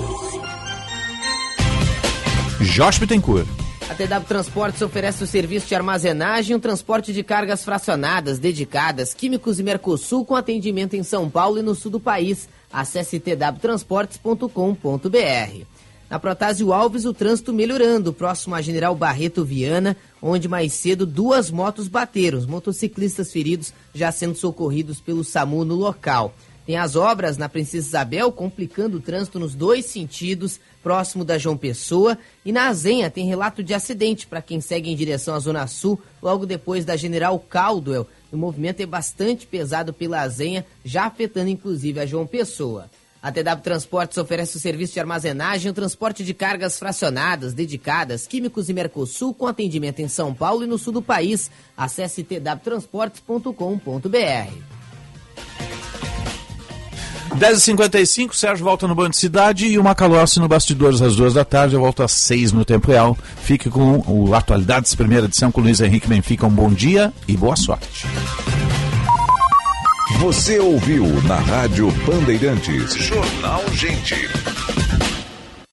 Josh Bittencourt. A TW Transportes oferece o serviço de armazenagem e um transporte de cargas fracionadas, dedicadas, químicos e Mercosul com atendimento em São Paulo e no sul do país. Acesse twtransportes.com.br. Na Protásio Alves, o trânsito melhorando, próximo a General Barreto Viana, onde mais cedo duas motos bateram. Os motociclistas feridos já sendo socorridos pelo SAMU no local. Tem as obras na Princesa Isabel, complicando o trânsito nos dois sentidos, próximo da João Pessoa. E na Azenha tem relato de acidente para quem segue em direção à Zona Sul, logo depois da General Caldwell. O movimento é bastante pesado pela Azenha, já afetando inclusive a João Pessoa. A TW Transportes oferece o serviço de armazenagem e o transporte de cargas fracionadas, dedicadas, químicos e Mercosul, com atendimento em São Paulo e no sul do país. Acesse twtransportes.com.br. 10h55, Sérgio volta no Bando de Cidade e o Macalossi no Bastidores às duas da tarde. Eu volto às seis no Tempo Real. Fique com o Atualidades, primeira edição com Luiz Henrique Benfica. Um bom dia e boa sorte. Você ouviu na Rádio Bandeirantes. Jornal Gente.